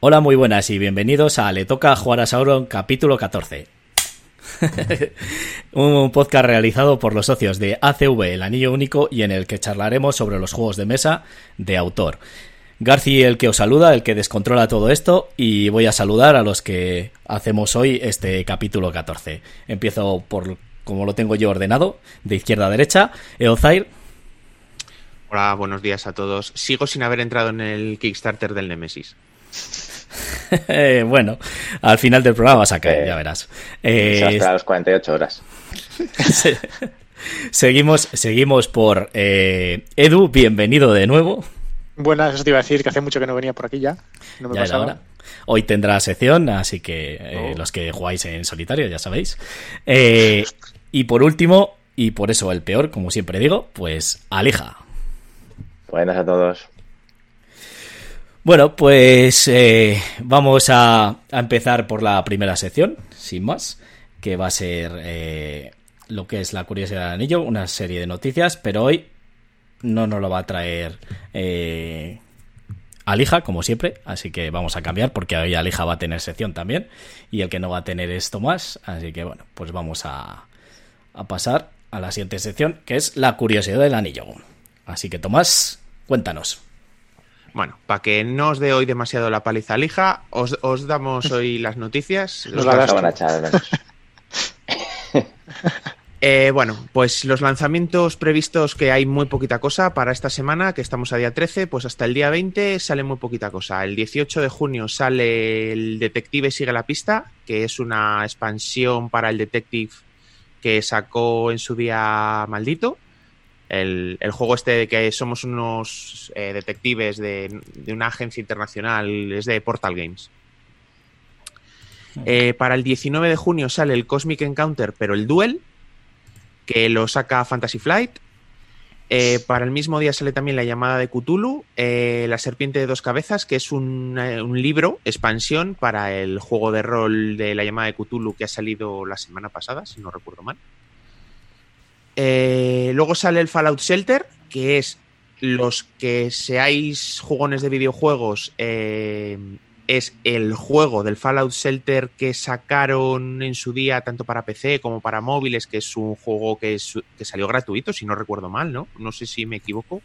Hola, muy buenas y bienvenidos a Le Toca Jugar a Sauron capítulo 14. un podcast realizado por los socios de ACV El Anillo Único y en el que charlaremos sobre los juegos de mesa de autor. Garci el que os saluda, el que descontrola todo esto y voy a saludar a los que hacemos hoy este capítulo 14. Empiezo por como lo tengo yo ordenado, de izquierda a derecha. Eozair. Hola, buenos días a todos. Sigo sin haber entrado en el Kickstarter del Nemesis. bueno, al final del programa vas a caer, ya verás. Eh, a las 48 horas. seguimos, seguimos por eh, Edu, bienvenido de nuevo. Buenas, eso te iba a decir que hace mucho que no venía por aquí ya. No me ya pasaba. Hoy tendrá sección, así que eh, oh. los que jugáis en solitario ya sabéis. y por último, y por eso el peor, como siempre digo, pues Alija. Buenas a todos. Bueno, pues eh, vamos a, empezar por la primera sección, sin más, que va a ser eh, lo que es la curiosidad del anillo, una serie de noticias, pero hoy no nos lo va a traer eh, Alija, como siempre, así que vamos a cambiar porque hoy Alija va a tener sección también y el que no va a tener es Tomás, así que bueno, pues vamos a, a pasar a la siguiente sección, que es la curiosidad del anillo. Así que Tomás, cuéntanos. Bueno, para que no os dé hoy demasiado la paliza lija, os, os damos hoy las noticias. Nos van a echar eh, bueno, pues los lanzamientos previstos que hay muy poquita cosa para esta semana, que estamos a día 13, pues hasta el día 20 sale muy poquita cosa. El 18 de junio sale el Detective Sigue la Pista, que es una expansión para el Detective que sacó en su día maldito el, juego este de que somos unos eh, detectives de, una agencia internacional es de Portal Games. Eh, para el 19 de junio sale el Cosmic Encounter, pero el Duel, que lo saca Fantasy Flight. Eh, para el mismo día sale también La llamada de Cthulhu, La serpiente de dos cabezas, que es un, un, libro, expansión para el juego de rol de La llamada de Cthulhu que ha salido la semana pasada, si no recuerdo mal. Eh, luego sale el Fallout Shelter, que es los que seáis jugones de videojuegos, eh, es el juego del Fallout Shelter que sacaron en su día tanto para PC como para móviles, que es un juego que, salió gratuito, si no recuerdo mal, ¿no? No sé si me equivoco.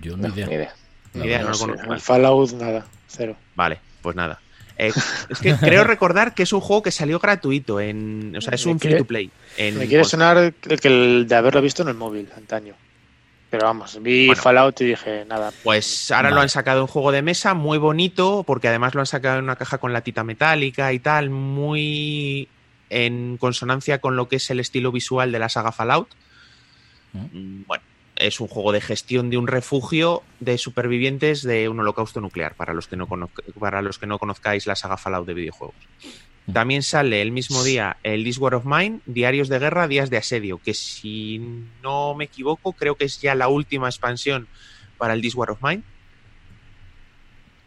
Yo no, idea. El Fallout, nada, cero. Vale, pues nada. Eh, es que creo recordar que es un juego que salió gratuito, en, o sea, es un free to play. me quiere sonar el, de haberlo visto en el móvil antaño. Pero vamos, vi Fallout y dije, nada. Pues ahora lo han sacado en juego de mesa, muy bonito, porque además lo han sacado en una caja con latita metálica y tal, muy en consonancia con lo que es el estilo visual de la saga Fallout. Mm, bueno, es un juego de gestión de un refugio de supervivientes de un holocausto nuclear, para los que no, para los que no conozcáis la saga Fallout de videojuegos. Mm. También sale el mismo día el This War of Mine, Diarios de Guerra, Días de Asedio, que si no me equivoco, creo que es ya la última expansión para el This War of Mine.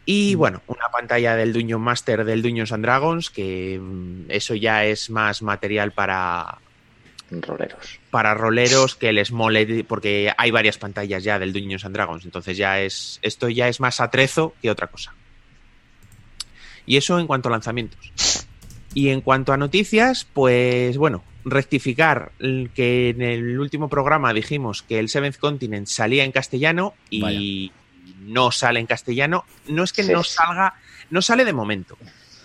Y mm. bueno, una pantalla del Dungeon Master del Dungeons and Dragons, que mm, eso ya es más material para, roleros. Para roleros que les mole, porque hay varias pantallas ya del Dungeons and Dragons, entonces ya es, esto ya es más atrezo que otra cosa. Y eso en cuanto a lanzamientos. Y en cuanto a noticias, pues bueno, rectificar que en el último programa dijimos que el Seventh Continent salía en castellano y no sale en castellano. No es que no salga, no sale de momento.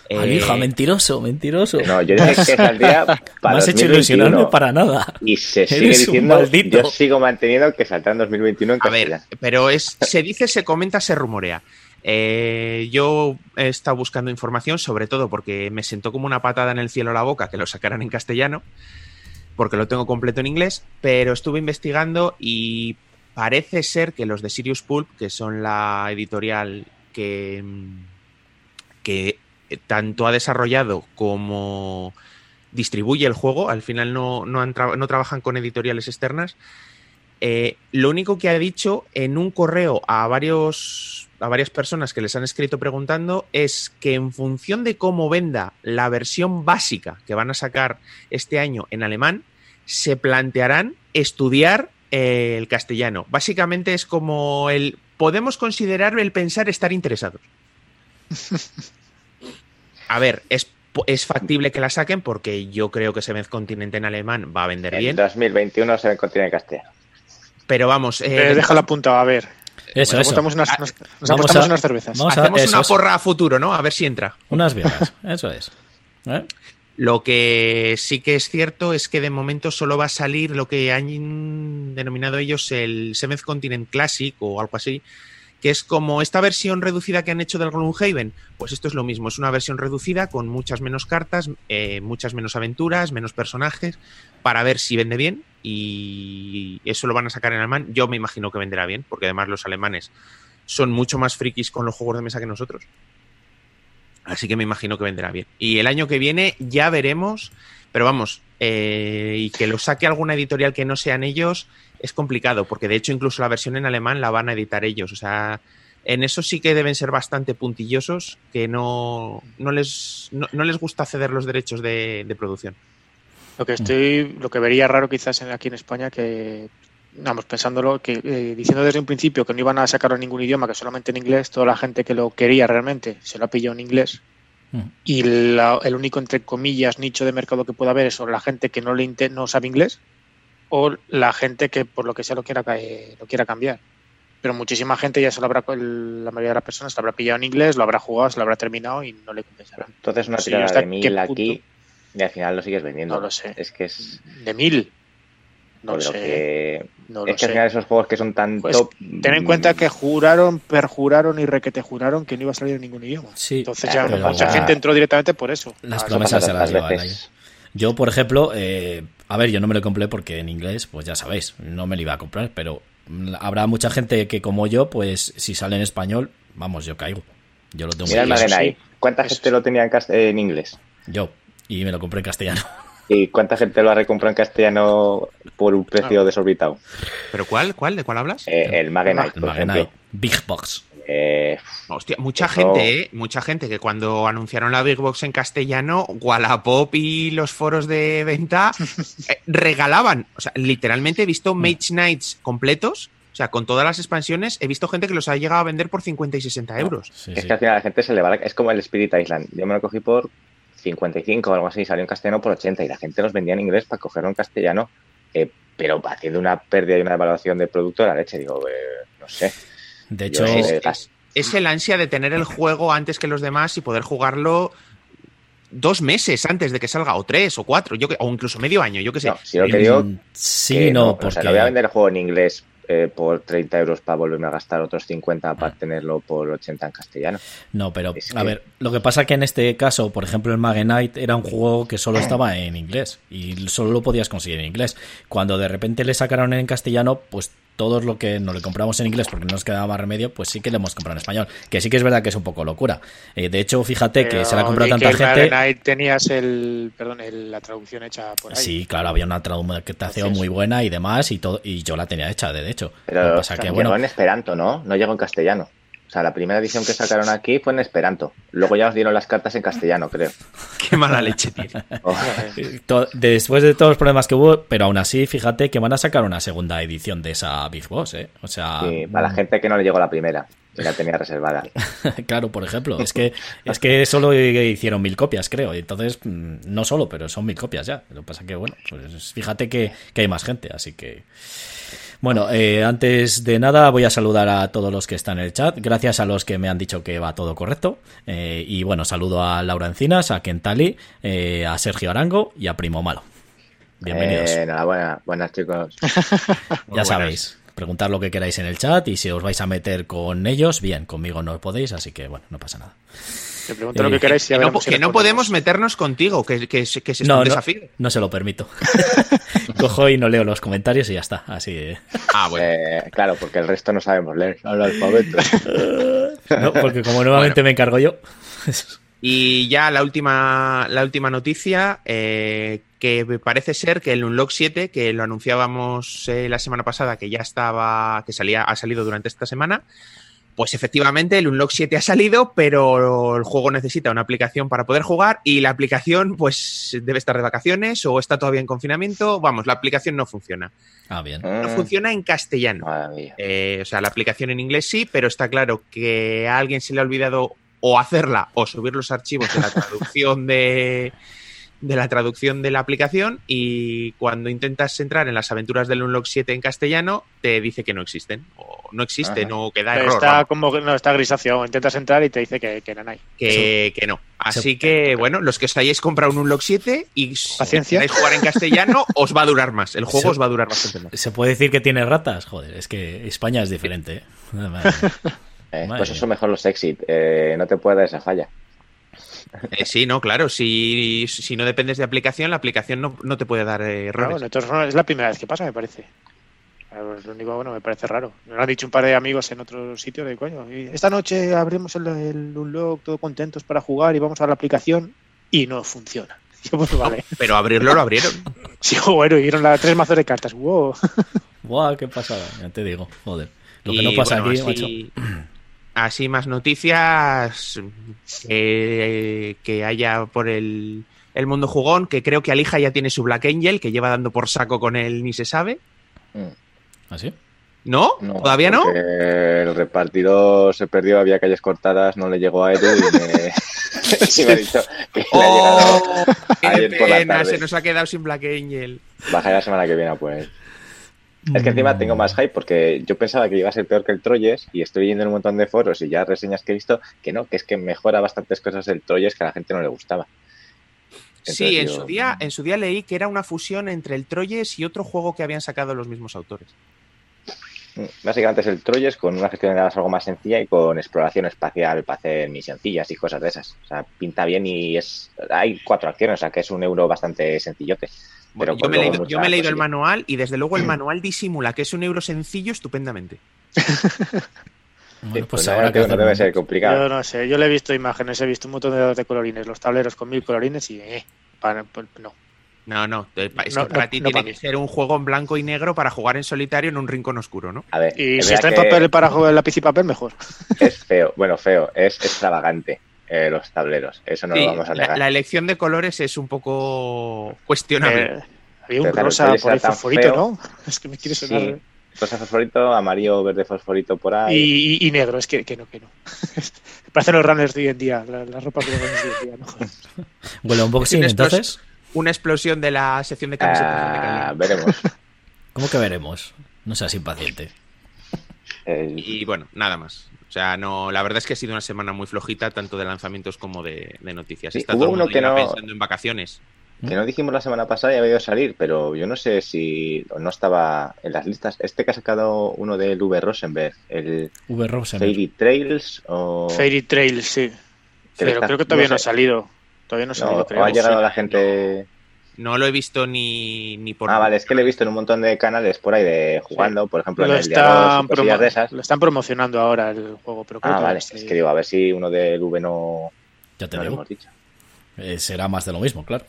Alija, eh, mentiroso, mentiroso. No, yo dije que saldría para. No has hecho ilusionarme para nada. Y se sigue diciendo. Yo sigo manteniendo que saldrá en 2021 en A ver, pero es, se dice, se comenta, se rumorea. Eh, yo he estado buscando información, sobre todo porque me sentó como una patada en el cielo la boca que lo sacaran en castellano, porque lo tengo completo en inglés, pero estuve investigando y parece ser que los de Sirius Pulp, que son la editorial que, que eh, tanto ha desarrollado como distribuye el juego, al final no, no, trabajan con editoriales externas. Eh, lo único que ha dicho en un correo a, varios, a varias personas que les han escrito preguntando es que en función de cómo venda la versión básica que van a sacar este año en alemán, se plantearán estudiar eh, el castellano. Básicamente es como el podemos considerar el pensar estar interesados. A ver, es, es factible que la saquen porque yo creo que Seventh Continent en alemán va a vender bien. En 2021 Seventh Continent en castellano. Pero vamos. Eh, eh déjalo apuntado, a ver. Eso, nos eso. Unas, nos, nos unas cervezas. Hacemos una porra a futuro, ¿no? A ver si entra. Unas viejas, eso es. ¿Eh? Lo que sí que es cierto es que de momento solo va a salir lo que han denominado ellos el Seventh Continent Classic o algo así, que es como esta versión reducida que han hecho del Gloomhaven. Pues esto es lo mismo, es una versión reducida con muchas menos cartas, eh, muchas menos aventuras, menos personajes, para ver si vende bien y eso lo van a sacar en alemán. Yo me imagino que venderá bien, porque además los alemanes son mucho más frikis con los juegos de mesa que nosotros. Así que me imagino que venderá bien. Y el año que viene ya veremos, pero vamos, eh, y que lo saque alguna editorial que no sean ellos es complicado, porque de hecho incluso la versión en alemán la van a editar ellos. O sea, en eso sí que deben ser bastante puntillosos, que no, no, les, no, les gusta ceder los derechos de, producción. Lo que estoy, lo que vería raro quizás aquí en España que vamos, pensándolo, que eh, diciendo desde un principio que no iban a sacarlo en ningún idioma, que solamente en inglés, toda la gente que lo quería realmente se lo ha pillado en inglés. Mm. Y el único, entre comillas, nicho de mercado que pueda haber es o la gente que no, le no sabe inglés o la gente que por lo que sea lo quiera, lo quiera cambiar. Pero muchísima gente ya se lo habrá, la mayoría de las personas se lo habrá pillado en inglés, lo habrá jugado, se lo habrá terminado y no le compensará. Entonces una tirada de mil aquí y al final lo sigues vendiendo. No lo sé. Es que es... De mil. No sé. Que... es que al final esos juegos que son tan pues, Ten en cuenta que juraron, perjuraron y requete juraron que no iba a salir en ningún idioma. Sí, Entonces ya mucha gente entró directamente por eso. Las promesas se las llevan Yo, por ejemplo, eh, a ver, yo no me lo compré porque en inglés, pues ya sabéis, no me lo iba a comprar, pero habrá mucha gente que como yo, pues si sale en español, vamos, yo caigo. Yo lo tengo Mira el ¿Cuánta gente lo tenía en inglés? Yo, y me lo compré en castellano. ¿Y cuánta gente lo ha recomprado en castellano por un precio desorbitado? ¿Pero cuál? ¿Cuál? ¿De cuál hablas? Eh, el Magenite, el Big Box. Eh, Hostia, mucha gente, ¿eh? Mucha gente que cuando anunciaron la Big Box en castellano, Wallapop y los foros de venta eh, regalaban. O sea, literalmente he visto. Mage Knights completos o sea, con todas las expansiones, he visto gente que los ha llegado a vender por 50 y 60 euros. es que al final la gente se le va. Es como el Spirit Island. Yo me lo cogí por 55 o algo así, salió en castellano por 80 y la gente los vendía en inglés para cogerlo en castellano, eh, pero haciendo una pérdida y una evaluación de producto de la leche, digo, eh, no sé. De hecho, es, el ansia de tener el juego antes que los demás y poder jugarlo dos meses antes de que salga, o tres, o cuatro, yo o incluso medio año, yo qué sé. si lo que digo, mm, sí, no, porque... voy a vender el juego en inglés eh, por 30 euros para volverme a gastar otros 50 para ah. tenerlo por 80 en castellano. No, pero a ver, lo que pasa que en este caso, por ejemplo, el Magenite era un juego que solo estaba en inglés y solo lo podías conseguir en inglés. Cuando de repente le sacaron en castellano, pues todos lo que nos le compramos en inglés porque no nos quedaba más remedio, pues sí que le hemos comprado en español. Que sí que es verdad que es un poco locura. Eh, de hecho, fíjate que se la ha comprado tanta gente. Night tenías el, perdón, la traducción hecha por ahí. Sí, claro, había una traducción muy buena y demás y todo y yo la tenía hecha, de hecho. Pero pasa que, bueno, en Esperanto, ¿no? No llegó en castellano. O sea, la primera edición que sacaron aquí fue en Esperanto. Luego ya os dieron las cartas en castellano, creo. Qué mala leche tiene. Oh. Después de todos los problemas que hubo, pero aún así, fíjate que van a sacar una segunda edición de esa Big Boss, ¿eh? O sea... Sí, para la gente que no le llegó la primera. Y la tenía reservada. claro, por ejemplo. Es que, es que solo hicieron mil copias, creo. Entonces, mm, no solo, pero son mil copias ya. Lo que pasa que, bueno, pues fíjate que, que hay más gente, así que... Bueno, eh, antes de nada voy a saludar a todos los que están en el chat. Gracias a los que me han dicho que va todo correcto. Eh, y bueno, saludo a Laura Encinas, a Kentali, eh, a Sergio Arango y a Primo Malo. Bienvenidos. enhorabuena, buenas chicos. ya sabéis, preguntar lo que queráis en el chat y si os vais a meter con ellos, bien, conmigo no podéis, así que bueno, no pasa nada. Que no, podemos meternos contigo, que, que, que es un desafío. No, se lo permito. Cojo y no leo los comentarios y ya está. Así. Ah, bueno. Eh, claro, porque el resto no sabemos leer el alfabeto. no, porque como nuevamente me encargo yo. y ya la última, la última noticia, eh, que parece ser que el Unlock 7, que lo anunciábamos eh, la semana pasada, que ya estaba, que salía, ha salido durante esta semana, pues efectivamente el Unlock 7 ha salido, pero el juego necesita una aplicación para poder jugar y la aplicación pues debe estar de vacaciones o está todavía en confinamiento. Vamos, la aplicación no funciona. Ah, bien. No funciona en castellano. Eh, o sea, la aplicación en inglés sí, pero está claro que a alguien se le ha olvidado o hacerla o subir los archivos de la traducción de, de la traducción de la aplicación y cuando intentas entrar en las aventuras del Unlock 7 en castellano te dice que no existen o no existen Ajá. o que da Pero error. está vamos, como que no está grisáceo. Intentas entrar y te dice que, que no hay. que, que no. Así que, bueno, los que os hayáis comprado un Unlock 7 y Paciencia. jugar en castellano, os va a durar más. El juego os va a durar bastante más. ¿Se puede decir que tiene ratas? Joder, es que España es diferente. ¿eh? Eh, Madre pues eso mejor los exit. eh, no te puede dar esa falla. Eh, sí, no, claro. Si, si no dependes de aplicación, la aplicación no, no te puede dar eh, Claro, errores. entonces, no, es la primera vez que pasa, me parece. Lo único, bueno, me parece raro. Me lo han dicho un par de amigos en otro sitio de coño. y Esta noche abrimos el, el unlock, todo contentos para jugar y vamos a la aplicación y no funciona. Yo, pues vale. Pero abrirlo lo abrieron. Sí, bueno, y dieron las tres mazos de cartas. Wow. Buah, qué pasada, ya te digo. Joder. Lo que Y, no pasa bueno, aquí, así, así más noticias que, que haya por el, el mundo jugón, que creo que Alija ya tiene su Black Angel, que lleva dando por saco con él ni se sabe. Mm, ¿Así? ¿No? no, ¿Todavía no? El repartidor se perdió, había calles cortadas, no le llegó a Edu y me, me ha dicho que le ha llegado. ¡Oh! ¡Qué ayer por la pena! tarde. Se nos ha quedado sin Black Angel. Bajaré la semana que viene, pues. Es que encima tengo más hype porque yo pensaba que iba a ser peor que el Troyes y estoy viendo en un montón de foros y ya reseñas que he visto que no, que es que mejora bastantes cosas el Troyes que a la gente no le gustaba. Sí, en su, día, en su día leí que era una fusión entre el Troyes y otro juego que habían sacado los mismos autores. Mm, Básicamente es el Troyes con una gestión de datos algo más sencilla y con exploración espacial para hacer misioncillas y cosas de esas. O sea, pinta bien y es hay cuatro acciones, o sea que es un euro bastante sencillote. Bueno, Pero yo, me leído, yo me he leído el manual y desde luego el manual disimula que es un euro sencillo estupendamente. Bueno, Sí, pues no, habrá que no hacer debe ser complicado. Yo no sé, yo le he visto imágenes, he visto un montón de dados de colorines, los tableros con mil colorines y eh, para, pues, no. No, no, es No, que para no, ti no tiene para que mí. ser un juego en blanco y negro para jugar en solitario en un rincón oscuro, ¿no? A ver, Y si está en que papel para jugar lápiz y papel, mejor. es feo, bueno, feo, es extravagante eh, los tableros, eso no Sí, lo vamos a la, negar. la elección de colores es un poco cuestionable. Eh, había un rosa por ahí fosforito, feo. ¿no? Es que me quiere sonar. Sí, rosa fosforito, amarillo, verde fosforito por ahí. Y, y- y negro, es que, que no, que no. Parecen los runners de hoy en día, la, la ropa de los runners de hoy en día, ¿no? Bueno, Tienes dos- entonces. Una explosión de la sección de camisetas. Ah, veremos. ¿Cómo que veremos? No seas impaciente. Eh, Y bueno, nada más. O sea, no, la verdad es que ha sido una semana muy flojita, tanto de lanzamientos como de, de noticias. Sí, Está hubo todo el uno mundo que no- pensando en vacaciones. que no dijimos la semana pasada y había ido a salir, pero yo no sé si no estaba en las listas. Este que ha sacado uno del V. Rosenberg, el V. Rosen. Fairy Trails o... Fairy Trail, sí. Pero creo que todavía no no, ha salido. Todavía no ha No, salido, o creo. ha llegado la gente... No lo he visto ni, ni por. Ah, vale, es que le he visto en un montón de canales por ahí de jugando, por ejemplo, Lo en el están, de esas. lo están promocionando ahora el juego, pero creo Ah, que vale, es que digo, a ver si uno del V no, Ya te no lo hemos dicho. Eh, será más de lo mismo, claro.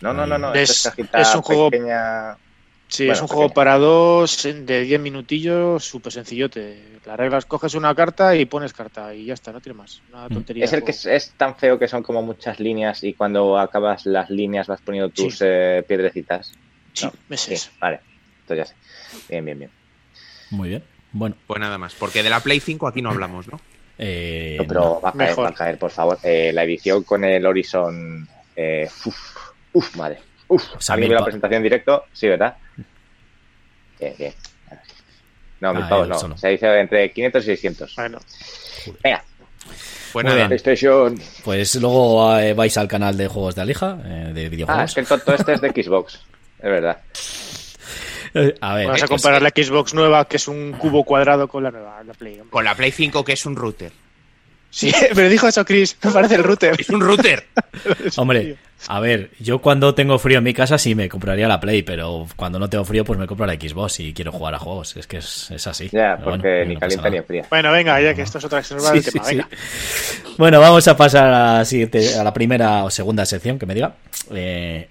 No, no, no, no, Es- es, cajita es un juego- pequeña... Sí, Bueno, es un juego pequeño. para dos de 10 minutillos, súper sencillote. Las reglas, coges una carta y pones carta y ya está, no tiene más. Una Mm. tontería. Es el que es, es tan feo que son como muchas líneas y cuando acabas las líneas vas poniendo tus Sí. eh, piedrecitas. Sí, no, Sí, vale, entonces ya sé. Bien, bien, bien. Muy bien. Bueno, Pues nada más. Porque de la Play 5 aquí no hablamos, ¿no? eh, No, pero no. va a caer, Mejor. va a caer, por favor. Eh, la edición con el Horizon... Eh, uf, uf, vale. Uf, O sea, ¿alguien mil vio la presentación en directo? Sí, ¿verdad? Bien, bien. No, Ah, pavos el no. solo. Se dice entre 500 y 600. Bueno, Venga, Pues Muy nada. bien. PlayStation. Pues luego eh, vais al canal de juegos de Alija, eh, de Ah, videojuegos. es que el tonto este es de Xbox. Es verdad. Eh, a ver, vas a pues, comparar la Xbox nueva, que es un cubo cuadrado, con la nueva, la Play. hombre. Con la Play 5 que es un router. Sí, pero dijo eso Chris, me parece el router. ¡Es un router! Hombre, a ver, yo cuando tengo frío en mi casa sí me compraría la Play, pero cuando no tengo frío pues me compro la Xbox y quiero jugar a juegos. Es que es, es así. Ya, Pero porque bueno, ni no calienta ni enfría. Bueno, venga, ya que esto es otra reserva del Sí, tema, sí, venga. sí. Bueno, vamos a pasar a la siguiente, a la primera o segunda sección que me diga, eh,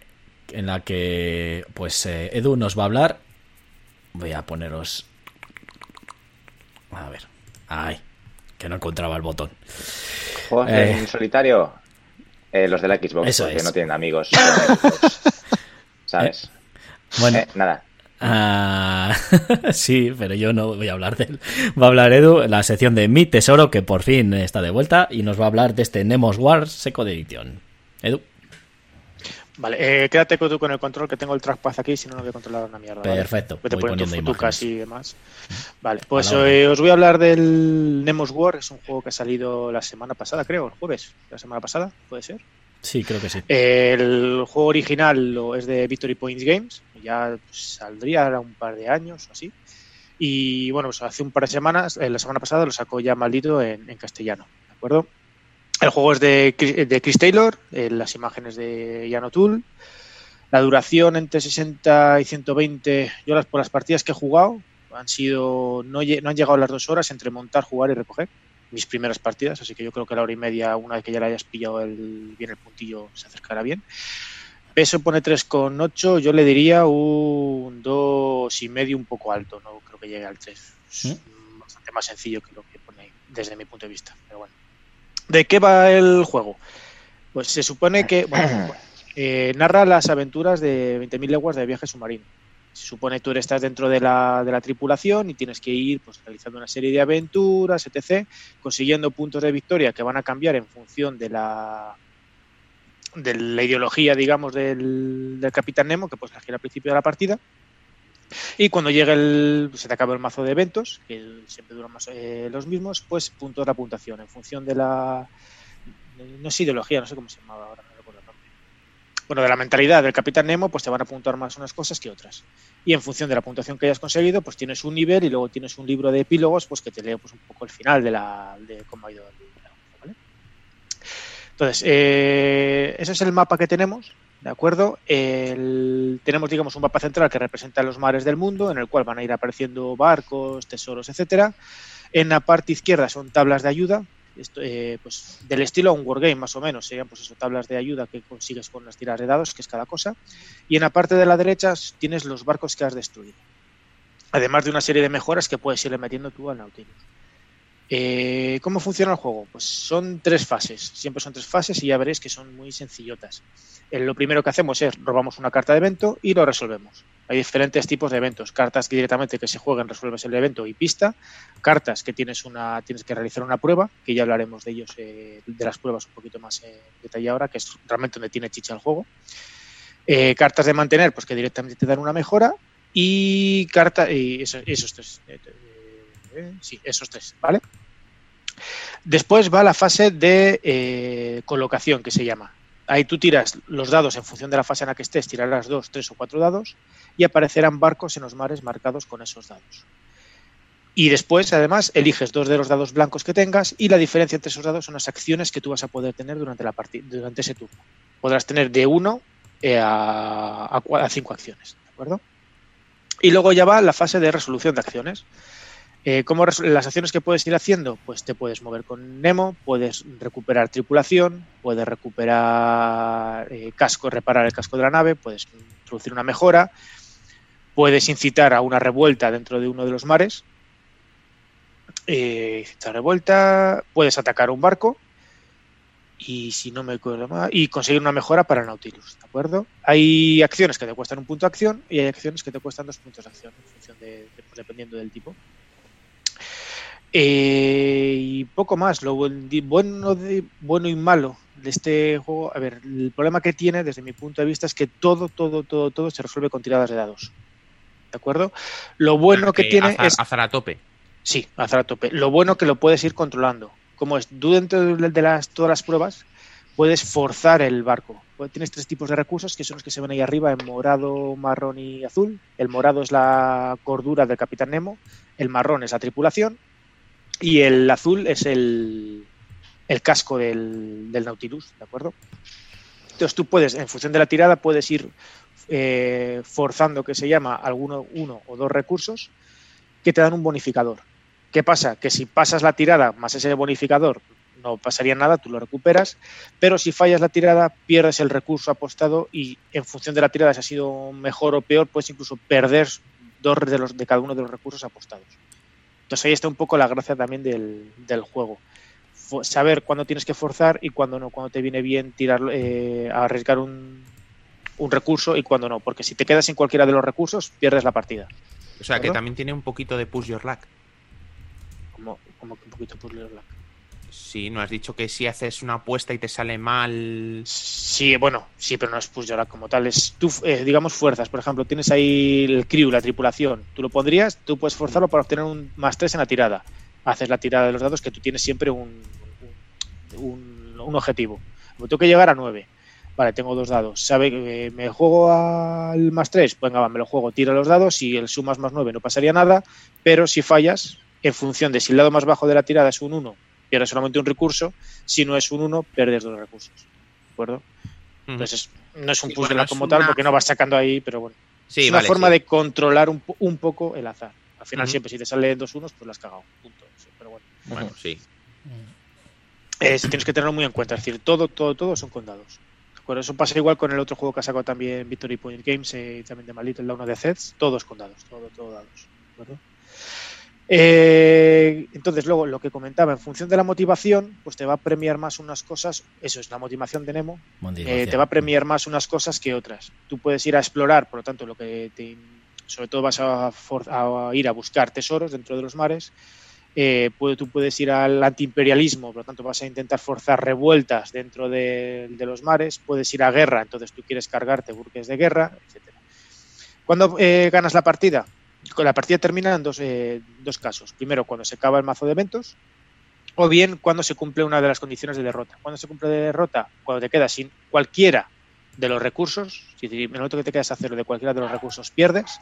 en la que pues eh, Edu nos va a hablar. Voy a poneros, a ver, ay, que no encontraba el botón. ¿Juegos Eh. en solitario? Eh, los de la Xbox, Eso porque es. no tienen amigos. Xbox. ¿Sabes? Bueno, Eh, nada. Ah, sí, pero yo no voy a hablar de él. Va a hablar Edu, la sección de Mi Tesoro, que por fin está de vuelta, y nos va a hablar de este Nemos Wars Seco de edición. Edu. Vale, eh, quédate tú con el control, que tengo el trackpad aquí, si no, no voy a controlar una mierda. Perfecto. Vete voy poniendo poniendo imágenes. y demás. Vale, pues eh, os voy a hablar del Nemos War, es un juego que ha salido la semana pasada, creo, el jueves, la semana pasada, puede ser. Sí, creo que sí. El juego original lo- es de Victory Points Games, ya saldría ahora un par de años o así. Y bueno, pues hace un par de semanas, eh, la semana pasada lo sacó ya maldito en, en castellano, ¿de acuerdo? El juego es de, Chris- de Chris Taylor, eh, las imágenes de Jan O'Toole. La duración entre 60 y 120, yo las, por las partidas que he jugado, han sido no, han llegado las dos horas entre montar, jugar y recoger mis primeras partidas, así que yo creo que la hora y media, una vez que ya le hayas pillado el, bien el puntillo, se acercará bien. Peso pone 3,8, yo le diría un 2 y medio un poco alto, no creo que llegue al 3. Es ¿Mm? bastante más sencillo que lo que pone desde mi punto de vista, pero bueno. ¿De qué va el juego? Pues se supone que bueno, eh, narra las aventuras de 20.000 leguas de viaje submarino. Se supone que tú estás dentro de la, de la tripulación y tienes que ir pues, realizando una serie de aventuras, etc., consiguiendo puntos de victoria que van a cambiar en función de la de la ideología, digamos, del, del Capitán Nemo, que puedes elegir al principio de la partida. Y cuando llegue el. se te acaba el mazo de eventos, que siempre duran más eh, los mismos, pues puntos la puntuación en función de la. No es ideología, no sé cómo se llamaba ahora, no recuerdo el nombre. Bueno, de la mentalidad del Capitán Nemo, pues te van a puntuar más unas cosas que otras. Y en función de la puntuación que hayas conseguido, pues tienes un nivel y luego tienes un libro de epílogos, pues que te lee pues, un poco el final de, la, de cómo ha ido el. Entonces, eh, ese es el mapa que tenemos, ¿de acuerdo? Tenemos, digamos, un mapa central que representa los mares del mundo, en el cual van a ir apareciendo barcos, tesoros, etcétera. En la parte izquierda son tablas de ayuda, esto, eh, pues del estilo a un wargame más o menos, serían pues eso, tablas de ayuda que consigues con las tiradas de dados, que es cada cosa. Y en la parte de la derecha tienes los barcos que has destruido. Además de una serie de mejoras que puedes irle metiendo tú al Nautilus. Eh, ¿Cómo funciona el juego? Pues son tres fases, siempre son tres fases y ya veréis que son muy sencillotas. Eh, lo primero que hacemos es robamos una carta de evento y lo resolvemos. Hay diferentes tipos de eventos, cartas que directamente que se jueguen resuelves el evento y pista, cartas que tienes una tienes que realizar una prueba, que ya hablaremos de ellos eh, de las pruebas un poquito más eh, detalle ahora, que es realmente donde tiene chicha el juego. Eh, cartas de mantener, pues que directamente te dan una mejora y carta y eso- esos tres, eh, eh, sí, esos tres, ¿vale? Después va la fase de eh, colocación, que se llama. Ahí tú tiras los dados en función de la fase en la que estés, tirarás dos, tres o cuatro dados y aparecerán barcos en los mares marcados con esos dados. Y después, además, eliges dos de los dados blancos que tengas y la diferencia entre esos dados son las acciones que tú vas a poder tener durante, la partida, durante ese turno. Podrás tener de uno eh, a, a cinco acciones, ¿de acuerdo? Y luego ya va la fase de resolución de acciones. Eh, ¿cómo las acciones que puedes ir haciendo? Pues te puedes mover con Nemo, puedes recuperar tripulación, puedes recuperar eh, casco, reparar el casco de la nave, puedes introducir una mejora, puedes incitar a una revuelta dentro de uno de los mares, eh, incitar revuelta, puedes atacar un barco y si no me acuerdo mal, y conseguir una mejora para Nautilus, ¿de acuerdo? Hay acciones que te cuestan un punto de acción y hay acciones que te cuestan dos puntos de acción, en función de, de- dependiendo del tipo. Eh, y poco más, lo buen- bueno, de, bueno y malo de este juego, a ver, el problema que tiene desde mi punto de vista es que todo, todo, todo, todo se resuelve con tiradas de dados. ¿De acuerdo? Lo bueno que Eh, tiene azar, es azar a tope. Sí, azar a tope. Lo bueno que lo puedes ir controlando. Como es tú dentro de las, todas las pruebas, puedes forzar el barco. Pues Tienes tres tipos de recursos que son los que se ven ahí arriba en morado, marrón y azul. El morado es la cordura del Capitán Nemo, el marrón es la tripulación y el azul es el, el casco del, del Nautilus, ¿de acuerdo? Entonces tú puedes, en función de la tirada, puedes ir eh, forzando, que se llama, alguno, uno o dos recursos que te dan un bonificador. ¿Qué pasa? Que si pasas la tirada más ese bonificador, no pasaría nada, tú lo recuperas, pero si fallas la tirada, pierdes el recurso apostado y en función de la tirada, si ha sido mejor o peor, puedes incluso perder dos de, los, de cada uno de los recursos apostados. Entonces ahí está un poco la gracia también del, del juego. Saber cuándo tienes que forzar y cuándo no, cuándo te viene bien tirar, eh, arriesgar un, un recurso y cuándo no, porque si te quedas en cualquiera de los recursos, pierdes la partida. O sea, que también tiene un poquito de push your luck. Como, como que un poquito por leerla. Sí, no has dicho que si haces una apuesta y te sale mal. Sí, bueno, sí, pero no es luck como tal. Es tú, eh, digamos, fuerzas. Por ejemplo, tienes ahí el crew, la tripulación. Tú lo pondrías, tú puedes forzarlo para obtener un más 3 en la tirada. Haces la tirada de los dados que tú tienes siempre un, un, objetivo. Como tengo que llegar a 9. Vale, tengo dos dados. ¿Sabe que me juego al más 3? Venga, va, me lo juego, tira los dados. Si el sumas más 9 no pasaría nada. Pero si fallas, en función de si el lado más bajo de la tirada es un 1, pierdes solamente un recurso. Si no es un 1, pierdes dos recursos. ¿De acuerdo? Entonces, no es un Sí, puzzle bueno, como tal, porque no vas sacando ahí, pero bueno. Sí, es una vale, forma sí. de controlar un, un poco el azar. Al final, siempre, si te salen dos unos, pues la has cagado. Punto. Pero bueno. Bueno, sí. Eh, tienes que tenerlo muy en cuenta. Es decir, todo, todo, todo son con dados. ¿De acuerdo? Eso pasa igual con el otro juego que ha sacado también Victory Point Games eh, y también de Malito, el uno de Zeds. Todos con dados. Todo, todo dados. ¿De acuerdo? Eh, entonces, luego lo que comentaba, en función de la motivación, pues te va a premiar más unas cosas. Eso es la motivación de Nemo. Eh, te va a premiar más unas cosas que otras. Tú puedes ir a explorar, por lo tanto, lo que te, sobre todo vas a, for- a ir a buscar tesoros dentro de los mares. Eh, puede- tú puedes ir al antiimperialismo, por lo tanto vas a intentar forzar revueltas dentro de, de los mares. Puedes ir a guerra, entonces tú quieres cargarte buques de guerra, etcétera. ¿Cuándo ganas la partida? Con La partida termina en dos, eh, dos casos. Primero, cuando se acaba el mazo de eventos, o bien cuando se cumple una de las condiciones de derrota. Cuando se cumple de derrota, cuando te quedas sin cualquiera de los recursos, decir, en el momento que te quedas a cero de cualquiera de los recursos pierdes,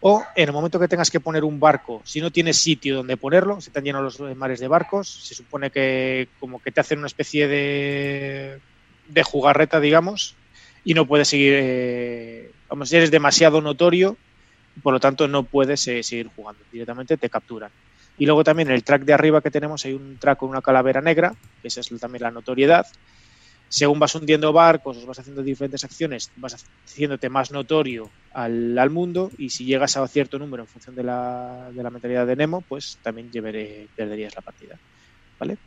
o en el momento que tengas que poner un barco, si no tienes sitio donde ponerlo, se te han llenado los mares de barcos, se supone que como que te hacen una especie de, de jugarreta, digamos, y no puedes seguir, eh, vamos, eres demasiado notorio, por lo tanto no puedes eh, seguir jugando, directamente te capturan. Y luego también en el track de arriba que tenemos hay un track con una calavera negra, que esa es también la notoriedad. Según vas hundiendo barcos, vas haciendo diferentes acciones, vas haciéndote más notorio al, al mundo y si llegas a cierto número en función de la, de la mentalidad de Nemo, pues también llevaré- perderías la partida. ¿Vale?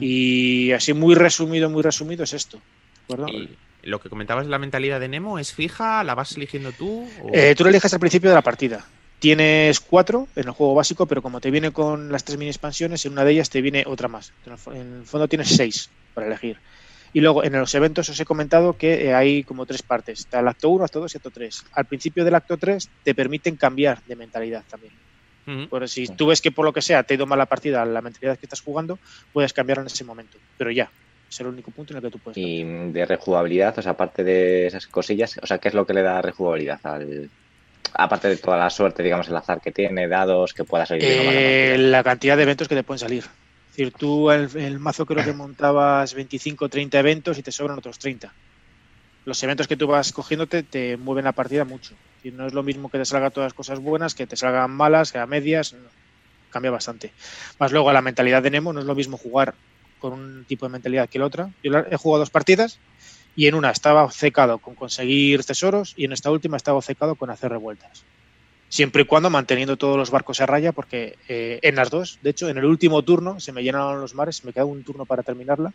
Y así muy resumido, muy resumido es esto. ¿de acuerdo? Y lo que comentabas de la mentalidad de Nemo es fija, la vas eligiendo tú. o- Eh, tú lo eliges al principio de la partida. Tienes cuatro en el juego básico, pero como te viene con las tres mini expansiones, en una de ellas te viene otra más. En el fondo tienes seis para elegir. Y luego en los eventos os he comentado que eh, hay como tres partes. Está el acto 1, acto 2 y acto 3. Al principio del acto 3 te permiten cambiar de mentalidad también. Ujú. Por si tú ves que por lo que sea te ha ido mal la partida, la mentalidad que estás jugando, puedes cambiarla en ese momento. Pero ya, es el único punto en el que tú puedes. Y de rejugabilidad, o sea, aparte de esas cosillas, o sea, ¿qué es lo que le da rejugabilidad al. Aparte de toda la suerte, digamos, el azar que tiene, dados, que pueda salir Eh, la cantidad de eventos que te pueden salir. Es decir, tú el, el mazo creo que montabas 25 o 30 eventos y te sobran otros 30. Los eventos que tú vas cogiéndote te mueven la partida mucho. Es decir, no es lo mismo que te salgan todas cosas buenas, que te salgan malas, que a medias. no. Cambia bastante. Más luego, la mentalidad de Nemo no es lo mismo jugar con un tipo de mentalidad que la otra. Yo he jugado dos partidas y en una estaba obcecado con conseguir tesoros y en esta última estaba obcecado con hacer revueltas siempre y cuando manteniendo todos los barcos a raya, porque eh, en las dos, de hecho, en el último turno se me llenaron los mares, me quedaba un turno para terminarla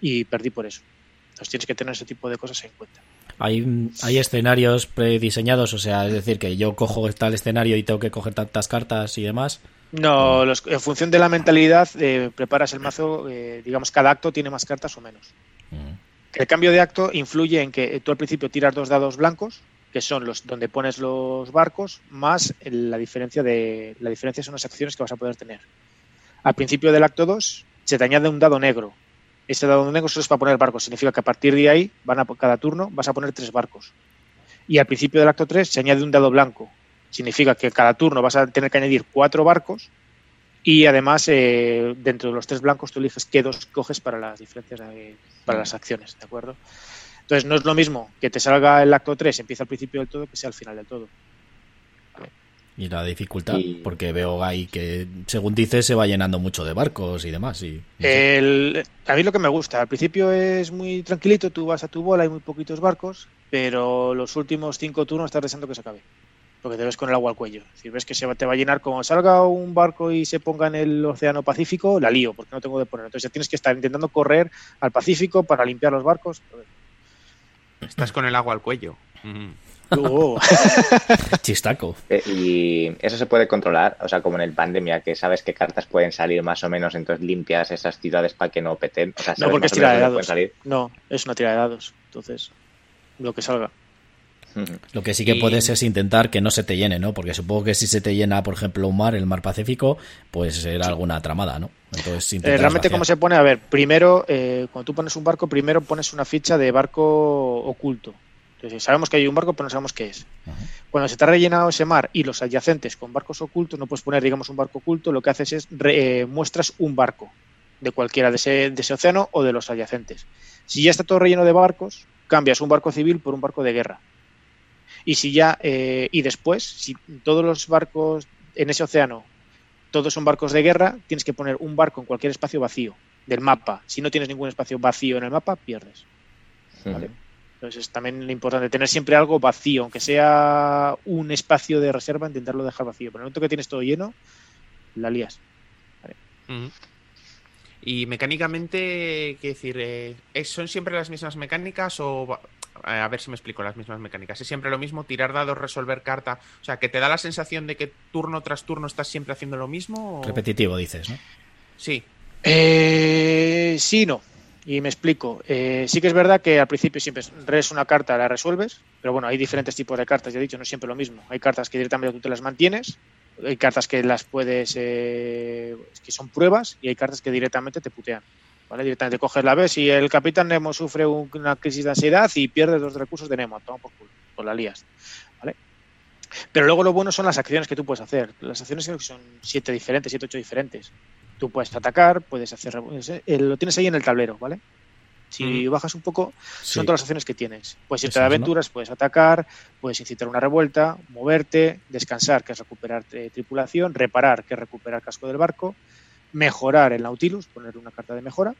y perdí por eso. Entonces tienes que tener ese tipo de cosas en cuenta. Hay, hay escenarios prediseñados, o sea, es decir, que yo cojo tal escenario y tengo que coger tantas cartas y demás. No, los- en función de la mentalidad, eh, preparas el mazo, eh, digamos, cada acto tiene más cartas o menos. El cambio de acto influye en que tú al principio tiras dos dados blancos, que son los donde pones los barcos, más la diferencia de la diferencia son las acciones que vas a poder tener. Al principio del acto 2 se te añade un dado negro. Este dado negro solo es para poner barcos, significa que a partir de ahí van a cada turno vas a poner tres barcos. Y al principio del acto 3 se añade un dado blanco. Significa que cada turno vas a tener que añadir cuatro barcos y además eh, dentro de los tres blancos tú eliges qué dos coges para las diferencias de- para las acciones, ¿de acuerdo? Entonces no es lo mismo que te salga el acto 3, empieza al principio del todo, que sea al final del todo. Y la dificultad, Y- porque veo ahí que, según dices, se va llenando mucho de barcos y demás. Y. El- a mí lo que me gusta, al principio es muy tranquilito, tú vas a tu bola, hay muy poquitos barcos, pero los últimos cinco turnos estás deseando que se acabe. Porque te ves con el agua al cuello. Si ves que se te va a llenar, como salga un barco y se ponga en el Océano Pacífico, la lío, porque no tengo de poner. Entonces ya tienes que estar intentando correr al Pacífico para limpiar los barcos. Estás con el agua al cuello. Mm. Oh. Chistaco. Eh, y eso se puede controlar, o sea, como en el pandemia, que sabes qué cartas pueden salir más o menos, entonces limpias esas ciudades para que no peten. O sea, No, porque es tira de dados. No, es una tira de dados. Entonces, lo que salga. Lo que sí que Y- puedes es intentar que no se te llene, ¿no? Porque supongo que si se te llena, por ejemplo, un mar, el mar Pacífico, pues era alguna tramada, ¿no? Entonces, Eh, realmente. ¿cómo se pone? A ver, primero, eh, cuando tú pones un barco, primero pones una ficha de barco oculto. Entonces, sabemos que hay un barco, pero no sabemos qué es. Ajá. Cuando se te ha rellenado ese mar y los adyacentes con barcos ocultos, no puedes poner, digamos, un barco oculto, lo que haces es re- eh, muestras un barco de cualquiera de ese, de ese océano o de los adyacentes. Si ya está todo relleno de barcos, cambias un barco civil por un barco de guerra. Y si ya, eh, y después, si todos los barcos en ese océano, todos son barcos de guerra, tienes que poner un barco en cualquier espacio vacío del mapa. Si no tienes ningún espacio vacío en el mapa, pierdes. Vale. Entonces es también importante tener siempre algo vacío, aunque sea un espacio de reserva, intentarlo dejar vacío. Pero en el momento que tienes todo lleno, la lías. Y mecánicamente, quiero decir, eh, ¿es- ¿son siempre las mismas mecánicas o... eh, A ver si me explico las mismas mecánicas. ¿Es siempre lo mismo? ¿Tirar dados, resolver carta? O sea, ¿que te da la sensación de que turno tras turno estás siempre haciendo lo mismo? o- Repetitivo, dices, ¿no? Sí. Eh, sí, no. Y me explico. Eh, sí que es verdad que al principio siempre res una carta, la resuelves, pero bueno, hay diferentes tipos de cartas, ya he dicho, no es siempre lo mismo. Hay cartas que directamente tú te las mantienes, hay cartas que las puedes, eh, que son pruebas, y hay cartas que directamente te putean. ¿Vale? Directamente coges la ves y el capitán Nemo sufre un- una crisis de ansiedad y pierde dos recursos de Nemo, toma por culo, pues la lías. ¿Vale? Pero luego lo bueno son las acciones que tú puedes hacer. Las acciones creo que son siete diferentes, siete, ocho diferentes. Tú puedes atacar, puedes hacer. eh, lo tienes ahí en el tablero, ¿vale? Si Ujú. bajas un poco, Sí. son todas las acciones que tienes. Puedes irte de aventuras, puedes atacar, puedes incitar una revuelta, moverte, descansar, que es recuperar eh, tripulación, reparar, que es recuperar casco del barco, mejorar el Nautilus, poner una carta de mejora.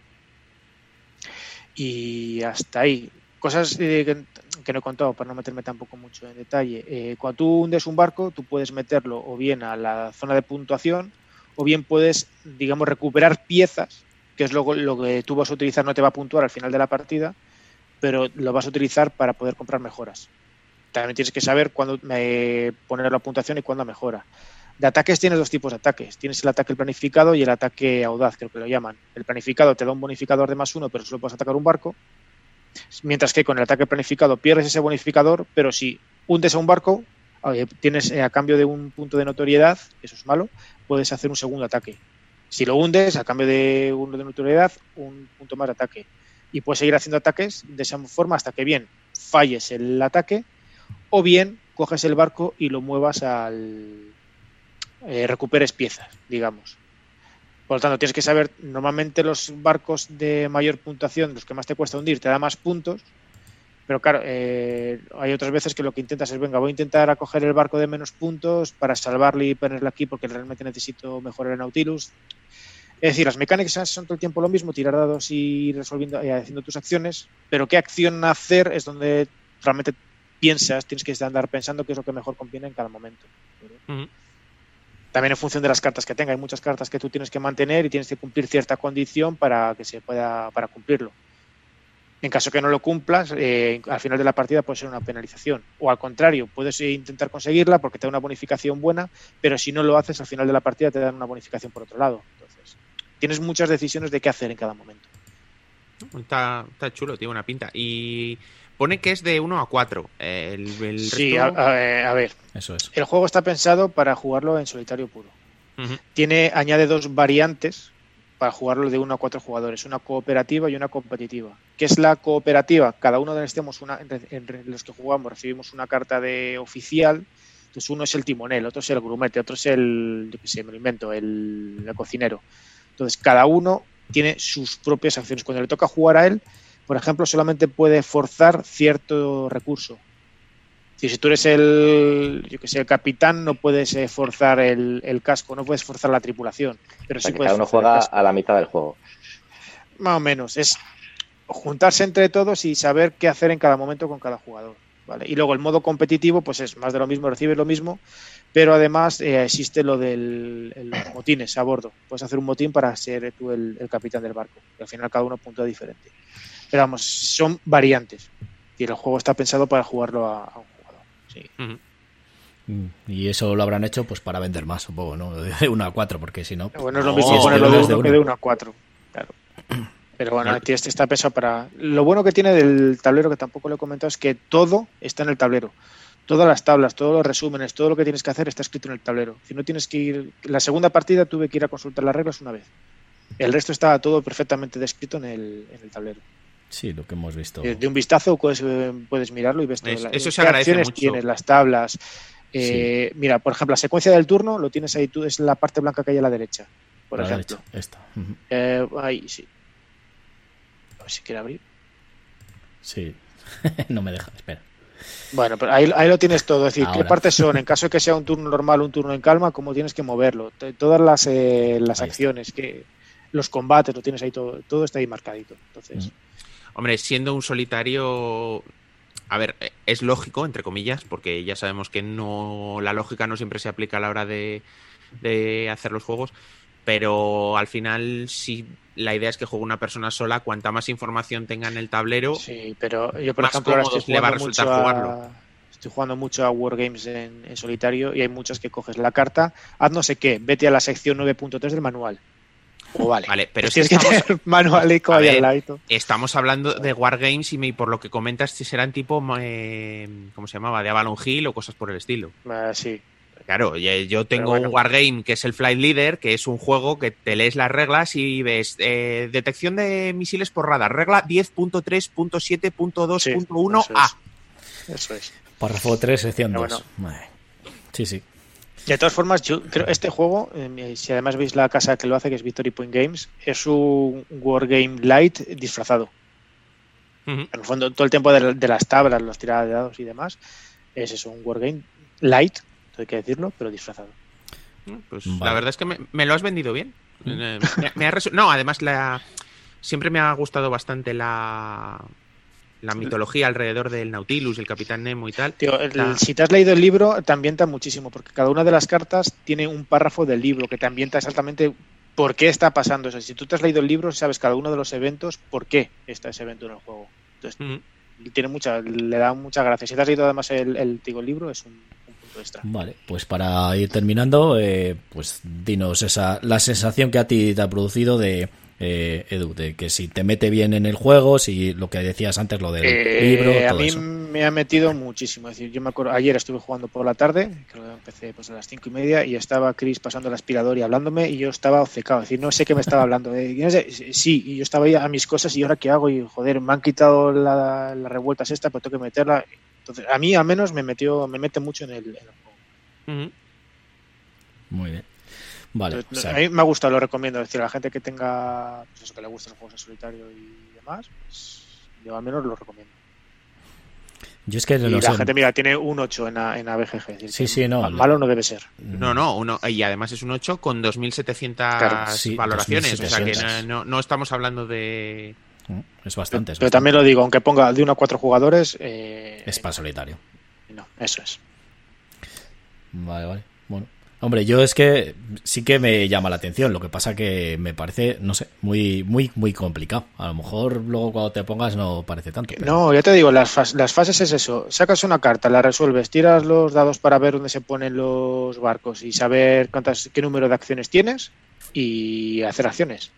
Y hasta ahí. Cosas eh, que, no he contado para no meterme tampoco mucho en detalle. Eh, cuando tú hundes un barco, tú puedes meterlo o bien a la zona de puntuación o bien puedes, digamos, recuperar piezas, que es lo, lo que tú vas a utilizar, no te va a puntuar al final de la partida, pero lo vas a utilizar para poder comprar mejoras. También tienes que saber cuándo eh, poner la puntuación y cuándo mejora. De ataques tienes dos tipos de ataques. Tienes el ataque planificado y el ataque audaz, creo que lo llaman. El planificado te da un bonificador de más uno, pero solo puedes atacar un barco. Mientras que con el ataque planificado pierdes ese bonificador, pero si hundes a un barco, eh, tienes eh, a cambio de un punto de notoriedad, eso es malo, puedes hacer un segundo ataque. Si lo hundes, a cambio de uno de notoriedad, un punto más de ataque. Y puedes seguir haciendo ataques de esa forma hasta que bien falles el ataque o bien coges el barco y lo muevas al... eh, recuperes piezas, digamos. Por lo tanto, tienes que saber, normalmente los barcos de mayor puntuación, los que más te cuesta hundir, te da más puntos, pero claro, eh, hay otras veces que lo que intentas es, venga, voy a intentar acoger el barco de menos puntos para salvarle y ponerle aquí porque realmente necesito mejorar el Nautilus. Es decir, las mecánicas son todo el tiempo lo mismo, tirar dados y resolviendo y haciendo tus acciones, pero qué acción hacer es donde realmente piensas, tienes que andar pensando qué es lo que mejor conviene en cada momento. También en función de las cartas que tenga, hay muchas cartas que tú tienes que mantener y tienes que cumplir cierta condición para que se pueda para cumplirlo. En caso que no lo cumplas, eh, al final de la partida puede ser una penalización. O al contrario, puedes eh, intentar conseguirla porque te da una bonificación buena, pero si no lo haces, al final de la partida te dan una bonificación por otro lado. Entonces, tienes muchas decisiones de qué hacer en cada momento. Está, está chulo, tiene una pinta. Y pone que es de 1 a 4. El, el Sí, a, resto- a- a ver, Eso es. el juego está pensado para jugarlo en solitario puro. Tiene, añade dos variantes para jugarlo de uno a cuatro jugadores, una cooperativa y una competitiva. ¿Qué es la cooperativa? Cada uno de necesitamos una, entre los que jugamos recibimos una carta de oficial. Entonces uno es el timonel, otro es el grumete, otro es el, yo qué sé, me lo invento, el, el cocinero. Entonces cada uno tiene sus propias acciones. Cuando le toca jugar a él, por ejemplo, solamente puede forzar cierto recurso. Si, si tú eres el, yo que sé, el capitán, no puedes eh, forzar el, el casco, no puedes forzar la tripulación. Pero O sea, sí que puedes cada uno juega a la mitad del juego. Más o menos. Es juntarse entre todos y saber qué hacer en cada momento con cada jugador. ¿vale? Y luego el modo competitivo, pues es más de lo mismo, recibes lo mismo, pero además eh, existe lo del el- los motines a bordo. Puedes hacer un motín para ser tú el, el capitán del barco. Y al final cada uno punto diferente. Pero vamos, son variantes. Y el juego está pensado para jugarlo a, a un jugador. Sí. Mm, Y eso lo habrán hecho pues para vender más, supongo, ¿no? De 1 a 4, porque si no... Bueno, es lo mismo ponerlo de no es de 1 que uno. de 1 a 4. Claro. Pero bueno, Claro. este está pensado para. Lo bueno que tiene del tablero, que tampoco lo he comentado, es que todo está en el tablero. Todas las tablas, todos los resúmenes, todo lo que tienes que hacer está escrito en el tablero. Si no tienes que ir. La segunda partida tuve que ir a consultar las reglas una vez. El resto está todo perfectamente descrito en el, en el tablero. Sí, lo que hemos visto. Eh, De un vistazo puedes, eh, puedes mirarlo y ves. Es- la- eso se qué agradece acciones mucho. tienes, las tablas. Eh, Mira, por ejemplo, la secuencia del turno lo tienes ahí tú, es la parte blanca que hay a la derecha. Por a la ejemplo. derecha, esta. Eh, ahí sí. A ver si quiere abrir. Sí. no me deja, espera. Bueno, pero ahí, ahí lo tienes todo. Es decir, qué partes son, en caso de que sea un turno normal, un turno en calma, cómo tienes que moverlo. Todas las, eh, las Ahí está. acciones, que los combates, lo tienes ahí todo. Todo está ahí marcadito. Entonces. Hombre, siendo un solitario, a ver, eh, es lógico, entre comillas, porque ya sabemos que no la lógica no siempre se aplica a la hora de, de hacer los juegos, pero al final si la idea es que juegue una persona sola, cuanta más información tenga en el tablero, sí, pero yo, por más ejemplo, ahora estoy le va a resultar a, jugarlo. estoy jugando mucho a Wargames en, en solitario y hay muchas que coges la carta, haz no sé qué, vete a la sección 9.3 del manual. O vale. Vale, pero Pues es que tienes que estamos, tener manualico ahí ver, al ladito. estamos hablando de Wargames y me- por lo que comentas si serán tipo, eh, ¿cómo se llamaba? De Avalon Hill o cosas por el estilo. Ah, sí. Claro, ya- yo tengo bueno. un Wargame que es el Flight Leader, que es un juego que te lees las reglas y ves eh, detección de misiles por radar, regla 10.3.7.2.1 Sí, eso es. Eso es. Párrafo 3, sección Pero 2. Sí, sí. De todas formas, yo creo este juego, eh, si además veis la casa que lo hace, que es Victory Point Games, es un Wargame Light disfrazado. En el fondo, todo el tiempo de, de las tablas, los tiradas de dados y demás, es eso, un Wargame Light, hay que decirlo, pero disfrazado. Pues Vale. la verdad es que me, me lo has vendido bien. Eh, me- me ha resu- no, además la, siempre me ha gustado bastante la, la mitología alrededor del Nautilus, el Capitán Nemo y tal. Tío, el- La- si te has leído el libro, te ambienta muchísimo, porque cada una de las cartas tiene un párrafo del libro que te ambienta exactamente por qué está pasando eso. Si tú te has leído el libro, sabes cada uno de los eventos, por qué está ese evento en el juego. Entonces, tiene mucha, le da mucha gracia. Si te has leído además el, el, digo, el libro, es un, un punto extra. Vale, pues para ir terminando, eh, pues dinos esa la sensación que a ti te ha producido de eh, Edu, de que si te mete bien en el juego, si lo que decías antes, lo del Eh, libro, a mí eso. me ha metido muchísimo. Es decir, yo me acuerdo, ayer estuve jugando por la tarde, creo que empecé pues, a las cinco y media, y estaba Chris pasando el aspirador y hablándome, y yo estaba obcecado. Es decir, no sé qué me estaba hablando. Eh, yo no sé, sí, y yo estaba ahí a mis cosas, y ahora qué hago, y joder, me han quitado la- las revueltas esta, pero tengo que meterla. Entonces, a mí al menos me metió, me mete mucho en el, en el juego. Muy bien. Vale, Entonces, o sea, a mí me ha gustado, lo recomiendo. Es decir, a la gente que tenga, pues eso, que le gusten los juegos en solitario y demás, pues yo al menos lo recomiendo. yo es que Y no la sé. gente, mira, tiene un 8 en, A- en ABGG. decir, Sí, sí, no, Malo no debe ser. No, no, uno, y además es un 8 con 2.700 Claro, sí, valoraciones. O sea que 2.700. no, no- no estamos hablando de. Mm, Es bastante. es Pero bastante. también lo digo, aunque ponga de uno a cuatro jugadores, eh, Es para solitario. no, eso es. Vale, vale. Bueno. Hombre, yo es que sí que me llama la atención. Lo que pasa que me parece, no sé, muy, muy, muy complicado. A lo mejor luego cuando te pongas no parece tanto. pero- No, ya te digo, las, fas- las fases es eso. Sacas una carta, la resuelves, tiras los dados para ver dónde se ponen los barcos y saber cuántas, qué número de acciones tienes y hacer acciones.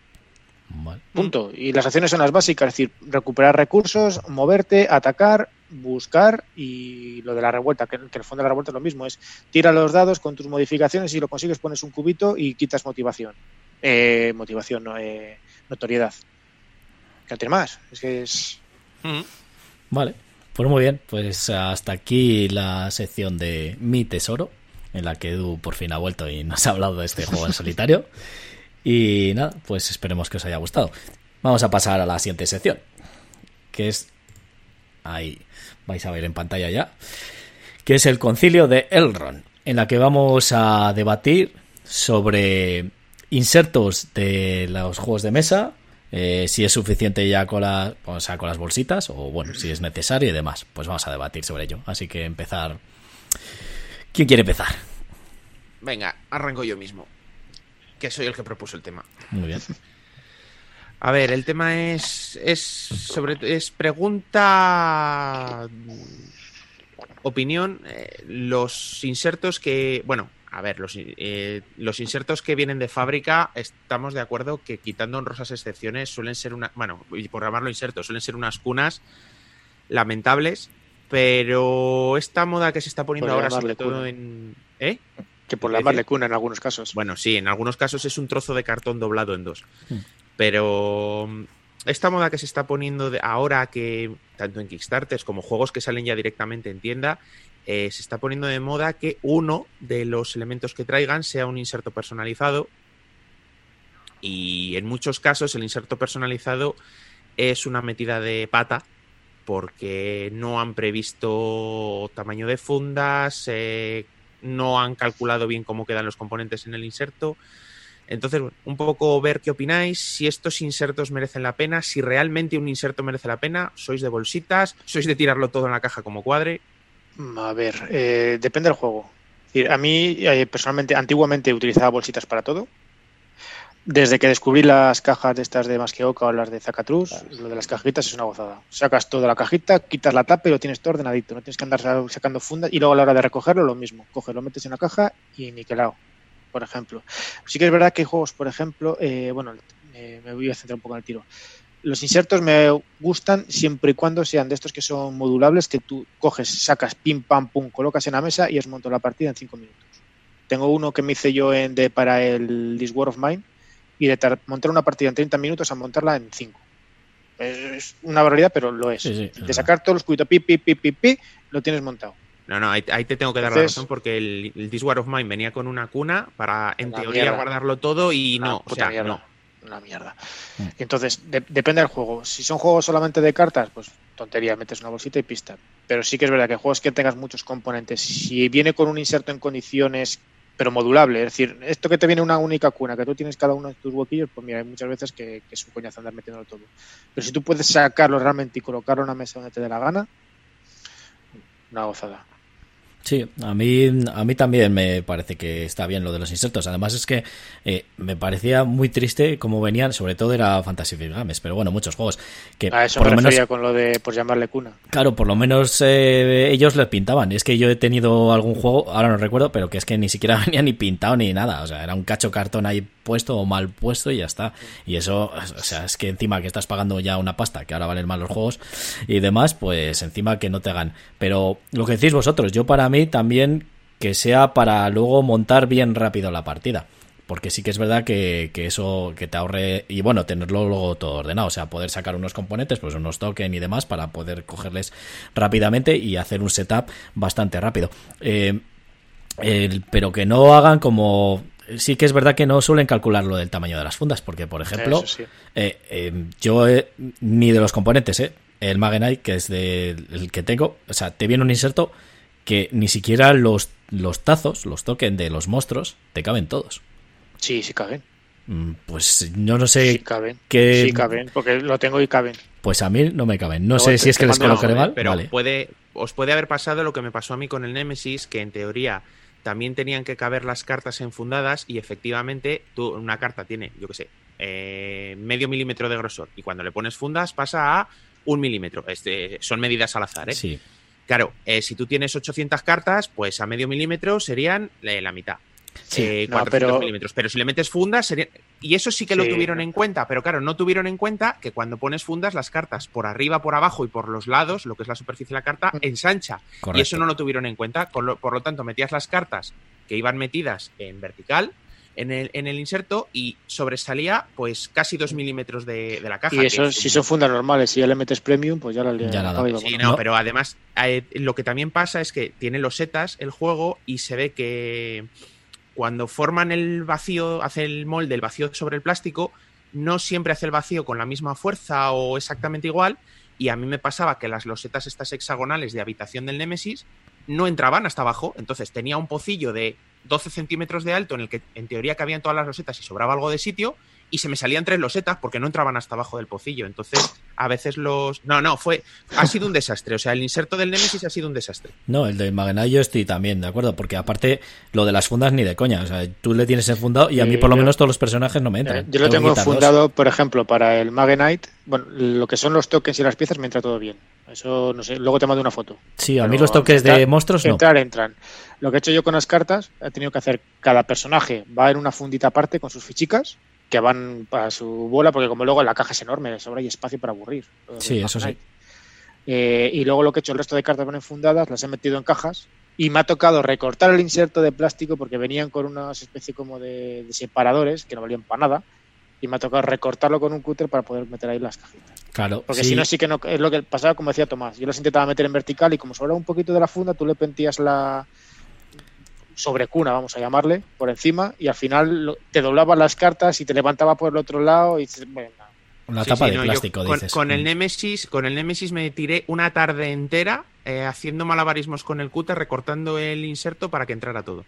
Vale. Punto. Y las acciones son las básicas, es decir, recuperar recursos, moverte, atacar, buscar y lo de la revuelta, que, que en el fondo de la revuelta es lo mismo, es tira los dados con tus modificaciones y si lo consigues pones un cubito y quitas motivación. Eh, motivación, no, eh, notoriedad. Que no tiene más. Es que es... Ujú. Vale, pues muy bien. Pues hasta aquí la sección de Mi Tesoro, en la que Edu por fin ha vuelto y nos ha hablado de este juego en solitario. Y nada, pues esperemos que os haya gustado. Vamos a pasar a la siguiente sección, que es... Ahí vais a ver en pantalla ya. Que es el concilio de Elrond, en la que vamos a debatir sobre insertos de los juegos de mesa, eh, si es suficiente ya con, la- o sea, con las bolsitas, o bueno, si es necesario y demás. Pues vamos a debatir sobre ello. Así que empezar. ¿Quién quiere empezar? Venga, arranco yo mismo. Que soy el que propuso el tema. Muy bien. A ver, el tema es. es sobre es pregunta. Opinión. eh, los insertos que. Bueno, a ver, los, eh, los insertos que vienen de fábrica, estamos de acuerdo que quitando honrosas excepciones, suelen ser una. Bueno, y por llamarlo insertos, suelen ser unas cunas lamentables. Pero esta moda que se está poniendo ahora, llamarle sobre todo cuna. en. ¿Eh? Que por decir- cuna en algunos casos. Bueno, sí, en algunos casos es un trozo de cartón doblado en dos. Hmm. Pero mm, esta moda que se está poniendo de ahora que tanto en Kickstarter como juegos que salen ya directamente en tienda, eh, se está poniendo de moda que uno de los elementos que traigan sea un inserto personalizado. Y en muchos casos el inserto personalizado es una metida de pata porque no han previsto tamaño de fundas, eh, no han calculado bien cómo quedan los componentes en el inserto. Entonces, bueno, un poco ver qué opináis, si estos insertos merecen la pena, si realmente un inserto merece la pena, sois de bolsitas, sois de tirarlo todo en la caja como cuadre. Mm, A ver, eh, depende del juego. A mí, eh, personalmente, antiguamente utilizaba bolsitas para todo. Desde que descubrí las cajas de estas de Masqueoka o las de Zacatrus, lo de las cajitas es una gozada. Sacas toda la cajita, quitas la tapa y lo tienes todo ordenadito. No tienes que andar sa- sacando fundas y luego a la hora de recogerlo lo mismo. Coges, lo metes en la caja y niquelado, por ejemplo. Sí que es verdad que hay juegos, por ejemplo, eh, bueno, eh, me voy a centrar un poco en el tiro. Los insertos me gustan siempre y cuando sean de estos que son modulables, que tú coges, sacas, pim, pam, pum, colocas en la mesa y es monto la partida en 5 minutos. Tengo uno que me hice yo en, de, para el This War of Mine y de tar- montar una partida en 30 minutos a montarla en 5. Es, una barbaridad, pero lo es. Sí, sí, es de sacar todos los cubitos, pi, pi, pi, pi, pi, lo tienes montado. No, no, ahí, ahí te tengo que dar la razón porque el, el This War of Mine venía con una cuna para, en teoría, mierda. guardarlo todo y no, o puta sea, mierda. no. Una mierda. Mm. Entonces, de- depende del juego. Si son juegos solamente de cartas, pues tontería, metes una bolsita y pista. Pero sí que es verdad que juegos que tengas muchos componentes, si viene con un inserto en condiciones, pero modulable, es decir, esto que te viene una única cuna, que tú tienes cada uno de tus huequillos, pues mira, hay muchas veces que, que es un coñazo andar metiéndolo todo. Pero si tú puedes sacarlo realmente y colocarlo en una mesa donde te dé la gana, una gozada. Sí, a mí, a mí también me parece que está bien lo de los insertos. Además es que eh, me parecía muy triste cómo venían, sobre todo era Fantasy Games, pero bueno, muchos juegos que A eso por me lo menos con lo de por llamarle cuna. Claro, por lo menos eh, ellos les pintaban. Es que yo he tenido algún juego, ahora no recuerdo, pero que es que ni siquiera venía ni pintado ni nada. O sea, era un cacho cartón ahí puesto o mal puesto y ya está. Y eso, o sea, es que encima que estás pagando ya una pasta, que ahora valen más los juegos y demás, pues encima que no te hagan. Pero lo que decís vosotros, yo para mí también que sea para luego montar bien rápido la partida. Porque sí que es verdad que, que eso que te ahorre y bueno, tenerlo luego todo ordenado, o sea, poder sacar unos componentes, pues unos tokens y demás para poder cogerles rápidamente y hacer un setup bastante rápido. Eh, el- pero que no hagan como... Sí que es verdad que no suelen calcular lo del tamaño de las fundas, porque por ejemplo, sí. eh, eh, yo eh, ni de los componentes, eh, el Magenite, que es de- el que tengo, o sea, te viene un inserto que ni siquiera los, los tazos, los tokens de los monstruos, te caben todos. Sí, sí caben. Mm, Pues yo no sé, Sí caben. que- Sí caben, porque lo tengo y caben. pues a mí no me caben. No sé si es que les colocaré mal. Pero vale. puede, os puede haber pasado lo que me pasó a mí con el Nemesis, que en teoría también tenían que caber las cartas enfundadas y efectivamente tú, una carta tiene, yo qué sé, eh, medio milímetro de grosor y cuando le pones fundas pasa a un milímetro. Este, son medidas al azar, ¿eh? Sí, Claro, eh, si tú tienes 800 cartas, pues a medio milímetro serían eh, la mitad. Sí, Eh, no, 400 pero- milímetros. Pero si le metes fundas, serían... Y eso sí que lo tuvieron no. en cuenta, pero claro, no tuvieron en cuenta que cuando pones fundas, las cartas por arriba, por abajo y por los lados, lo que es la superficie de la carta, Mm. ensancha. correcto. Y eso no lo tuvieron en cuenta. Lo- por lo tanto, metías las cartas que iban metidas en vertical en el, en el inserto y sobresalía pues casi dos milímetros de, de la caja. Y eso, es si un- son fundas normales, si ya le metes premium, pues ya la Ya nada. Sí, No. pero además eh, lo que también pasa es que tiene los setas el juego y se ve que cuando forman el vacío, hace el molde, el vacío sobre el plástico, no siempre hace el vacío con la misma fuerza o exactamente igual. Y a mí me pasaba que las losetas estas hexagonales de habitación del Némesis no entraban hasta abajo. Entonces tenía un pocillo de 12 centímetros de alto en el que en teoría cabían todas las losetas y sobraba algo de sitio. y se me salían tres losetas porque no entraban hasta abajo del pocillo. Entonces, a veces los. No, no, fue. Ha sido un desastre. O sea, el inserto del Nemesis ha sido un desastre. No, el de Magenite yo estoy también de acuerdo, porque aparte lo de las fundas ni de coña. O sea, tú le tienes enfundado y a mí por lo menos todos los personajes no me entran. Eh, yo lo tengo enfundado, por ejemplo, para el Magenite. Bueno, lo que son los tokens y las piezas me entra todo bien. Eso no sé. Luego te mando una foto. Sí, a mí los toques de monstruos no. Entrar, entran. Lo que he hecho yo con las cartas, he tenido que hacer cada personaje va en una fundita aparte con sus fichicas que van para su bola, porque como luego la caja es enorme, sobra y espacio para aburrir. Sí, eso sí. Eh, y luego lo que he hecho, el resto de cartas van fundadas, las he metido en cajas y me ha tocado recortar el inserto de plástico porque venían con una especie como de, separadores que no valían para nada y me ha tocado recortarlo con un cúter para poder meter ahí las cajitas. Claro. Porque si no, sí que no. Es lo que pasaba, como decía Tomás. Yo las intentaba meter en vertical y como sobra un poquito de la funda, tú le pentías la, sobre cuna, vamos a llamarle, por encima, y al final te doblaba las cartas y te levantaba por el otro lado y bueno, una tapa de plástico, dices. Con, el mm. Nemesis, con el Nemesis me tiré una tarde entera eh, haciendo malabarismos con el cúter, recortando el inserto para que entrara todo.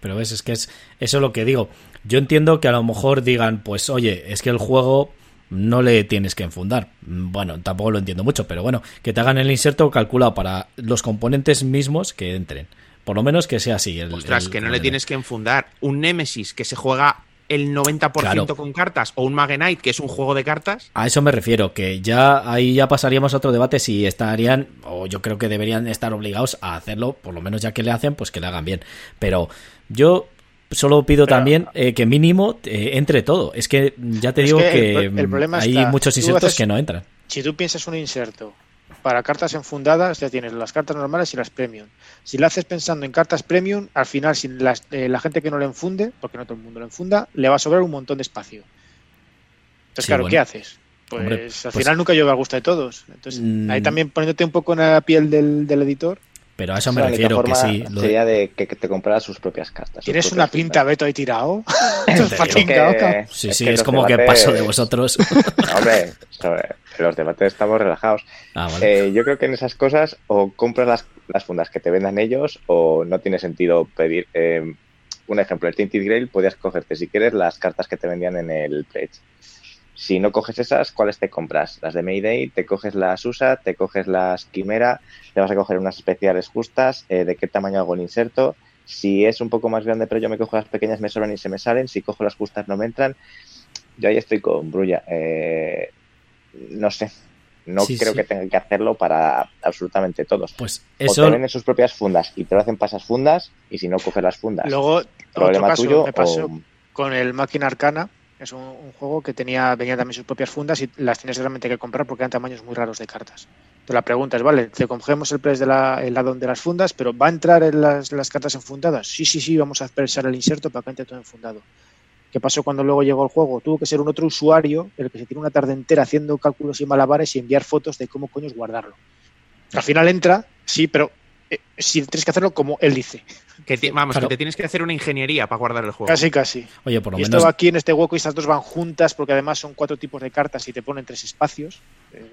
Pero ves, es que es eso es lo que digo. Yo entiendo que a lo mejor digan, pues oye, es que el juego no le tienes que enfundar. Bueno, tampoco lo entiendo mucho, pero bueno, que te hagan el inserto calculado para los componentes mismos que entren. Por lo menos que sea así. El, Ostras, que no le tienes que enfundar un Nemesis que se juega el 90% con cartas o un Magenite que es un juego de cartas. A eso me refiero, que ya ahí ya pasaríamos a otro debate si estarían, o yo creo que deberían estar obligados a hacerlo, por lo menos ya que le hacen, pues que le hagan bien. Pero yo solo pido también eh, que mínimo eh, entre todo. Es que ya te digo que, hay muchos insertos que no entran. Si tú piensas un inserto para cartas enfundadas ya tienes las cartas normales y las premium. Si lo haces pensando en cartas premium, al final, si eh, la gente que no le enfunde, porque no todo el mundo lo enfunda, le va a sobrar un montón de espacio. Entonces, claro, ¿qué haces? Pues al pues final nunca llega al gusto de todos. Entonces, mm. ahí también poniéndote un poco en la piel del, editor. Pero a eso me refiero que sí. Sería de que, te comprara sus propias cartas. ¿Tienes una pinta, Beto, ahí tirado? sí, sí, es, como que paso de vosotros. hombre, sobre, los debates estamos relajados. Ah, eh, yo creo que en esas cosas o compras las, las, fundas que te vendan ellos o no tiene sentido pedir. Eh, un ejemplo, el Tinted Grail podías cogerte, si quieres, las cartas que te vendían en el Pledge. Si no coges esas, ¿cuáles te compras? Las de Mayday, te coges las USA, te coges las Quimera, te vas a coger unas especiales justas, eh, de qué tamaño hago el inserto. Si es un poco más grande, pero yo me cojo las pequeñas, me sobran y se me salen. Si cojo las justas, no me entran. Yo ahí estoy con Brulla. Eh, no sé. No creo que tengan que hacerlo para absolutamente todos. Pues eso... O te venden sus propias fundas y te lo hacen pasas fundas y si no coges las fundas. Luego, problema tuyo. Me pasó con el Máquina Arcana. Es un, juego que tenía venía también sus propias fundas y las tienes realmente que comprar porque eran tamaños muy raros de cartas. Entonces la pregunta es, vale, te cogemos el precio de la, el lado de las fundas, pero ¿va a entrar en las, las cartas enfundadas? Sí, sí, sí, vamos a expresar el inserto para que entre todo enfundado. ¿Qué pasó cuando luego llegó el juego? Tuvo que ser un otro usuario el que se tiene una tarde entera haciendo cálculos y malabares y enviar fotos de cómo coño guardarlo. Al final entra, sí, pero eh, si tienes que hacerlo como él dice. Que vamos, que te tienes que hacer una ingeniería para guardar el juego. Casi, casi. Oye, por lo y menos. Esto aquí en este hueco y estas dos van juntas porque además son cuatro tipos de cartas y te ponen tres espacios. Eh,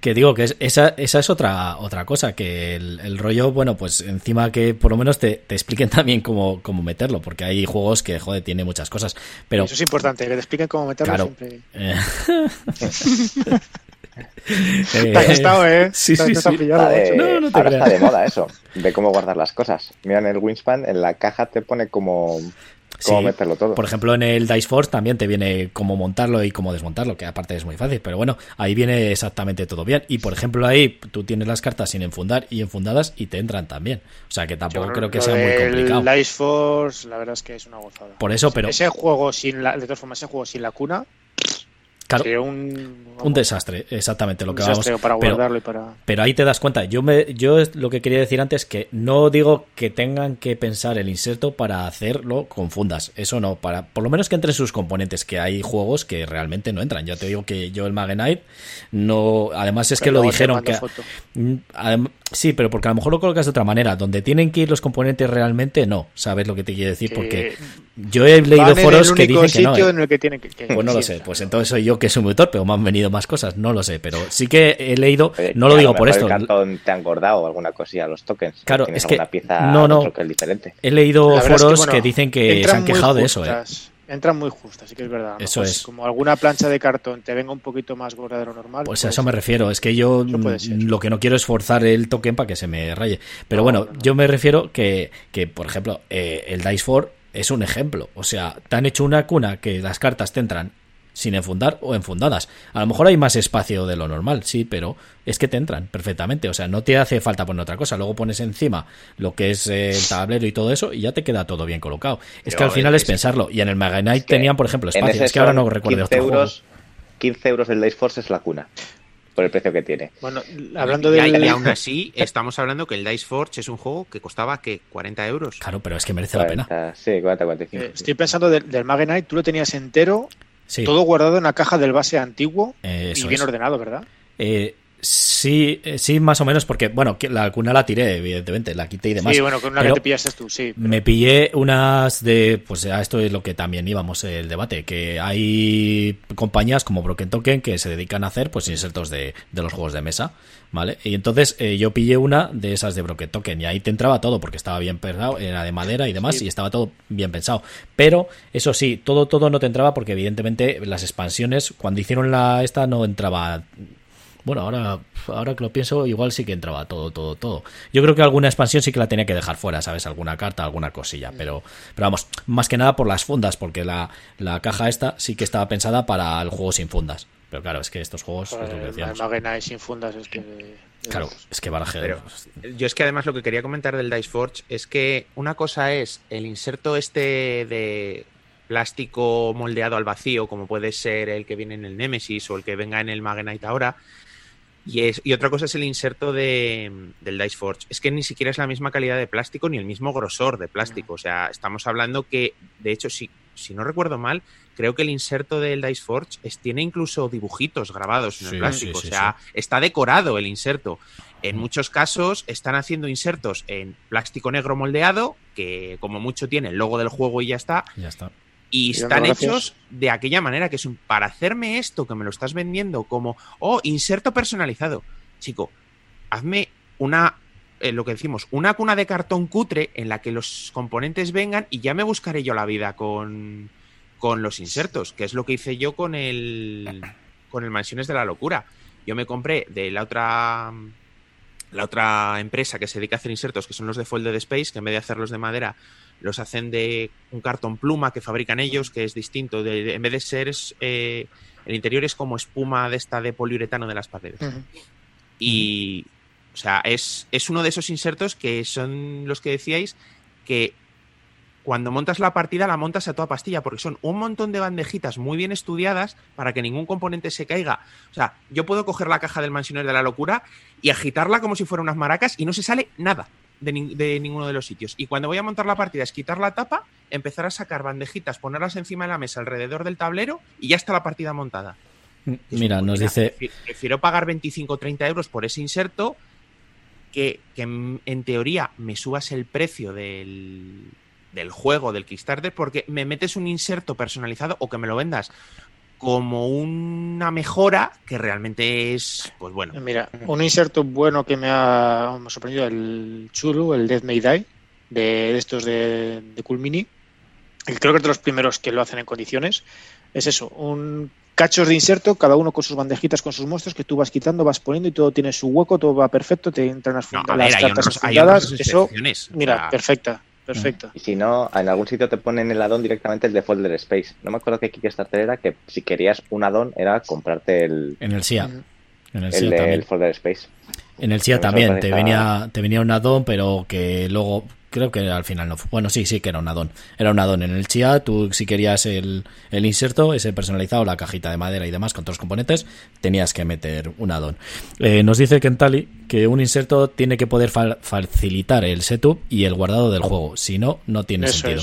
que, digo que esa, esa es otra, otra cosa, que el, rollo, bueno, pues encima que por lo menos te, expliquen también cómo, cómo, meterlo, porque hay juegos que, joder, tiene muchas cosas. Pero, Eso es importante, que te expliquen cómo meterlo siempre. Eh. te ¿eh? Sí, sí, sí. no, no te ahora está de moda eso, de cómo guardar las cosas. Mira, en el Wingspan, en la caja te pone como cómo meterlo todo. Por ejemplo, en el Dice Force también te viene cómo montarlo y cómo desmontarlo, que aparte es muy fácil, pero bueno, ahí viene exactamente todo bien. Y por ejemplo, ahí tú tienes las cartas sin enfundar y enfundadas y te entran también. O sea que tampoco creo que sea muy complicado. El Dice Force, la verdad es que es una gozada. Por eso, pero. Ese juego sin la, de todas formas, ese juego sin la cuna, un, desastre, exactamente lo que vamos. Para guardarlo y para... pero ahí te das cuenta. Yo me, yo lo que quería decir antes es que no digo que tengan que pensar el inserto para hacerlo con fundas. Eso no, para por lo menos que entre sus componentes, que hay juegos que realmente no entran. Ya te digo que yo el Magenite no. Además es que lo dijeron que. Mm, sí, pero porque a lo mejor lo colocas de otra manera. Donde tienen que ir los componentes realmente, no. ¿Sabes lo que te quiero decir? Porque yo he leído foros que dicen que no. ¿eh? En el que tienen que, pues no lo sé. Pues entonces soy yo que soy muy torpe o me han venido más cosas. No lo sé. Pero sí que he leído. no lo digo por esto. El cartón te han engordado alguna cosilla los tokens. Claro, es que. Pieza no, no. Que es diferente. He leído foros que, dicen que se han quejado de eso. ¿eh? Entran muy justas, sí que es verdad. Eso es. Como alguna plancha de cartón te venga un poquito más gorda de lo normal. Pues a eso me refiero. Es que yo lo que no quiero es forzar el token para que se me raye. Pero bueno, yo me refiero que, que por ejemplo, eh, el Dice 4 es un ejemplo. O sea, te han hecho una cuna que las cartas te entran sin enfundar o enfundadas. A lo mejor hay más espacio de lo normal, sí, pero es que te entran perfectamente. O sea, no te hace falta poner otra cosa. Luego pones encima lo que es el tablero y todo eso y ya te queda todo bien colocado. es que al final es, pensarlo. Y en el Mega Knight tenían, por ejemplo, espacio. Es que ahora no recuerdo 15 euros, 15 euros el Dice Force es la cuna por el precio que tiene. Bueno, hablando de... Y, aún así, estamos hablando que el Dice Forge es un juego que costaba, que 40 euros. Claro, pero es que merece la pena. Sí, 40, 45. Eh, estoy pensando del, del Knight, tú lo tenías entero todo guardado en una caja del base antiguo y bien ordenado, ¿verdad? Eh, sí, eh, sí, más o menos, porque, bueno, la cuna la tiré, evidentemente, la quité y demás. Sí, bueno, con una que te pillaste tú, sí. Me pillé unas de, pues a esto es lo que también íbamos el debate, que hay compañías como Broken Token que se dedican a hacer, pues, insertos de, de los juegos de mesa. ¿vale? Y entonces eh, yo pillé una de esas de Broken Token y ahí te entraba todo porque estaba bien pensado, era de madera y demás y estaba todo bien pensado. Pero eso sí, todo todo no te entraba porque evidentemente las expansiones cuando hicieron la esta no entraba bueno, ahora, ahora que lo pienso, igual sí que entraba todo, todo, todo. Yo creo que alguna expansión sí que la tenía que dejar fuera, ¿sabes? Alguna carta, alguna cosilla. Pero, pero vamos, más que nada por las fundas, porque la, la caja esta sí que estaba pensada para el juego sin fundas. Pero claro, es que estos juegos. es sin fundas es que. Claro, es que baraje. Pero, yo es que además lo que quería comentar del Dice Forge es que una cosa es el inserto este de plástico moldeado al vacío, como puede ser el que viene en el Nemesis o el que venga en el Magenite ahora. Y, es, y otra cosa es el inserto de, del Dice Forge. Es que ni siquiera es la misma calidad de plástico ni el mismo grosor de plástico. O sea, estamos hablando que, de hecho, si, si no recuerdo mal, creo que el inserto del Dice Forge tiene incluso dibujitos grabados en el plástico. o sea, está decorado el inserto. En muchos casos están haciendo insertos en plástico negro moldeado, que como mucho tiene el logo del juego y ya está. Ya está. Y están hechos de aquella manera que es un, para hacerme esto que me lo estás vendiendo como, oh, inserto personalizado. Chico, hazme una eh, lo que decimos, una cuna de cartón cutre en la que los componentes vengan y ya me buscaré yo la vida con, con los insertos, que es lo que hice yo con el con el Mansiones de la Locura. Yo me compré de la otra la otra empresa que se dedica a hacer insertos, que son los de Folded Space, que en vez de hacerlos de madera, los hacen de un cartón pluma que fabrican ellos, que es distinto. De, en vez de ser, eh, el interior es como espuma de esta de poliuretano de las paredes. Y, o sea, es, es uno de esos insertos que son los que decíais que cuando montas la partida la montas a toda pastilla, porque son un montón de bandejitas muy bien estudiadas para que ningún componente se caiga. O sea, yo puedo coger la caja del mansionero de la locura y agitarla como si fueran unas maracas y no se sale nada de, ninguno de los sitios. Y cuando voy a montar la partida es quitar la tapa, empezar a sacar bandejitas, ponerlas encima de la mesa alrededor del tablero y ya está la partida montada. Mira, nos dice... Prefiero pagar 25 o 30 euros por ese inserto que, que en teoría me subas el precio del, del juego, del Kickstarter, porque me metes un inserto personalizado o que me lo vendas como una mejora que realmente es, pues bueno. Mira, un inserto bueno que me ha, sorprendido, el Chulu, el Death May Die, de, estos de, de Cool Mini. Creo que es de los primeros que lo hacen en condiciones. Es eso, un cachos de inserto, cada uno con sus bandejitas, con sus monstruos que tú vas quitando, vas poniendo y todo tiene su hueco, todo va perfecto, te entran las, cartas Eso, mira, perfecta. Perfecto. Y si no, en algún sitio te ponen el addon directamente el de Folder Space. No me acuerdo qué Kickstarter era, que si querías un addon era comprarte el... En el SIA. En el, SIA el Folder Space. En el SIA también, te venía, te venía un addon, pero que luego creo que al final no fue. Bueno, sí, sí que era un addon. Era un addon en el Chia. Tú, si querías el, el, inserto, ese personalizado, la cajita de madera y demás con todos los componentes, tenías que meter un addon. Eh, nos dice Kentali que un inserto tiene que poder facilitar el setup y el guardado del juego. Si no, no tiene sentido.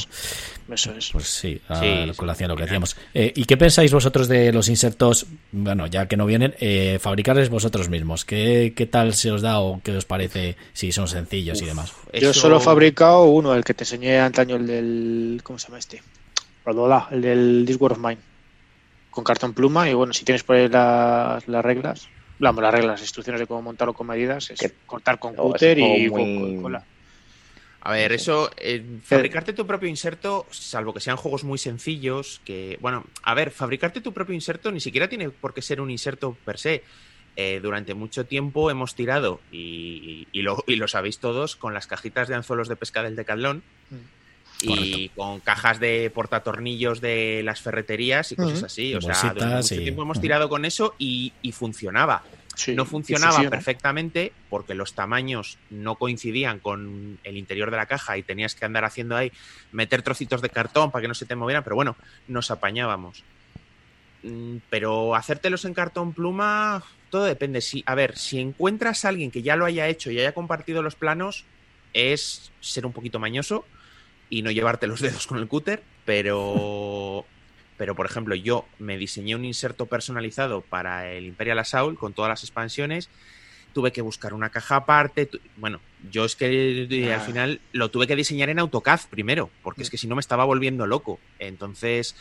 Eso es. Pues sí, a colación lo que decíamos. Eh, ¿Y qué pensáis vosotros de los insertos? Bueno, ya que no vienen, eh, fabricarles vosotros mismos. ¿Qué, ¿Qué tal se os da o qué os parece si son sencillos y demás? Yo solo he fabricado uno, el que te enseñé antaño, el del. ¿Cómo se llama este? El del Discord of Mine. Con cartón pluma y bueno, si tienes por ahí las, las reglas, vamos, las reglas, las instrucciones de cómo montarlo con medidas, es cortar con cúter y con, A ver, eso, eh, fabricarte tu propio inserto, salvo que sean juegos muy sencillos, que, bueno, a ver, fabricarte tu propio inserto ni siquiera tiene por qué ser un inserto per se. Eh, durante mucho tiempo hemos tirado, y, y, lo, y, lo, sabéis todos, con las cajitas de anzuelos de pesca del Decathlon y Correcto. con cajas de portatornillos de las ferreterías y cosas así. Y O sea, durante mucho y- tiempo hemos tirado con eso y, y funcionaba. Sí, no funcionaba funciona. perfectamente porque los tamaños no coincidían con el interior de la caja y tenías que andar haciendo ahí, meter trocitos de cartón para que no se te movieran, pero bueno, nos apañábamos. Mm, Pero hacértelos en cartón pluma, todo depende. Si, a ver, si encuentras a alguien que ya lo haya hecho y haya compartido los planos, es ser un poquito mañoso y no llevarte los dedos con el cúter, pero pero por ejemplo yo me diseñé un inserto personalizado para el Imperial Assault con todas las expansiones. Tuve que buscar una caja aparte. Tu- bueno yo es que eh, al Ah. final lo tuve que diseñar en AutoCAD primero porque es que si no me estaba volviendo loco. Entonces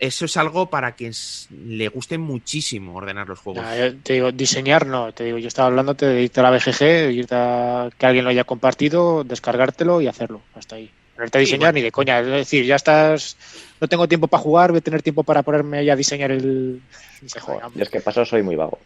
eso es algo para que s- le guste muchísimo ordenar los juegos. Yo te digo, diseñar no, te digo, yo estaba hablándote de irte a la BGG, irte a que alguien lo haya compartido, descargártelo y hacerlo, hasta ahí. Ponerte a Sí, diseñar bueno. ni de coña, es decir, ya estás, no tengo tiempo para jugar, voy a tener tiempo para ponerme ahí a diseñar el... Joder, yo es que paso soy muy vago.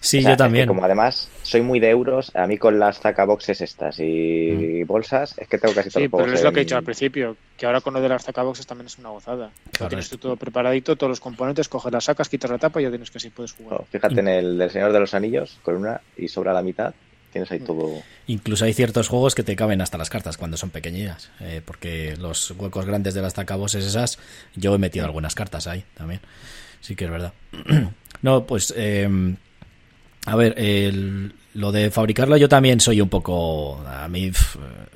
Sí, O sea, yo es que también. como además soy muy de euros, a mí con las boxes estas y bolsas, es que tengo casi todos Sí, pero es lo que he dicho al principio, que ahora con lo de las boxes también es una gozada. Claro. tienes tú todo preparadito, todos los componentes, coges las sacas, quitas la tapa y ya tienes que así puedes jugar. Oh, Fíjate en el del Señor de los Anillos, con una y sobra la mitad, tienes ahí todo. Incluso hay ciertos juegos que te caben hasta las cartas cuando son pequeñillas. eh, porque los huecos grandes de las tacaboses esas, yo he metido algunas cartas ahí también. Sí que es verdad. no, pues. eh, a ver, el- lo de fabricarlo yo también soy un poco... A mí...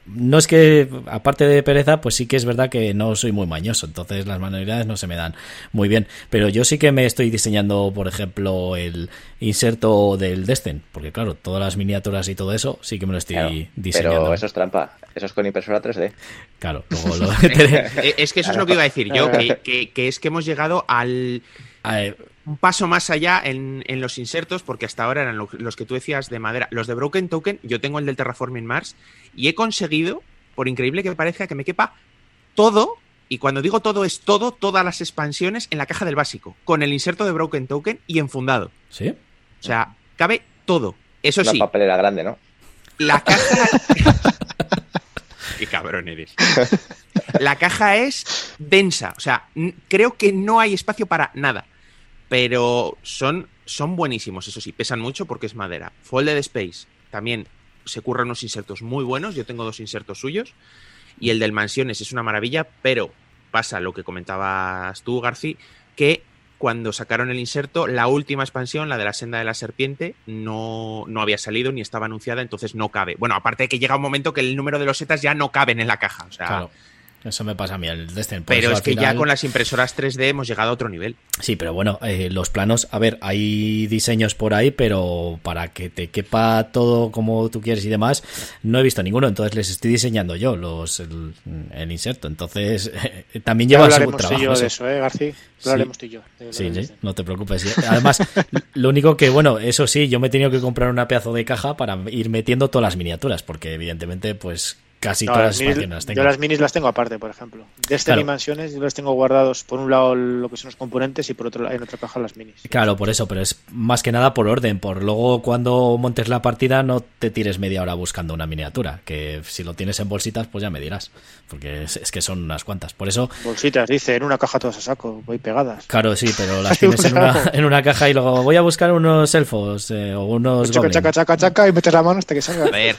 No es que, aparte de pereza, pues sí que es verdad que no soy muy mañoso, entonces las manualidades no se me dan muy bien. Pero yo sí que me estoy diseñando, por ejemplo, el inserto del Destin, porque claro, todas las miniaturas y todo eso sí que me lo estoy Claro, diseñando. pero eso es trampa. Eso es con impresora 3D. Claro, luego lo... Es que eso es lo que iba a decir yo que, que- que es que hemos llegado al A ver, un paso más allá en, en los insertos, porque hasta ahora eran lo- los que tú decías de madera. Los de Broken Token, yo tengo el del Terraforming Mars, y he conseguido, por increíble que parezca, que me quepa todo, y cuando digo todo es todo, todas las expansiones en la caja del básico, con el inserto de Broken Token y enfundado. ¿Sí? O sea, cabe todo. Eso Una sí, papelera grande, ¿no? la caja... Qué cabrón eres. La caja es densa, o sea, creo que no hay espacio para nada. Pero son, son buenísimos, eso sí, pesan mucho porque es madera. Folded Space también se curran unos insertos muy buenos, yo tengo dos insertos suyos. Y el del Mansiones es una maravilla, pero pasa lo que comentabas tú, Garci, que cuando sacaron el inserto, la última expansión, la de la senda de la serpiente, no, no había salido ni estaba anunciada, entonces no cabe. Bueno, aparte de que llega un momento que el número de los setas ya no caben en la caja. O sea, Claro. Eso me pasa a mí, el Destin. Por pero eso es que ya con las impresoras 3D hemos llegado a otro nivel. Sí, pero bueno, eh, los planos, a ver, hay diseños por ahí, pero para que te quepa todo como tú quieres y demás, no he visto ninguno, entonces les estoy diseñando yo los el, el inserto, entonces eh, también lleva su hablaremos tú y trabajo. yo eso. de eso, ¿eh, García? Sí. Hablaremos tú y yo. Sí, sí, no te preocupes. Además, lo único que, bueno, eso sí, yo me he tenido que comprar una pedazo de caja para ir metiendo todas las miniaturas, porque evidentemente, pues casi No, todas las minis- expansiones las tengo. yo las minis las tengo aparte, por ejemplo. De este Claro. Mansiones yo las tengo guardados por un lado lo que son los componentes y por otro lado en otra caja las minis. Claro, por eso, pero es más que nada por orden, por luego cuando montes la partida no te tires media hora buscando una miniatura, que si lo tienes en bolsitas pues ya me dirás, porque es, es que son unas cuantas. Por eso, Bolsitas, dice, en una caja todas a saco, voy pegadas. claro, sí, pero las tienes en una, en una caja y luego voy a buscar unos elfos eh, o unos Chaca, goblins. chaca, chaca, chaca y metes la mano hasta que salga. A ver,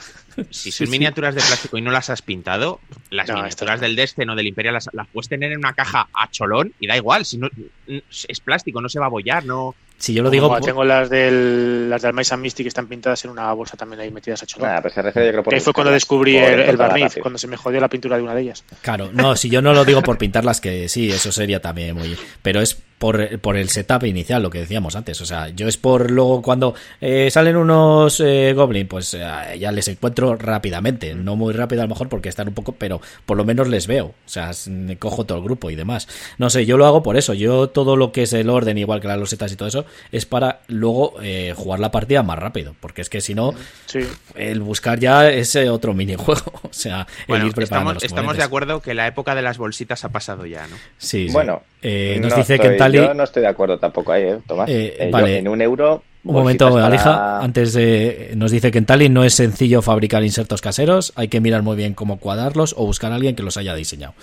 si son miniaturas de plástico y no las has pintado, las No, miniaturas esto no. del Destin o del Imperial las, las puedes tener en una caja a cholón y da igual, si no es plástico, no se va a bollar, no. Si yo lo digo, Como por- tengo las del las del Mice and Mystic que están pintadas en una bolsa también ahí metidas a cholón. Nada, pero se refiere yo creo por que ahí fue cuando descubrí el, barniz, cuando se me jodió la pintura de una de ellas. Claro, no, si yo no lo digo por pintarlas, que sí, eso sería también muy. Pero es por, por, el setup inicial, lo que decíamos antes. O sea, yo es por luego cuando eh, salen unos eh, Goblin, pues eh, ya les encuentro rápidamente. No muy rápido a lo mejor porque están un poco, pero por lo menos les veo. O sea, cojo todo el grupo y demás. No sé, yo lo hago por eso. Yo todo lo que es el orden, igual que las losetas y todo eso, es para luego eh, jugar la partida más rápido. Porque es que si no, Sí. el buscar ya es eh, otro minijuego. O sea, el ir preparando estamos, los estamos de acuerdo que la época de las bolsitas ha pasado ya, ¿no? Sí, sí. Bueno, Eh, nos no dice estoy- Kentali. Yo no estoy de acuerdo tampoco ahí, ¿eh, Tomás? Eh, Eh, yo en un euro. Un momento, para- Alija, antes de, nos dice que en Tallinn no es sencillo fabricar insertos caseros, hay que mirar muy bien cómo cuadrarlos o buscar a alguien que los haya diseñado.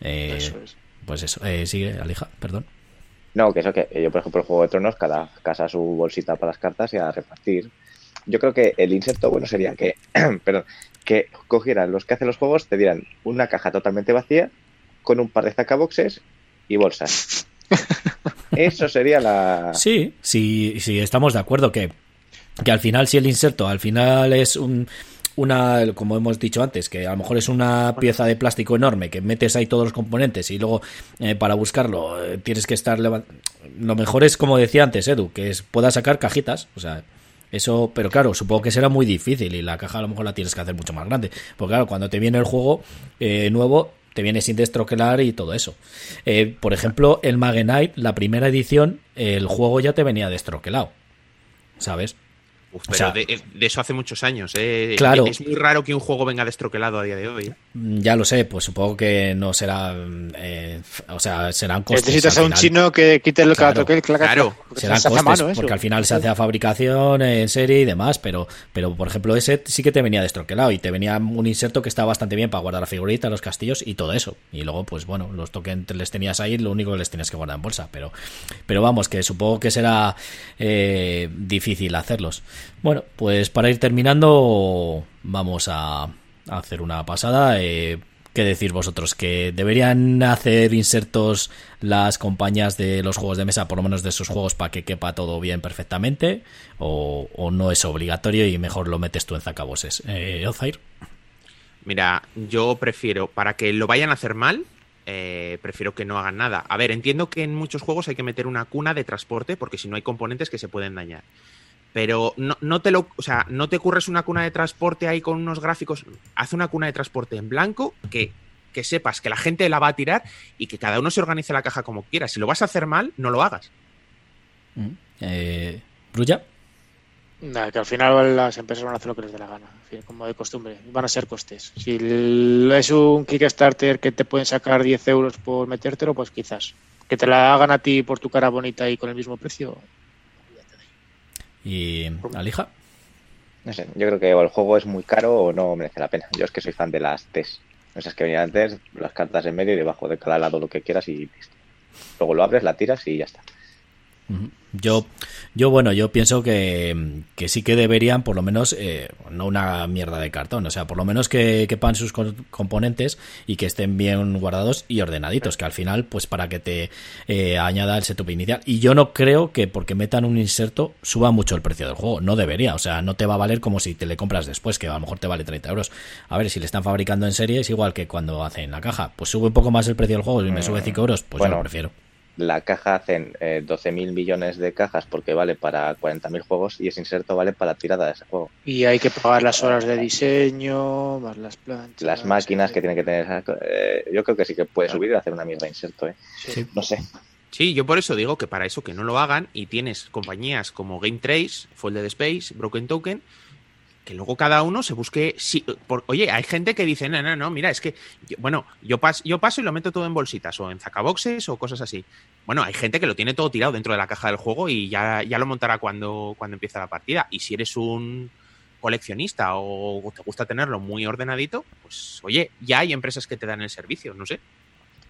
Eh, Eso es. Pues eso, eh, sigue, Alija, perdón. No, que eso que yo, por ejemplo, el Juego de Tronos, cada casa su bolsita para las cartas y a repartir. Yo creo que el inserto bueno sería que, perdón, que cogieran los que hacen los juegos, te dieran una caja totalmente vacía con un par de zacaboxes y bolsas. Eso sería la. Sí, sí, sí, estamos de acuerdo que, que al final, si el inserto al final es un, una, como hemos dicho antes, que a lo mejor es una pieza de plástico enorme que metes ahí todos los componentes y luego eh, para buscarlo eh, tienes que estar Lo mejor es, como decía antes, Edu, que es, pueda sacar cajitas, o sea. Eso, pero claro, supongo que será muy difícil y la caja a lo mejor la tienes que hacer mucho más grande. Porque claro, cuando te viene el juego eh, nuevo, te viene sin destroquelar y todo eso. Por ejemplo, el Magenite, la primera edición, el juego ya te venía destroquelado. ¿Sabes? Uf, O pero sea- de, de eso hace muchos años, ¿eh? Claro. Es muy raro que un juego venga destroquelado a día de hoy. ¿eh? Mm, Ya lo sé, pues supongo que no será. eh, o sea, serán costes. Necesitas a un final. chino que quite el Claro, claro, claro, Serán se costes, mano porque al final se hace a fabricación en serie y demás, pero, pero por ejemplo ese sí que te venía destroquelado y te venía un inserto que está bastante bien para guardar la figurita, los castillos y todo eso. Y luego, pues bueno, los tokens les tenías ahí, lo único que les tenías que guardar en bolsa, pero, pero vamos, que supongo que será eh, difícil hacerlos. Bueno, pues para ir terminando, vamos a, hacer una pasada. Eh, ¿Qué decir vosotros? ¿Que deberían hacer insertos las compañías de los juegos de mesa, por lo menos de sus juegos, para que quepa todo bien perfectamente? ¿O, o no es obligatorio y mejor lo metes tú en zacaboses? Eh, Ozair. Mira, yo prefiero, para que lo vayan a hacer mal, eh, prefiero que no hagan nada. A ver, entiendo que en muchos juegos hay que meter una cuna de transporte, porque si no hay componentes que se pueden dañar. Pero no, no te lo, o sea, no te curres una cuna de transporte ahí con unos gráficos. Haz una cuna de transporte en blanco que, que sepas que la gente la va a tirar y que cada uno se organice la caja como quiera. Si lo vas a hacer mal, no lo hagas. Eh, ¿Brulla? Nada, que al final las empresas van a hacer lo que les dé la gana, como de costumbre, van a ser costes. Si es un Kickstarter que te pueden sacar 10 euros por metértelo, pues quizás. Que te la hagan a ti por tu cara bonita y con el mismo precio. ¿Y Alija? No sé, yo creo que o el juego es muy caro o no merece la pena. Yo es que soy fan de las TES. Esas que venían antes, las cartas en medio y debajo de cada lado lo que quieras y listo. Luego lo abres, la tiras y ya está. Yo, yo bueno, yo pienso que, que sí que deberían, por lo menos, eh, no una mierda de cartón, o sea, por lo menos que quepan sus co- componentes y que estén bien guardados y ordenaditos, que al final, pues para que te eh, añada el setup inicial. Y yo no creo que porque metan un inserto suba mucho el precio del juego, no debería, o sea, no te va a valer como si te le compras después, que a lo mejor te vale 30 euros. A ver, si le están fabricando en serie es igual que cuando hacen la caja, pues sube un poco más el precio del juego y me sube 5 euros, pues yo lo prefiero. La caja hacen eh, 12.000 millones de cajas porque vale para 40.000 juegos y ese inserto vale para la tirada de ese juego. Y hay que pagar las horas de diseño, más las planchas. Las máquinas que tienen que tener. eh, yo creo que sí que puede subir y hacer una mierda inserto, ¿eh? Sí. No sé. Sí, yo por eso digo que para eso que no lo hagan y tienes compañías como Game Trace, Folded Space, Broken Token, que luego cada uno se busque. Sí, por- oye, hay gente que dice, no, no, no, mira, es que, yo- bueno, yo, pas, yo paso y lo meto todo en bolsitas o en zacaboxes o cosas así. Bueno, hay gente que lo tiene todo tirado dentro de la caja del juego y ya, ya lo montará cuando, cuando empieza la partida. Y si eres un coleccionista o te gusta tenerlo muy ordenadito, pues oye, ya hay empresas que te dan el servicio, no sé.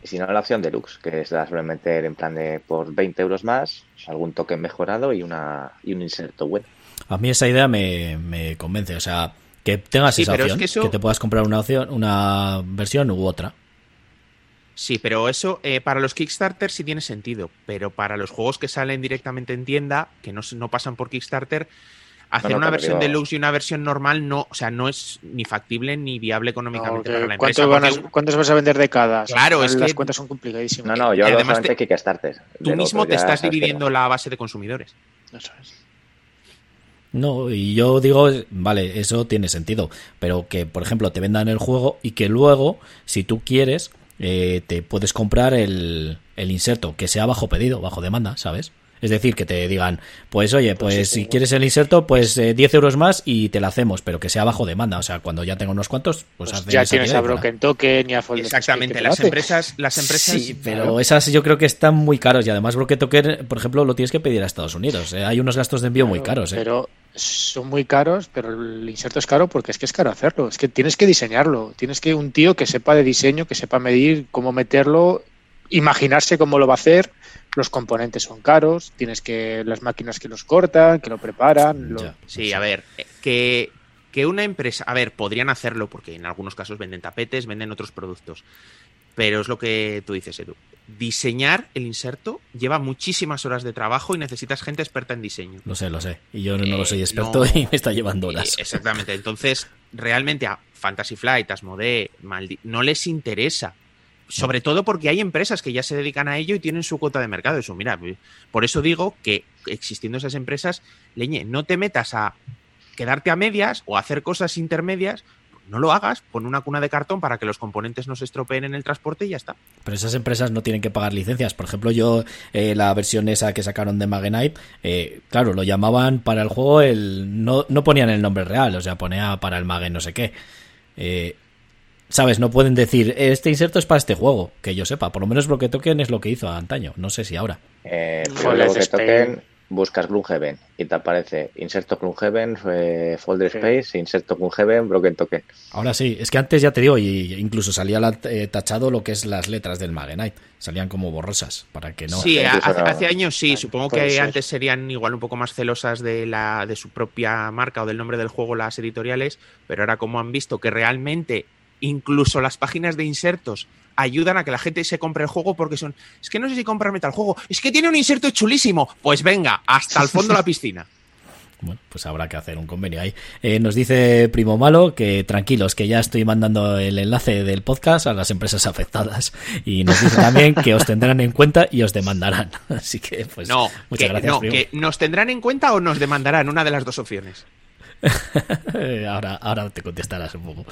Y si no, la opción deluxe, que se la suelen meter en plan de por 20 euros más, algún token mejorado y, una, y un inserto bueno. A mí esa idea me, me convence, o sea, que tengas Sí, esa es opción, que te puedas comprar una opción, una versión u otra. Sí, pero eso eh, para los Kickstarter sí tiene sentido, pero para los juegos que salen directamente en tienda, que no, se- no pasan por Kickstarter, Hacer No, no, una versión digo- deluxe y una versión normal no, o sea, no es ni factible ni viable económicamente No, para la ¿cuántos, empresa. van a- porque ¿Cuántos vas a vender de cada? Claro, es Las que- cuentas son complicadísimas. No, no, Y yo hablo además te- de Kickstarter. Tú mismo te estás dividiendo la base de consumidores. Eso es. No, y yo digo, vale, eso tiene sentido, pero que, por ejemplo, te vendan el juego y que luego, si tú quieres, eh, te puedes comprar el, el inserto, que sea bajo pedido, bajo demanda, ¿sabes? Es decir, que te digan, pues oye, pues, Pues sí, si sí. quieres el inserto, pues eh, 10 euros más y te la hacemos, pero que sea bajo demanda. O sea, cuando ya tenga unos cuantos, pues, Pues ya tienes a. Broken Token y a Fold Exactamente, las empresas, las empresas. Sí, pero esas yo creo que están muy caros y además Broken Token, por ejemplo, lo tienes que pedir a Estados Unidos. ¿eh? Hay unos gastos de envío muy caros. ¿eh? Pero son muy caros, pero el inserto es caro porque es que es caro hacerlo. Es que tienes que diseñarlo. Tienes que un tío que sepa de diseño, que sepa medir cómo meterlo, imaginarse cómo lo va a hacer. Los componentes son caros, tienes que las máquinas que los cortan, que lo preparan. lo-. Sí, a ver, eh, que, que una empresa, a ver, podrían hacerlo porque en algunos casos venden tapetes, venden otros productos, pero es lo que tú dices, Edu. Diseñar el inserto lleva muchísimas horas de trabajo y necesitas gente experta en diseño. Lo sé, lo sé. Y yo no lo Eh, soy experto no. y me está llevando horas. Eh, Exactamente. Entonces, realmente a Fantasy Flight, Asmodee, Maldi- no les interesa. Sobre todo porque hay empresas que ya se dedican a ello y tienen su cuota de mercado. Eso, mira, por eso digo que existiendo esas empresas, leñe, no te metas a quedarte a medias o a hacer cosas intermedias. No lo hagas, pon una cuna de cartón para que los componentes no se estropeen en el transporte y ya está. Pero esas empresas no tienen que pagar licencias. Por ejemplo, yo, eh, la versión esa que sacaron de Magenite, eh, claro, lo llamaban para el juego, el no, no ponían el nombre real, o sea, ponía para el Magen no sé qué. Eh, ¿Sabes? No pueden decir, este inserto es para este juego, que yo sepa. Por lo menos Bloque Token es lo que hizo antaño. No sé si ahora. Eh, Folder luego que toquen, buscas Gloomhaven y te aparece inserto Gloomhaven, eh, folder Sí. space, inserto Gloomhaven, broken token. Ahora sí, es que antes ya te digo, y incluso salía la- eh, tachado lo que es las letras del Magenite. Salían como borrosas, para que no. Sí, hace, no- hace años sí, supongo que ser. antes serían igual un poco más celosas de la de su propia marca o del nombre del juego las editoriales, pero ahora como han visto que realmente incluso las páginas de insertos ayudan a que la gente se compre el juego porque son, es que no sé si comprarme tal juego, es que tiene un inserto chulísimo, pues venga, hasta el fondo de la piscina. Bueno, pues habrá que hacer un convenio ahí. Eh, nos dice Primo Malo que tranquilos, que ya estoy mandando el enlace del podcast a las empresas afectadas. Y nos dice también que os tendrán en cuenta y os demandarán. Así que, pues, No, muchas que, gracias, no, Primo. que nos tendrán en cuenta o nos demandarán, una de las dos opciones. Ahora, ahora te contestarás un poco.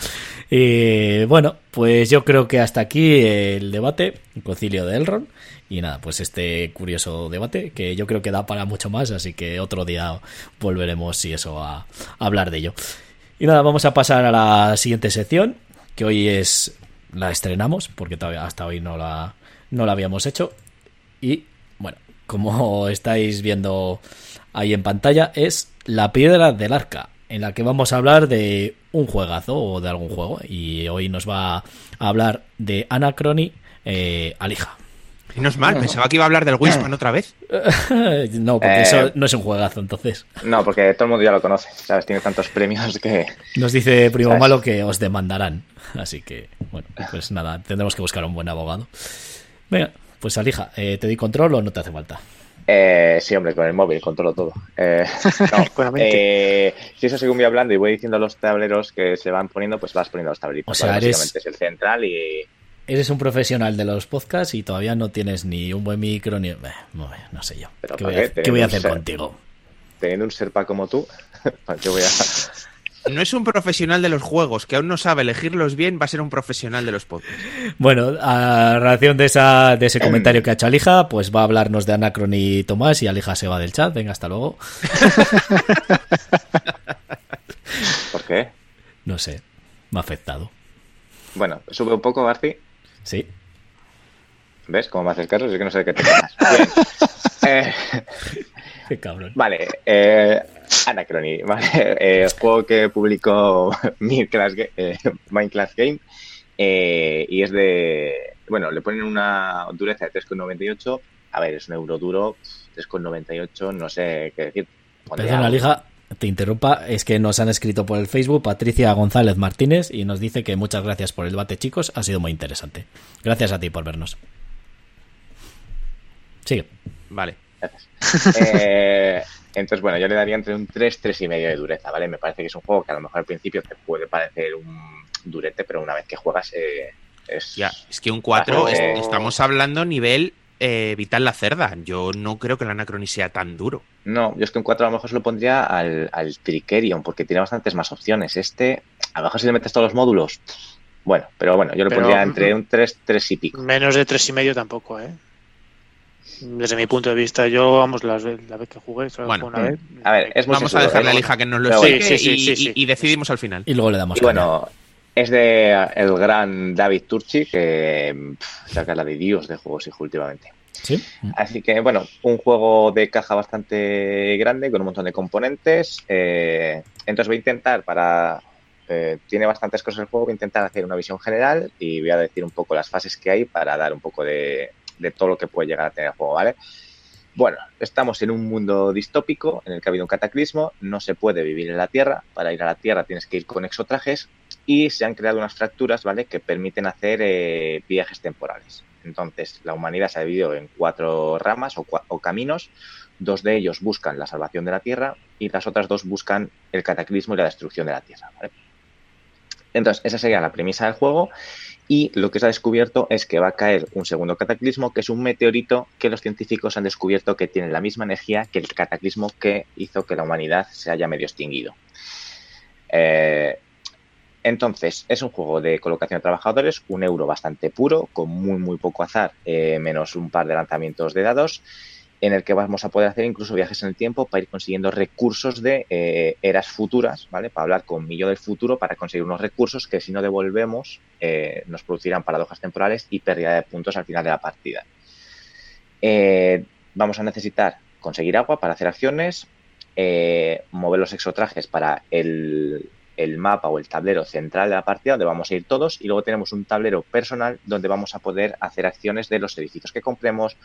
Eh, bueno, pues yo creo que hasta aquí el debate, concilio de Elrond. Y nada, pues este curioso debate que yo creo que da para mucho más, así que otro día volveremos, si eso, a, a hablar de ello. Y nada, vamos a pasar a la siguiente sección, que hoy es la estrenamos, porque todavía hasta hoy no la, no la habíamos hecho. Y bueno, como estáis viendo ahí en pantalla, es la piedra del arca, en la que vamos a hablar de un juegazo o de algún juego. Y hoy nos va a hablar de Anacrony eh, Alija. Menos mal, pensaba que iba a hablar del Winspan otra vez. no, porque Eh, eso no es un juegazo, entonces. No, porque todo el mundo ya lo conoce, ¿sabes? Tiene tantos premios que... Nos dice Primo ¿Sabes? Malo que os demandarán. Así que, bueno, pues nada, tendremos que buscar un buen abogado. Venga, pues Alija, eh, ¿te doy control o no te hace falta? Eh, sí, hombre, con el móvil controlo todo. Eh, no, Con la mente. eh, si eso según voy hablando y voy diciendo los tableros que se van poniendo, pues vas poniendo los tableritos. O sea, ¿vale? eres- Básicamente es el central y... Eres un profesional de los podcasts y todavía no tienes ni un buen micro ni... Eh, no, no sé yo. Pero ¿Qué ¿para voy, a, qué? qué voy a Tenemos hacer ser- contigo? Teniendo un serpa como tú, ¿para qué voy a...? No es un profesional de los juegos, que aún no sabe elegirlos bien, va a ser un profesional de los podcasts. Bueno, a relación de, esa, de ese comentario que ha hecho Alija, pues va a hablarnos de Anacron y Tomás y Alija se va del chat. Venga, hasta luego. ¿Por qué? No sé, me ha afectado. Bueno, sube un poco, Garci. Sí. ¿Ves cómo me haces caso? Es que no sé de qué te quedas. Bien. Eh, Qué cabrón. vale, eh, Anacrony, vale, eh, juego que publicó Minecraft, eh, Minecraft Game eh, y es de, bueno, le ponen una dureza de 3,98, a ver, es un euro duro, 3,98, no sé qué decir. Perdona. Alija, te interrumpa. Es que nos han escrito por el Facebook Patricia González Martínez y nos dice que muchas gracias por el debate, chicos. Ha sido muy interesante. Gracias a ti por vernos. Sigue. Vale. Eh, Entonces, bueno, yo le daría entre un 3, 3 y medio de dureza, ¿vale? Me parece que es un juego que a lo mejor al principio te puede parecer un durete, pero una vez que juegas eh, es... Ya, es que un 4, Eh, estamos hablando nivel eh, Vital la Cerda. Yo no creo que el Anacrony sea tan duro. No, yo es que un 4 a lo mejor se lo pondría al, al Trickerion, porque tiene bastantes más opciones. Este, a lo mejor si le metes todos los módulos, bueno, pero bueno, yo le Pero, pondría entre un 3, 3 y pico. Menos de tres y medio tampoco, ¿eh? Desde mi punto de vista, yo, vamos, la vez que jugué, solo Bueno, una vez. A ver, es muy Vamos a sencillo, dejar la ¿eh? lija que nos lo explique. Sí, sí, y, sí, sí, sí. y- y decidimos al final. Y luego le damos Y bueno, es de el gran David Turchi, que pff, saca la de Dios de juegos hijo últimamente. Sí. Así que, bueno, un juego de caja bastante grande, con un montón de componentes. eh, entonces voy a intentar para... eh, tiene bastantes cosas el juego, voy a intentar hacer una visión general y voy a decir un poco las fases que hay para dar un poco de, de todo lo que puede llegar a tener el juego, ¿vale? Bueno, estamos en un mundo distópico en el que ha habido un cataclismo, no se puede vivir en la Tierra, para ir a la Tierra tienes que ir con exotrajes y se han creado unas fracturas, ¿vale? Que permiten hacer eh, viajes temporales. Entonces, la humanidad se ha dividido en cuatro ramas o, o caminos. Dos de ellos buscan la salvación de la Tierra y las otras dos buscan el cataclismo y la destrucción de la Tierra. ¿vale? Entonces, esa sería la premisa del juego. Y lo que se ha descubierto es que va a caer un segundo cataclismo, que es un meteorito que los científicos han descubierto que tiene la misma energía que el cataclismo que hizo que la humanidad se haya medio extinguido. Eh, entonces, es un juego de colocación de trabajadores, un euro bastante puro, con muy, muy poco azar, eh, menos un par de lanzamientos de dados, en el que vamos a poder hacer incluso viajes en el tiempo para ir consiguiendo recursos de eh, eras futuras, ¿vale? Para hablar con mi del futuro para conseguir unos recursos que si no devolvemos eh, nos producirán paradojas temporales y pérdida de puntos al final de la partida. Eh, vamos a necesitar conseguir agua para hacer acciones, mover los exotrajes para el, el mapa o el tablero central de la partida donde vamos a ir todos y luego tenemos un tablero personal donde vamos a poder hacer acciones de los edificios que compremos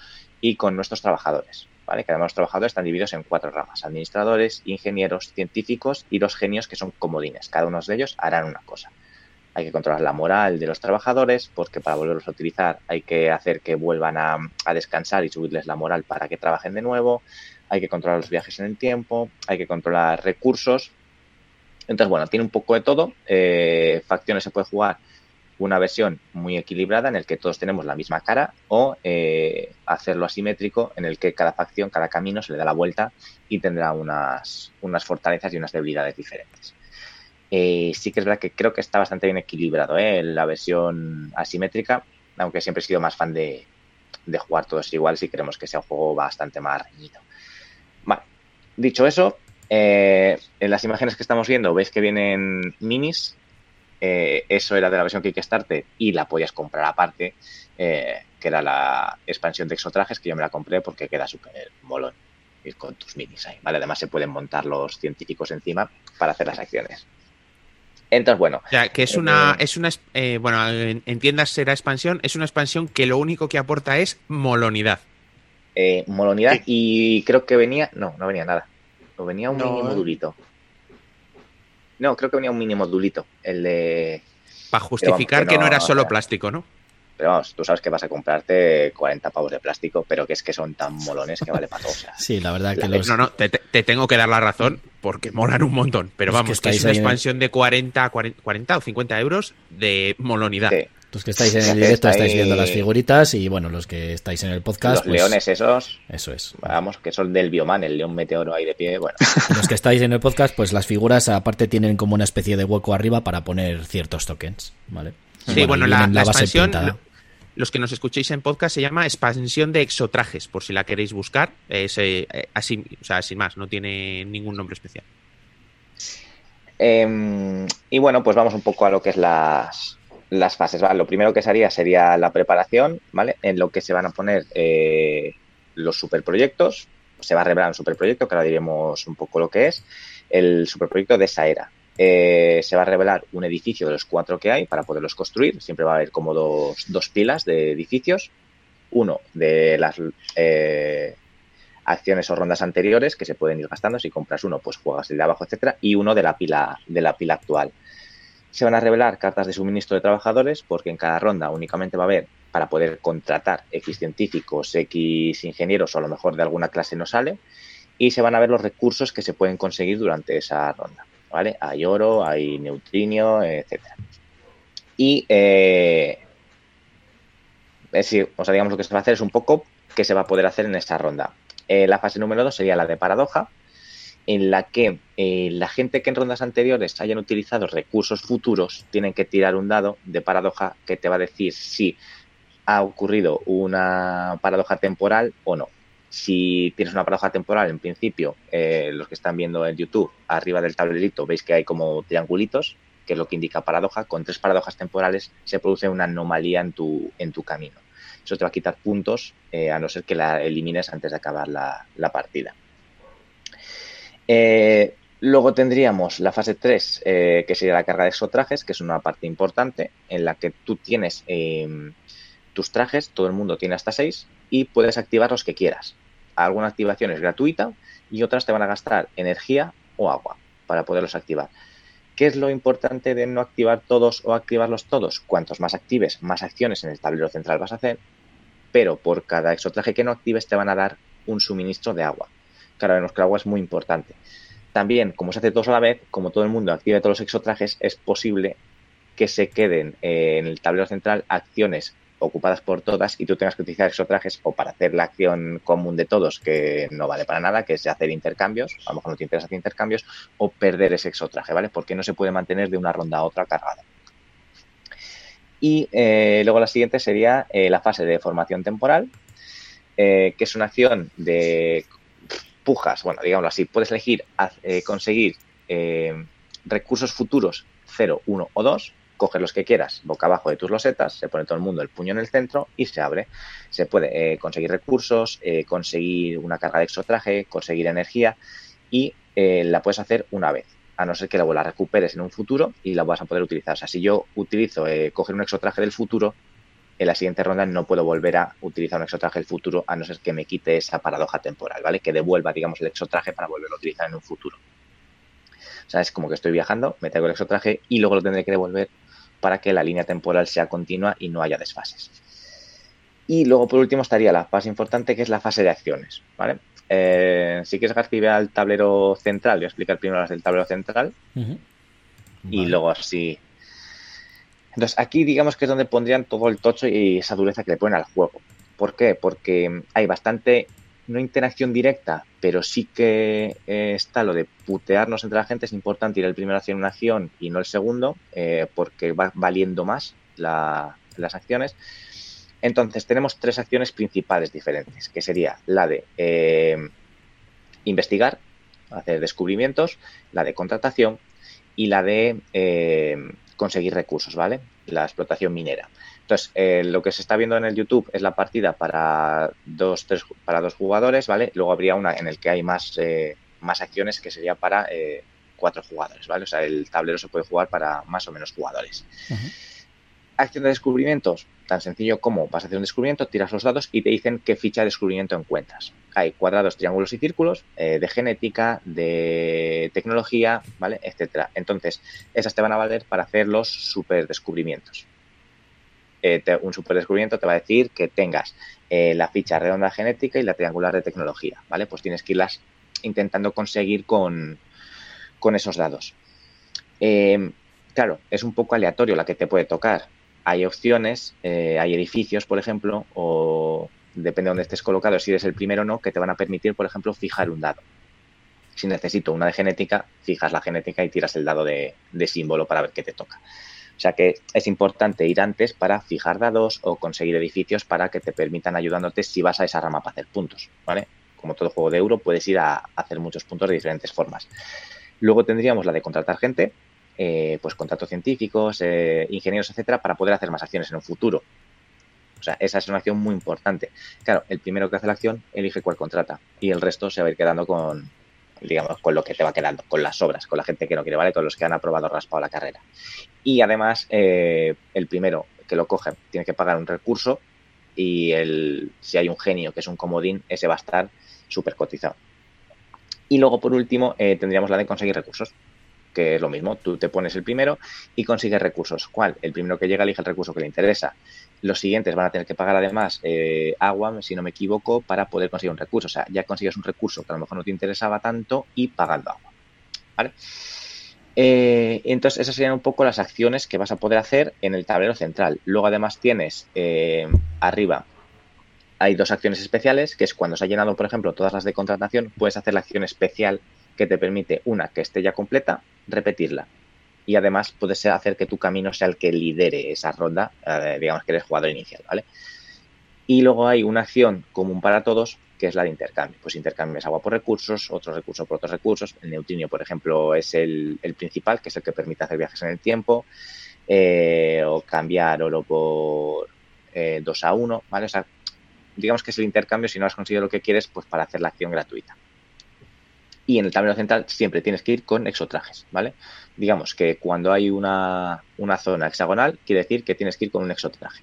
y con nuestros trabajadores. ¿vale? Que además los trabajadores están divididos en cuatro ramas, administradores, ingenieros, científicos y los genios que son comodines. Cada uno de ellos harán una cosa. Hay que controlar la moral de los trabajadores porque para volverlos a utilizar hay que hacer que vuelvan a, a descansar y subirles la moral para que trabajen de nuevo. Hay que controlar los viajes en el tiempo, hay que controlar recursos entonces, bueno, tiene un poco de todo. Eh, facciones se puede jugar una versión muy equilibrada en el que todos tenemos la misma cara o eh, hacerlo asimétrico en el que cada facción, cada camino se le da la vuelta y tendrá unas, unas fortalezas y unas debilidades diferentes. Eh, sí que es verdad que creo que está bastante bien equilibrado ¿eh? la versión asimétrica, aunque siempre he sido más fan de, de jugar todos igual si queremos que sea un juego bastante más reñido. Vale, dicho eso, eh, en las imágenes que estamos viendo veis que vienen minis. Eh, eso era de la versión Kickstarter y la podías comprar aparte, eh, que era la expansión de exotrajes que yo me la compré porque queda súper molón ir con tus minis ahí, ¿vale? Además se pueden montar los científicos encima para hacer las acciones. Entonces, bueno, O sea, que es una, es una, eh, bueno, en, en tiendas será expansión, es una expansión que lo único que aporta es molonidad. eh, molonidad Sí. y creo que venía, no, no venía nada. O venía un No, mini eh. modulito. No, creo que venía un mini modulito, el de Para justificar que que no, no, era solo plástico, ¿no? Pero vamos, tú sabes que vas a comprarte 40 pavos de plástico, pero que es que son tan molones que vale para todo. O sea, Sí, la verdad que La- los... No, no, te, te- te tengo que dar la razón porque molan un montón. Pero Es que vamos, que, es una en expansión de 40, 40, 40 o 50 euros de molonidad. sí, Los que estáis en el directo está estáis ahí- viendo las figuritas y bueno, los que estáis en el podcast, los pues, leones esos, eso es. vamos, que son del Bioman, el león meteoro ahí de pie, bueno, Los que estáis en el podcast, pues las figuras aparte tienen como una especie de hueco arriba para poner ciertos tokens, ¿vale? Sí, bueno, la, vienen la base expansión, pintada. los que nos escuchéis en podcast, se llama expansión de exotrajes, por si la queréis buscar. Es, eh, eh, así, o sea, sin más, no tiene ningún nombre especial. Eh, y bueno, pues vamos un poco a lo que es las, las fases. ¿vale? Lo primero que se haría sería la preparación, ¿vale? En lo que se van a poner eh, los superproyectos. Se va a revelar un superproyecto, que ahora diremos un poco lo que es. El superproyecto de esa era. Eh, se va a revelar un edificio de los cuatro que hay para poderlos construir. Siempre va a haber como dos, dos pilas de edificios. Uno de las eh, acciones o rondas anteriores que se pueden ir gastando. Si compras uno, pues juegas el de abajo, etcétera, y uno de la pila, de la pila actual. Se van a revelar cartas de suministro de trabajadores, porque en cada ronda únicamente va a haber para poder contratar X científicos, X ingenieros, o a lo mejor de alguna clase no sale. y se van a ver los recursos que se pueden conseguir durante esa ronda. ¿Vale? Hay oro, hay neutrinio, etcétera. Y eh, o sea, digamos lo que se va a hacer es un poco qué se va a poder hacer en esta ronda. Eh, la fase número 2 sería la de paradoja, en la que eh, la gente que en rondas anteriores hayan utilizado recursos futuros tienen que tirar un dado de paradoja que te va a decir si ha ocurrido una paradoja temporal o no. Si tienes una paradoja temporal, en principio, eh, los que están viendo en YouTube, arriba del tablerito veis que hay como triangulitos, que es lo que indica paradoja. Con tres paradojas temporales se produce una anomalía en tu, en tu camino. Eso te va a quitar puntos, eh, a no ser que la elimines antes de acabar la, partida. Eh, luego tendríamos la fase 3, eh, que sería la carga de exotrajes, que es una parte importante en la que tú tienes em, tus trajes, todo el mundo tiene hasta 6, y puedes activar los que quieras. Alguna activación es gratuita y otras te van a gastar energía o agua para poderlos activar. ¿Qué es lo importante de no activar todos o activarlos todos? Cuantos más actives, más acciones en el tablero central vas a hacer pero por cada exotraje que no actives te van a dar un suministro de agua. Claro, vemos que el agua es muy importante. También, como se hace todos a la vez, como todo el mundo active todos los exotrajes, es posible que se queden eh, en el tablero central acciones ocupadas por todas y tú tengas que utilizar exotrajes o para hacer la acción común de todos, que no vale para nada, que es hacer intercambios, a lo mejor no te interesa hacer intercambios, o perder ese exotraje, ¿vale? Porque no se puede mantener de una ronda a otra cargado. Y eh, luego la siguiente sería eh, la fase de formación temporal, que es una acción de pujas, bueno, digámoslo así, puedes elegir conseguir recursos futuros 0, 1 o 2, coger los que quieras boca abajo de tus losetas, se pone todo el mundo el puño en el centro y se abre. Se puede conseguir recursos, conseguir una carga de exotraje, conseguir energía y la puedes hacer una vez a no ser que la recuperes en un futuro y la vas a poder utilizar. O sea, si yo utilizo eh, coger un exotraje del futuro, en la siguiente ronda no puedo volver a utilizar un exotraje del futuro a no ser que me quite esa paradoja temporal, ¿vale? Que devuelva, digamos, el exotraje para volverlo a utilizar en un futuro. O sea, es como que estoy viajando, me traigo el exotraje y luego lo tendré que devolver para que la línea temporal sea continua y no haya desfases. Y luego, por último, estaría la fase importante que es la fase de acciones, ¿vale? Eh, si quieres, García, ve al tablero central. Voy a explicar primero las del tablero central. Y luego así. Entonces, aquí digamos que es donde pondrían todo el tocho y esa dureza que le ponen al juego. ¿Por qué? Porque hay bastante, no interacción directa, pero sí que eh, está lo de putearnos entre la gente. Es importante ir el primero hacia una acción y no el segundo, eh, porque va valiendo más las acciones. Entonces, tenemos tres acciones principales diferentes, que sería la de eh, investigar, hacer descubrimientos, la de contratación y la de conseguir recursos, ¿vale? La explotación minera. Entonces, eh, lo que se está viendo en el YouTube es la partida para dos, tres, para dos jugadores, ¿vale? Luego habría una en el que hay más, más acciones que sería para cuatro jugadores, ¿vale? O sea, el tablero se puede jugar para más o menos jugadores acción de descubrimientos, tan sencillo como vas a hacer un descubrimiento, tiras los dados y te dicen qué ficha de descubrimiento encuentras. Hay cuadrados, triángulos y círculos eh, de genética, de tecnología, ¿vale? Etcétera. Entonces, esas te van a valer para hacer los super descubrimientos. Eh, un super descubrimiento te va a decir que tengas eh, la ficha redonda genética y la triangular de tecnología, ¿vale? Pues tienes que irlas intentando conseguir con, con esos dados. claro, es un poco aleatorio la que te puede tocar hay opciones, eh, hay edificios, por ejemplo, o depende de dónde estés colocado, si eres el primero o no, que te van a permitir, por ejemplo, fijar un dado. Si necesito una de genética, fijas la genética y tiras el dado de, símbolo para ver qué te toca. O sea que es importante ir antes para fijar dados o conseguir edificios para que te permitan ayudándote si vas a esa rama para hacer puntos, ¿vale? Como todo juego de euro, puedes ir a hacer muchos puntos de diferentes formas. Luego tendríamos la de contratar gente, eh, pues contratos científicos, eh, ingenieros, etcétera, para poder hacer más acciones en un futuro. O sea, esa es una acción muy importante. Claro, el primero que hace la acción elige cuál contrata y el resto se va a ir quedando con, digamos, con lo que te va quedando, con las obras, con la gente que no quiere, ¿vale? Con los que han aprobado raspado la carrera. Y además, eh, el primero que lo coge tiene que pagar un recurso y el, si hay un genio que es un comodín, ese va a estar súper cotizado. Y luego, por último, tendríamos la de conseguir recursos que es lo mismo. Tú te pones el primero y consigues recursos. ¿Cuál? El primero que llega elige el recurso que le interesa. Los siguientes van a tener que pagar además eh, agua, si no me equivoco, para poder conseguir un recurso. O sea, ya consigues un recurso que a lo mejor no te interesaba tanto y pagando agua. ¿Vale? Eh, entonces, esas serían un poco las acciones que vas a poder hacer en el tablero central. Luego, además, tienes eh, arriba, hay dos acciones especiales, que es cuando se ha llenado, por ejemplo, todas las de contratación, puedes hacer la acción especial que te permite, una, que esté ya completa, repetirla. Y además puedes hacer que tu camino sea el que lidere esa ronda, eh, digamos que eres jugador inicial, ¿vale? Y luego hay una acción común para todos, que es la de intercambio. Pues intercambias agua por recursos, otro recurso por otros recursos. El neutrinio, por ejemplo, es el, principal, que es el que permite hacer viajes en el tiempo, eh, o cambiar oro por 2 eh, a 1, ¿vale? O sea, digamos que es el intercambio, si no has conseguido lo que quieres, pues para hacer la acción gratuita. Y en el tablero central siempre tienes que ir con exotrajes, ¿vale? Digamos que cuando hay una, una zona hexagonal, quiere decir que tienes que ir con un exotraje.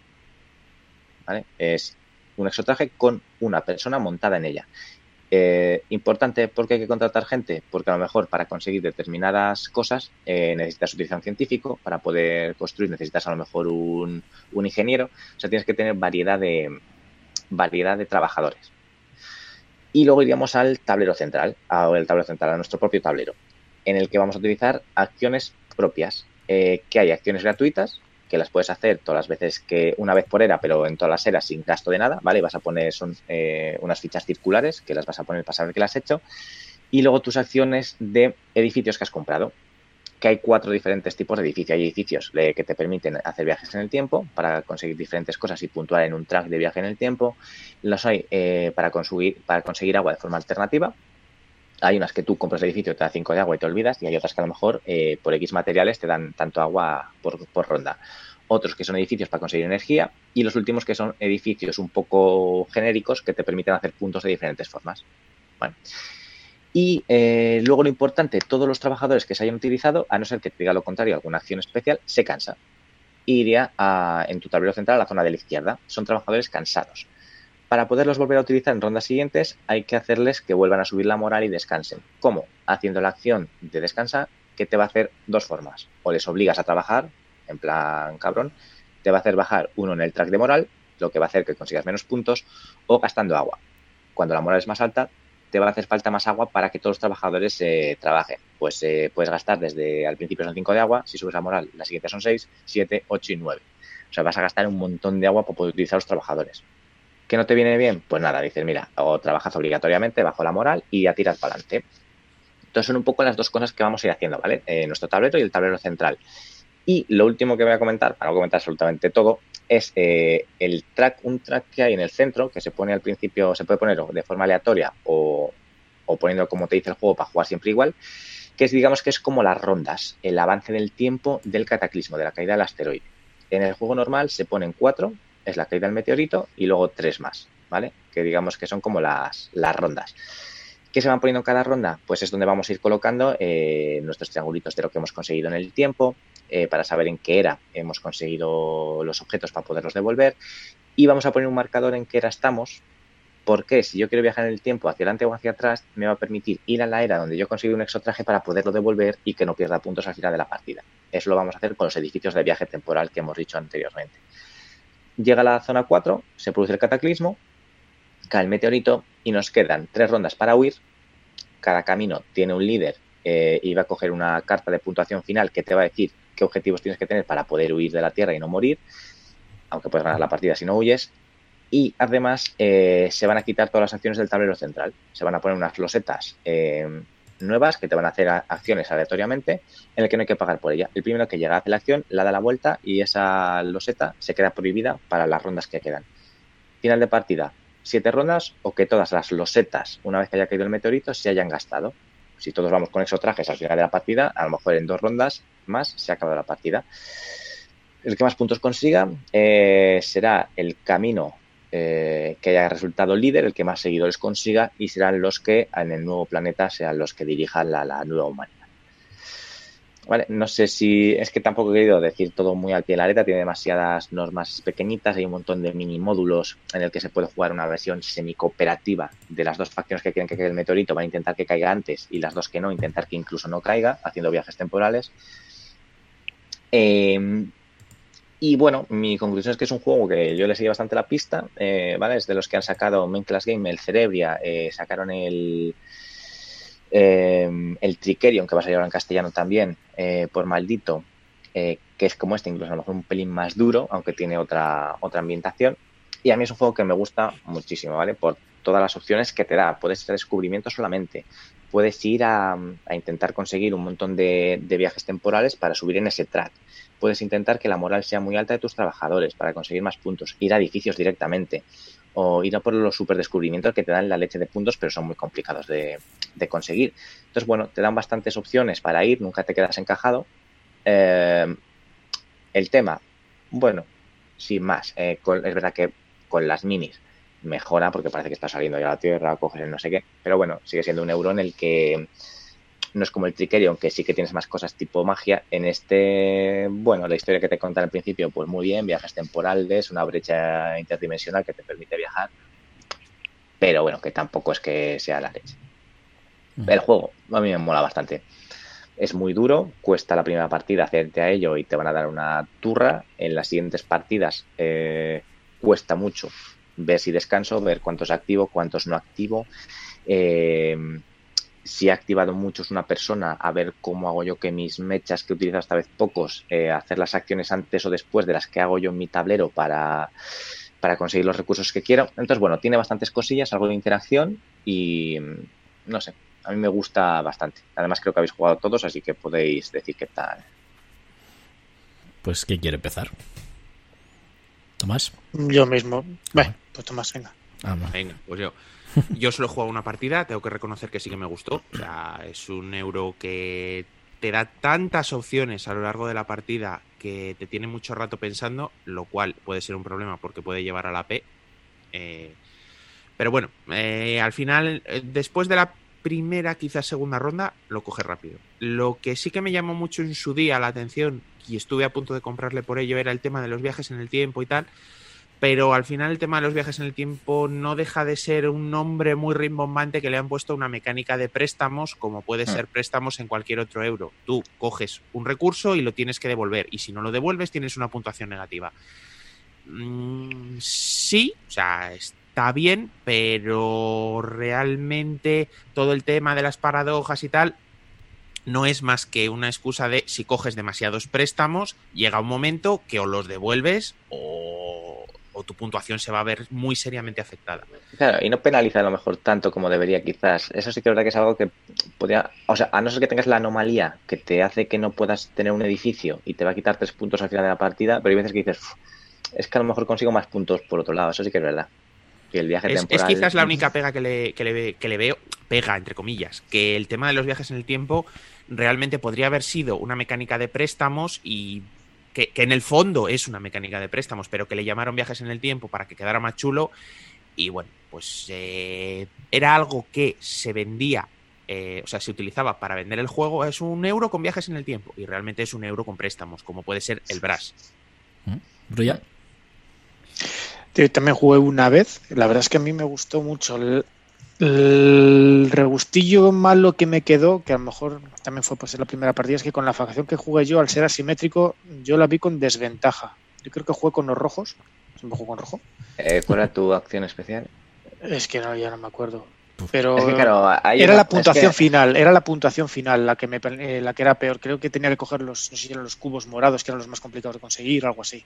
¿Vale? Es un exotraje con una persona montada en ella. Eh, importante porque hay que contratar gente, porque a lo mejor para conseguir determinadas cosas eh, necesitas utilizar un científico, para poder construir necesitas a lo mejor un, ingeniero, o sea, tienes que tener variedad de, variedad de trabajadores. Y luego iríamos al tablero central, al tablero central, a nuestro propio tablero, en el que vamos a utilizar acciones propias, eh, que hay acciones gratuitas, que las puedes hacer todas las veces que una vez por era, pero en todas las eras sin gasto de nada, ¿vale? Vas a poner son eh, unas fichas circulares que las vas a poner para saber que las has hecho. Y luego tus acciones de edificios que has comprado, que hay cuatro diferentes tipos de edificios. Hay edificios que te permiten hacer viajes en el tiempo para conseguir diferentes cosas y puntuar en un track de viaje en el tiempo. Los hay eh, para, conseguir, para conseguir agua de forma alternativa, hay unas que tú compras el edificio, te da 5 de agua y te olvidas, y hay otras que a lo mejor eh, por X materiales te dan tanto agua por, ronda. Otros que son edificios para conseguir energía, y los últimos que son edificios un poco genéricos que te permiten hacer puntos de diferentes formas. Y eh, luego lo importante, todos los trabajadores que se hayan utilizado, a no ser que te diga lo contrario, alguna acción especial, se cansa. Iría en tu tablero central a la zona de la izquierda. Son trabajadores cansados. Para poderlos volver a utilizar en rondas siguientes hay que hacerles que vuelvan a subir la moral y descansen. ¿Cómo? Haciendo la acción de descansar que te va a hacer dos formas. O les obligas a trabajar, en plan cabrón, te va a hacer bajar uno en el track de moral, lo que va a hacer que consigas menos puntos, o gastando agua. Cuando la moral es más alta, te va a hacer falta más agua para que todos los trabajadores eh, trabajen. Pues eh, puedes gastar desde al principio son 5 de agua, si subes la moral, las siguientes son 6, 7, 8 y 9. O sea, vas a gastar un montón de agua para poder utilizar los trabajadores. ¿Qué no te viene bien? Pues nada, dices, mira, o trabajas obligatoriamente bajo la moral y ya tiras para adelante. Entonces son un poco las dos cosas que vamos a ir haciendo, ¿vale? Eh, nuestro tablero y el tablero central. Y lo último que voy a comentar, para no comentar absolutamente todo, es eh, el track, un track que hay en el centro, que se pone al principio, se puede poner de forma aleatoria o, o poniendo como te dice el juego para jugar siempre igual, que es digamos que es como las rondas, el avance del tiempo del cataclismo, de la caída del asteroide. En el juego normal se ponen cuatro, es la caída del meteorito y luego tres más, ¿vale? Que digamos que son como las, las rondas. ¿Qué se van poniendo en cada ronda? Pues es donde vamos a ir colocando eh, nuestros triangulitos de lo que hemos conseguido en el tiempo, eh, para saber en qué era hemos conseguido los objetos para poderlos devolver. Y vamos a poner un marcador en qué era estamos, porque si yo quiero viajar en el tiempo hacia adelante o hacia atrás, me va a permitir ir a la era donde yo consigo un exotraje para poderlo devolver y que no pierda puntos al final de la partida. Eso lo vamos a hacer con los edificios de viaje temporal que hemos dicho anteriormente. Llega a la zona 4, se produce el cataclismo, cae el meteorito y nos quedan tres rondas para huir. Cada camino tiene un líder eh, y va a coger una carta de puntuación final que te va a decir qué objetivos tienes que tener para poder huir de la Tierra y no morir, aunque puedes ganar la partida si no huyes. Y además eh, se van a quitar todas las acciones del tablero central. Se van a poner unas losetas eh, nuevas que te van a hacer acciones aleatoriamente en el que no hay que pagar por ella. El primero que llega hace la acción, la da la vuelta y esa loseta se queda prohibida para las rondas que quedan. Final de partida, siete rondas o que todas las losetas, una vez que haya caído el meteorito, se hayan gastado. Si todos vamos con esos trajes al final de la partida, a lo mejor en dos rondas más se ha acabado la partida. El que más puntos consiga eh, será el camino eh, que haya resultado líder, el que más seguidores consiga, y serán los que en el nuevo planeta sean los que dirijan la, nueva humanidad. Vale, no sé si es que tampoco he querido decir todo muy al pie de la letra, tiene demasiadas normas pequeñitas, hay un montón de mini módulos en el que se puede jugar una versión semi-cooperativa de las dos facciones que quieren que caiga el meteorito, van a intentar que caiga antes y las dos que no, intentar que incluso no caiga, haciendo viajes temporales. Eh, y bueno, mi conclusión es que es un juego que yo le seguí bastante la pista, eh, ¿vale? Es de los que han sacado Main Class Game, el Cerebria, eh, sacaron el, eh, el Trickerion, que va a salir ahora en castellano también, eh, por maldito, eh, que es como este, incluso a lo mejor un pelín más duro, aunque tiene otra, otra ambientación. Y a mí es un juego que me gusta muchísimo, ¿vale? Por todas las opciones que te da. Puedes hacer descubrimiento solamente. Puedes ir a, a intentar conseguir un montón de, de, viajes temporales para subir en ese track. Puedes intentar que la moral sea muy alta de tus trabajadores para conseguir más puntos. Ir a edificios directamente o ir a por los super descubrimientos que te dan la leche de puntos, pero son muy complicados de, de conseguir. Entonces, bueno, te dan bastantes opciones para ir, nunca te quedas encajado. Eh, el tema, bueno, sin más, eh, es verdad que con las minis mejora porque parece que está saliendo ya la tierra, coges el no sé qué, pero bueno, sigue siendo un euro en el que no es como el Trickerion, que sí que tienes más cosas tipo magia. En este, bueno, la historia que te conté al principio, pues muy bien, viajes temporales, una brecha interdimensional que te permite viajar, pero bueno, que tampoco es que sea la leche. El juego, a mí me mola bastante. Es muy duro, cuesta la primera partida hacerte a ello y te van a dar una turra. En las siguientes partidas eh, cuesta mucho ver si descanso, ver cuántos activo, cuántos no activo. Eh, si he activado muchos una persona, a ver cómo hago yo que mis mechas que utilizo esta vez pocos, eh, hacer las acciones antes o después de las que hago yo en mi tablero para, para conseguir los recursos que quiero. Entonces, bueno, tiene bastantes cosillas, algo de interacción y no sé, a mí me gusta bastante. Además, creo que habéis jugado todos, así que podéis decir qué tal. Pues, ¿quién quiere empezar? ¿Tomás? Yo mismo. Bueno, pues Tomás, venga. Ah, no. Venga, pues yo. Yo solo he jugado una partida, tengo que reconocer que sí que me gustó. O sea, es un euro que te da tantas opciones a lo largo de la partida que te tiene mucho rato pensando, lo cual puede ser un problema porque puede llevar a la P. Eh, pero bueno, eh, al final, después de la primera, quizás segunda ronda, lo coge rápido. Lo que sí que me llamó mucho en su día la atención y estuve a punto de comprarle por ello era el tema de los viajes en el tiempo y tal. Pero al final el tema de los viajes en el tiempo no deja de ser un nombre muy rimbombante que le han puesto una mecánica de préstamos, como puede ser préstamos en cualquier otro euro. Tú coges un recurso y lo tienes que devolver, y si no lo devuelves tienes una puntuación negativa. Mm, sí, o sea, está bien, pero realmente todo el tema de las paradojas y tal no es más que una excusa de si coges demasiados préstamos, llega un momento que o los devuelves o, tu puntuación se va a ver muy seriamente afectada. Claro, y no penaliza a lo mejor tanto como debería quizás. Eso sí que es verdad que es algo que podría, o sea, a no ser que tengas la anomalía que te hace que no puedas tener un edificio y te va a quitar tres puntos al final de la partida, pero hay veces que dices, es que a lo mejor consigo más puntos por otro lado, eso sí que es verdad. Que el viaje es, temporal... es quizás la única pega que le, que, le, que le veo, pega entre comillas, que el tema de los viajes en el tiempo realmente podría haber sido una mecánica de préstamos y que, que, en el fondo es una mecánica de préstamos, pero que le llamaron viajes en el tiempo para que quedara más chulo. Y bueno, pues eh, era algo que se vendía, eh, o sea, se utilizaba para vender el juego. Es un euro con viajes en el tiempo y realmente es un euro con préstamos, como puede ser el Brass. ¿Bruya? Yo también jugué una vez. La verdad es que a mí me gustó mucho. El, el regustillo malo que me quedó, que a lo mejor también fue pues en la primera partida, es que con la facción que jugué yo, al ser asimétrico, yo la vi con desventaja. Yo creo que jugué con los rojos. ¿Siempre jugué con rojo? Eh, ¿Cuál era tu acción especial? Es que no, ya no me acuerdo. Pero es que, claro, era la puntuación es que... final, era la puntuación final la que me eh, la que era peor. Creo que tenía que coger los, no sé si eran los cubos morados, que eran los más complicados de conseguir, algo así.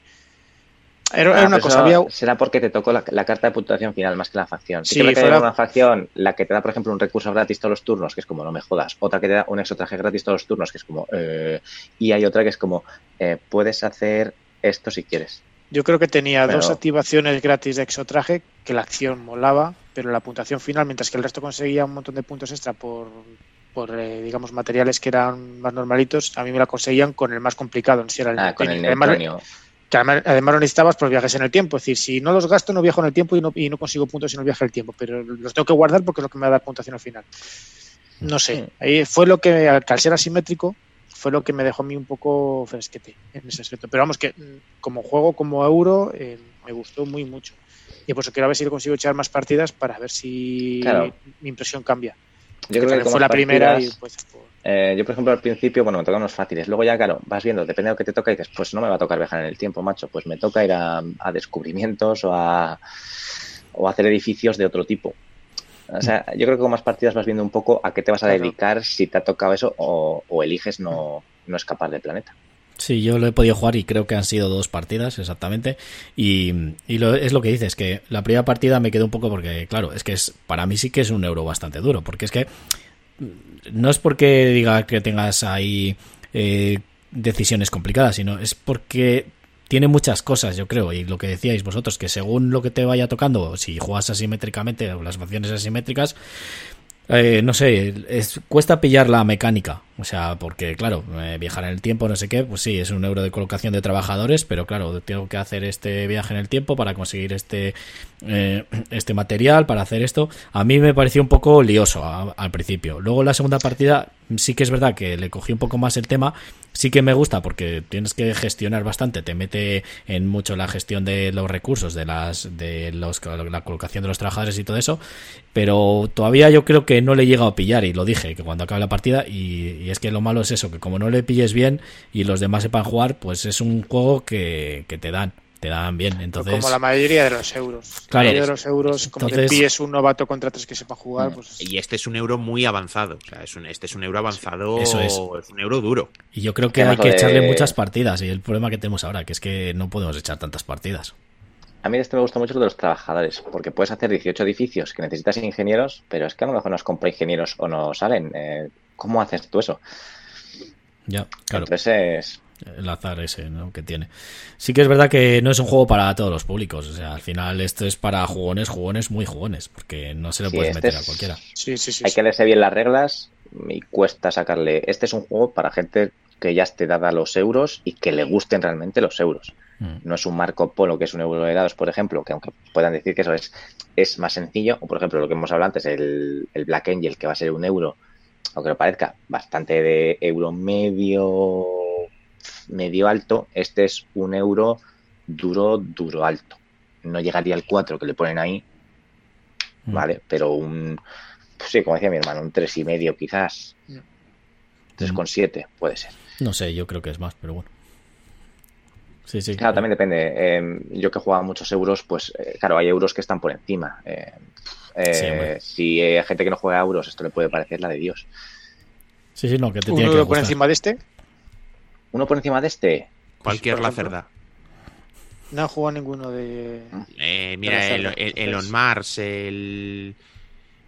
Era, ah, era una cosa. Había... Será porque te tocó la, la, carta de puntuación final más que la facción. Sí, sí que fuera... una facción, la que te da, por ejemplo, un recurso gratis todos los turnos, que es como no me jodas. Otra que te da un exotraje gratis todos los turnos, que es como. Eh... Y hay otra que es como eh, puedes hacer esto si quieres. Yo creo que tenía pero... dos activaciones gratis de exotraje, que la acción molaba, pero la puntuación final, mientras que el resto conseguía un montón de puntos extra por, por eh, digamos, materiales que eran más normalitos, a mí me la conseguían con el más complicado, en si era el ah, con el neutronio que además, además, lo necesitabas por viajes en el tiempo. Es decir, si no los gasto, no viajo en el tiempo y no, y no consigo puntos en el viaje en el tiempo, pero los tengo que guardar porque es lo que me va a dar puntuación al final. No sé, ahí fue lo que, al ser asimétrico, fue lo que me dejó a mí un poco fresquete en ese aspecto. Pero vamos, que mm, como juego, como euro, eh, me gustó muy mucho. Y por eso quiero ver si consigo echar más partidas para ver si mi impresión cambia. Yo creo que fue la primera y pues, eh, yo, por ejemplo, al principio, bueno, me tocan unos fáciles. Luego ya, claro, vas viendo, depende de lo que te toca y dices, pues no me va a tocar viajar en el tiempo, macho. Pues me toca ir a, descubrimientos o a, o hacer edificios de otro tipo. O sea, yo creo que con más partidas vas viendo un poco a qué te vas a dedicar si te ha tocado eso o, eliges no, no escapar del planeta. Sí, yo lo he podido jugar y creo que han sido dos partidas exactamente. Y, y lo, es lo que dices, que la primera partida me quedó un poco porque, claro, es que es para mí sí que es un euro bastante duro, porque es que no es porque diga que tengas ahí eh, decisiones complicadas, sino es porque tiene muchas cosas, yo creo, y lo que decíais vosotros, que según lo que te vaya tocando, si juegas asimétricamente o las facciones asimétricas, eh, no sé, es, cuesta pillar la mecánica. O sea, porque claro, eh, viajar en el tiempo, no sé qué, pues sí, es un euro de colocación de trabajadores, pero claro, tengo que hacer este viaje en el tiempo para conseguir este, eh, este material, para hacer esto. A mí me pareció un poco lioso al principio. Luego la segunda partida sí que es verdad que le cogí un poco más el tema. Sí que me gusta porque tienes que gestionar bastante, te mete en mucho la gestión de los recursos, de las, de los, la colocación de los trabajadores y todo eso. Pero todavía yo creo que no le he llegado a pillar y lo dije, que cuando acabe la partida y y es que lo malo es eso, que como no le pilles bien y los demás sepan jugar, pues es un juego que, te dan te dan bien. Entonces, como la mayoría de los euros. Claro. La mayoría de los euros, como Entonces, pilles un novato contra tres que sepa jugar, pues... Y este es un euro muy avanzado. O sea, es un, este es un euro avanzado. Eso es. Es un euro duro. Y yo creo que hay que echarle muchas partidas. Y el problema que tenemos ahora, que es que no podemos echar tantas partidas. A mí este me gusta mucho lo de los trabajadores, porque puedes hacer 18 edificios que necesitas ingenieros, pero es que a lo mejor nos compra ingenieros o no salen. Eh, ¿Cómo haces tú eso? Ya, claro. Entonces el azar ese ¿no? que tiene. Sí que es verdad que no es un juego para todos los públicos. O sea, al final esto es para jugones, jugones, muy jugones, porque no se lo puedes este meter a cualquiera. Sí, sí, sí, Hay que leerse bien las reglas y cuesta sacarle. Este es un juego para gente que ya esté dada los euros y que le gusten realmente los euros. Mm. No es un Marco Polo que es un euro de dados, por ejemplo, que aunque puedan decir que eso es, es más sencillo, o por ejemplo lo que hemos hablado antes, el, el Black Angel, que va a ser un euro aunque lo parezca, bastante de euro medio, medio alto, este es un euro duro, duro alto. No llegaría al 4 que le ponen ahí, mm. ¿vale? Pero un, pues sí, como decía mi hermano, un tres y medio quizás. 3,7 mm. puede ser. No sé, yo creo que es más, pero bueno. Sí, sí. Claro, también depende. Eh, yo que he jugado muchos euros, pues eh, claro, hay euros que están por encima. Eh, eh, si hay gente que no juega a euros, esto le puede parecer la de Dios. Sí, sí, no, que te tiene que por encima de este? ¿Uno por encima de este? Cualquier la cerda. No ha jugado ninguno de. Eh, mira, el, On Mars, el.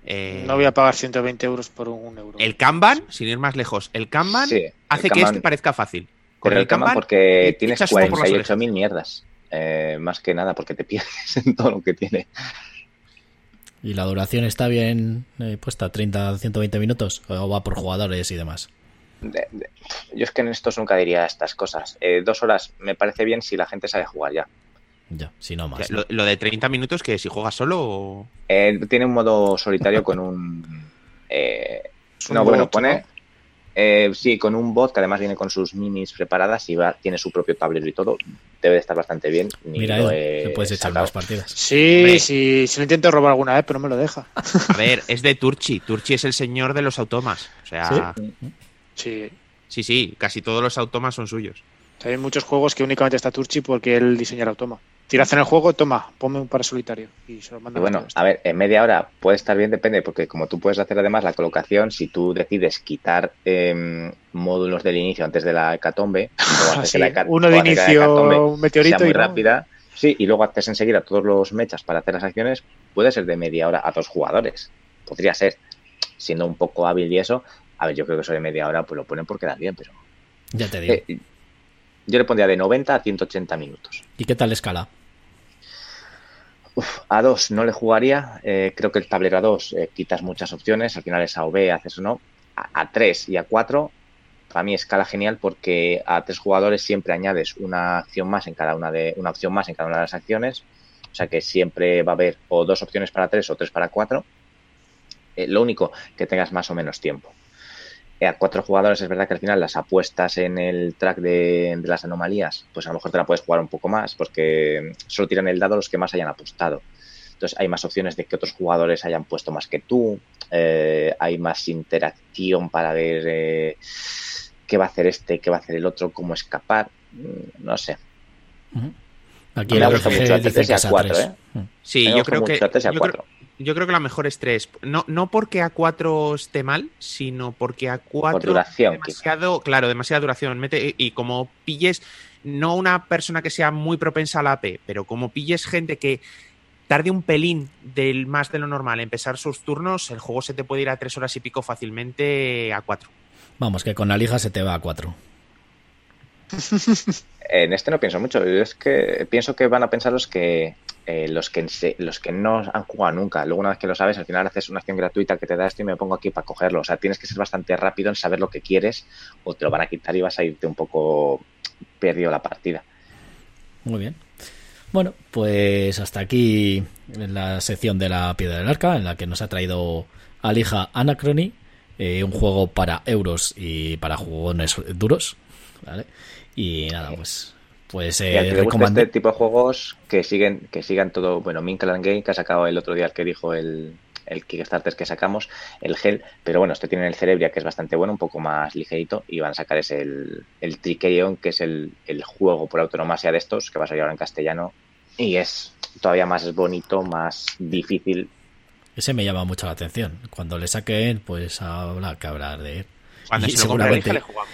Eh, no voy a pagar 120 euros por un euro. El Kanban, sin ir más lejos, el Kanban hace que este parezca fácil. Con el, Kanban, porque tienes 48.000 mierdas. más que nada, porque te pierdes en todo lo que tiene. ¿Y la duración está bien eh, puesta? ¿30, 120 minutos? ¿O va por jugadores y demás? Yo es que en estos nunca diría estas cosas. Eh, dos horas me parece bien si la gente sabe jugar ya. Ya, si no más. Lo, de 30 minutos, que si juegas solo o... Eh, tiene un modo solitario con un... no, bueno, pone... Eh, sí, con un bot que además viene con sus minis preparadas y va, tiene su propio tablero y todo. Debe de estar bastante bien. Mira, te puedes echar más partidas. Sí, sí, si lo intento robar alguna vez, pero no me lo deja. A ver, es de Turchi. Turchi es el señor de los automas. O sea. Sí. Sí, sí, casi todos los automas son suyos. Hay muchos juegos que únicamente está Turchi porque él diseña el automa tiras en el juego, toma, ponme un para solitario y se lo manda. bueno, a ver, en media hora puede estar bien, depende, porque como tú puedes hacer además la colocación, si tú decides quitar em, módulos del inicio antes de la hecatombe, uno de inicio, un meteorito muy rápida, sí, y luego haces enseguida todos los mechas para hacer las acciones, puede ser de media hora a dos jugadores. Podría ser, siendo un poco hábil y eso. A ver, yo creo que eso de media hora pues lo ponen porque da bien, pero. Ya te digo. Eh, yo le pondría de 90 a 180 minutos. ¿Y qué tal escala? a 2 no le jugaría. Eh, creo que el tablero a 2 eh, quitas muchas opciones. Al final es A o B, haces o no. A, 3 y a 4, para mí escala genial porque a tres jugadores siempre añades una acción más en cada una de una opción más en cada una de las acciones. O sea que siempre va a haber o dos opciones para tres o tres para cuatro. Eh, lo único que tengas más o menos tiempo. Eh, a cuatro jugadores es verdad que al final las apuestas en el track de, de, las anomalías, pues a lo mejor te la puedes jugar un poco más porque solo tiran el dado los que más hayan apostado. Entonces hay más opciones de que otros jugadores hayan puesto más que tú, eh, hay más interacción para ver eh, qué va a hacer este, qué va a hacer el otro, cómo escapar, mm, no sé. Uh -huh. Aquí me gusta mucho a 3 y a 4, ¿eh? Sí, yo creo que... Creo, yo creo que la mejor es 3. No, no porque A4 esté mal, sino porque A4 Por duración, demasiado, claro, demasiada duración. Mete, y como pilles, no una persona que sea muy propensa a la AP, pero como pilles gente que tarde un pelín del más de lo normal en empezar sus turnos, el juego se te puede ir a 3 horas y pico fácilmente a 4. Vamos, que con la liga se te va a 4. en este no pienso mucho. Es que pienso que van a pensar los que eh, los que los que no han jugado nunca. Luego una vez que lo sabes, al final haces una acción gratuita que te da esto y me pongo aquí para cogerlo. O sea, tienes que ser bastante rápido en saber lo que quieres o te lo van a quitar y vas a irte un poco perdido la partida. Muy bien. Bueno, pues hasta aquí la sección de la piedra del arca en la que nos ha traído Alija Anacrony, eh, un juego para euros y para jugones duros. ¿vale? Y nada, pues pues eh, y este tipo de juegos que siguen que sigan todo bueno Minkaland Game que ha sacado el otro día el que dijo el, el Kickstarter que sacamos el gel pero bueno este tiene el Cerebria que es bastante bueno un poco más ligerito y van a sacar ese el, el que es el, el juego por autonomasia de estos que va a salir ahora en castellano y es todavía más bonito más difícil. Ese me llama mucho la atención. Cuando le saquen pues habrá que hablar de él. Cuando y se lo compre le jugamos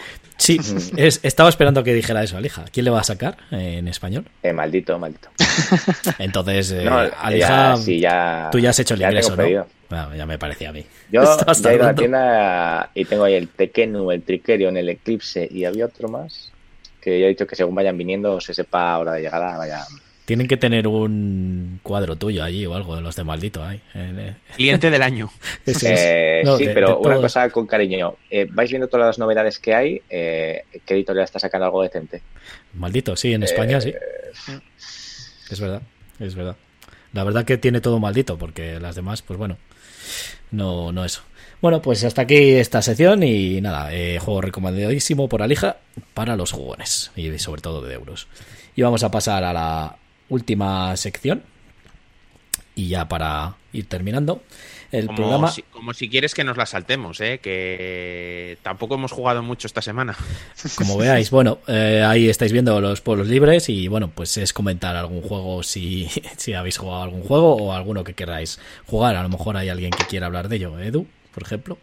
Sí, es, estaba esperando que dijera eso, Alija. ¿Quién le va a sacar en español? Eh, maldito, maldito. Entonces, eh, no, Alija, ya, sí, ya, tú ya has hecho el ya ingreso, ¿no? Bueno, ya me parecía a mí. Yo ya he ido a la tienda y tengo ahí el Tekenu, el Trikerion, el Eclipse y había otro más que ya he dicho que según vayan viniendo se sepa hora de llegada, vaya tienen que tener un cuadro tuyo allí o algo de los de maldito ahí. Cliente del año. eh, no, sí, de, pero de una cosa con cariño. Eh, ¿Vais viendo todas las novedades que hay? Eh, ¿Qué editorial está sacando algo decente? Maldito, sí, en España sí. Es verdad, es verdad. La verdad que tiene todo maldito, porque las demás, pues bueno, no, no eso. Bueno, pues hasta aquí esta sección y nada, eh, juego recomendadísimo por Alija para los jugones y sobre todo de euros. Y vamos a pasar a la última sección. Y ya para ir terminando el como programa. Si, como si quieres que nos la saltemos, ¿eh? que tampoco hemos jugado mucho esta semana. Como veáis, bueno, eh, ahí estáis viendo los pueblos libres y bueno, pues es comentar algún juego si, si habéis jugado algún juego o alguno que queráis jugar. A lo mejor hay alguien que quiera hablar de ello. Edu, por ejemplo.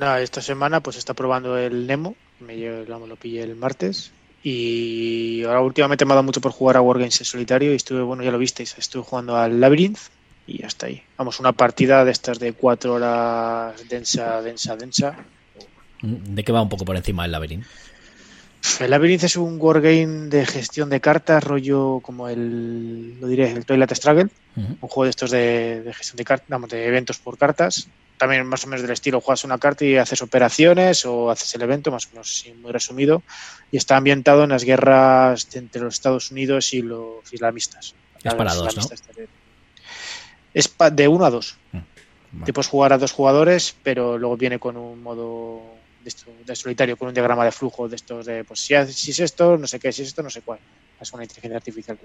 Esta semana pues está probando el Nemo, me lo pillé el martes y ahora últimamente me ha dado mucho por jugar a Wargames en solitario y estuve, bueno, ya lo visteis, estuve jugando al Labyrinth y hasta ahí. Vamos, una partida de estas de cuatro horas densa, densa, densa. ¿De qué va un poco por encima el Labyrinth? El Labyrinth es un wargame de gestión de cartas, rollo como el, lo diré, el Twilight Struggle, uh -huh. un juego de estos de, de gestión de cartas, vamos, de eventos por cartas. También más o menos del estilo, juegas una carta y haces operaciones o haces el evento, más o menos así, muy resumido, y está ambientado en las guerras entre los Estados Unidos y los islamistas. Es para dos, ¿no? Es de uno a dos. Vale. Te puedes jugar a dos jugadores, pero luego viene con un modo de, esto, de solitario, con un diagrama de flujo de estos de, pues si, si, es esto, no sé qué, si es esto, no sé cuál. Es una inteligencia artificial.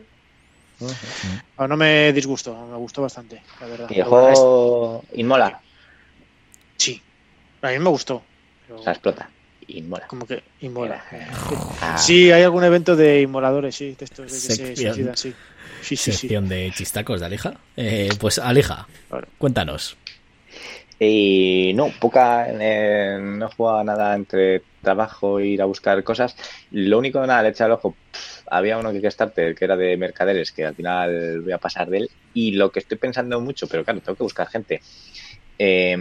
Uh -huh. no, no, me disgustó, me gustó bastante, la verdad. ¿Y el juego Inmola? Sí, a mí me gustó. Pero... O sea, explota. Inmola. Como que inmola. Ah. Sí, hay algún evento de inmoladores, sí, de estos de que Sección. se suicidan, sí. Sí, sí, Sección sí. de chistacos de Alija. Eh, pues Alija, claro. cuéntanos. Y no, poca, eh, no he jugado nada entre trabajo e ir a buscar cosas. Lo único, nada, le he echado el ojo. Pff, había uno que Kickstarter que era de mercaderes, que al final voy a pasar de él. Y lo que estoy pensando mucho, pero claro, tengo que buscar gente. Eh,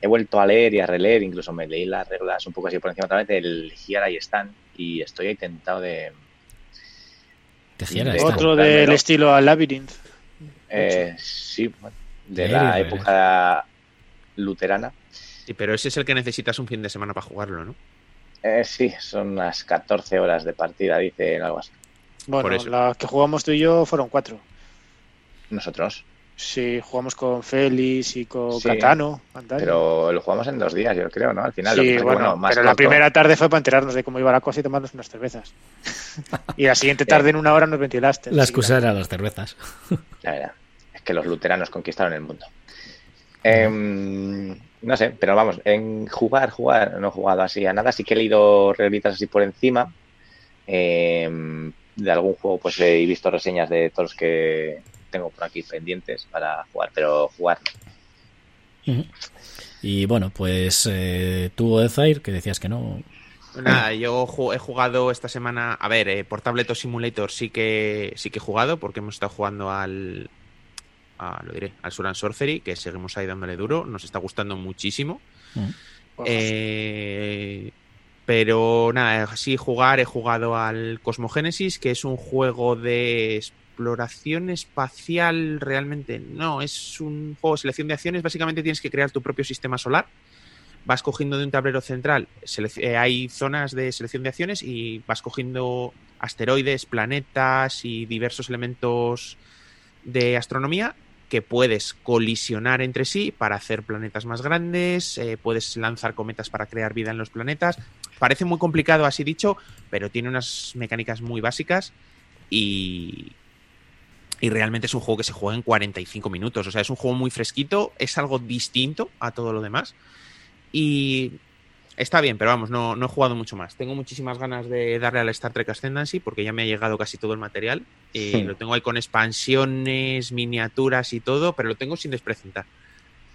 he vuelto a leer y a releer, incluso me leí las reglas un poco así por encima otra vez del Here I Stand y estoy ahí tentado de... de, de Otro del estilo al Labyrinth. Eh, sí, de la época luterana. Sí, pero ese es el que necesitas un fin de semana para jugarlo, ¿no? Eh, sí, son unas 14 horas de partida, dicen algo así. Bueno, las que jugamos tú y yo fueron cuatro. Nosotros. Sí, jugamos con Félix y con Sí, Platano. Pero lo jugamos en dos días, yo creo, ¿no? Al final. lo que Sí, que, bueno, más pero la primera tarde fue para enterarnos de cómo iba la cosa y tomarnos unas cervezas. y la siguiente tarde en una hora nos ventilaste. La excusa era las cervezas. La verdad, es que los luteranos conquistaron el mundo. Em, no sé, pero vamos, en jugar, jugar, no he jugado así a nada. Sí que he leído revistas así por encima. Em, de algún juego, pues he visto reseñas de todos los que tengo por aquí pendientes para jugar, pero jugar. Y bueno, pues eh, tú, Ezair, que decías que no. Nada, yo he jugado esta semana, a ver, eh, por Tablet o Simulator sí que sí que he jugado porque hemos estado jugando al a, lo diré, al Suran Sorcery, que seguimos ahí dándole duro, nos está gustando muchísimo. Mm. Eh, pero nada, sí jugar, he jugado al Cosmogénesis, que es un juego de exploración espacial, realmente no, es un juego de selección de acciones, básicamente tienes que crear tu propio sistema solar. Vas cogiendo de un tablero central, eh, hay zonas de selección de acciones y vas cogiendo asteroides, planetas y diversos elementos de astronomía que puedes colisionar entre sí para hacer planetas más grandes, eh, puedes lanzar cometas para crear vida en los planetas. Parece muy complicado así dicho, pero tiene unas mecánicas muy básicas y, y realmente es un juego que se juega en 45 minutos. O sea, es un juego muy fresquito, es algo distinto a todo lo demás. Y está bien, pero vamos, no, no he jugado mucho más. Tengo muchísimas ganas de darle al Star Trek Ascendancy porque ya me ha llegado casi todo el material. Y Sí. lo tengo ahí con expansiones, miniaturas y todo, pero lo tengo sin desprecintar.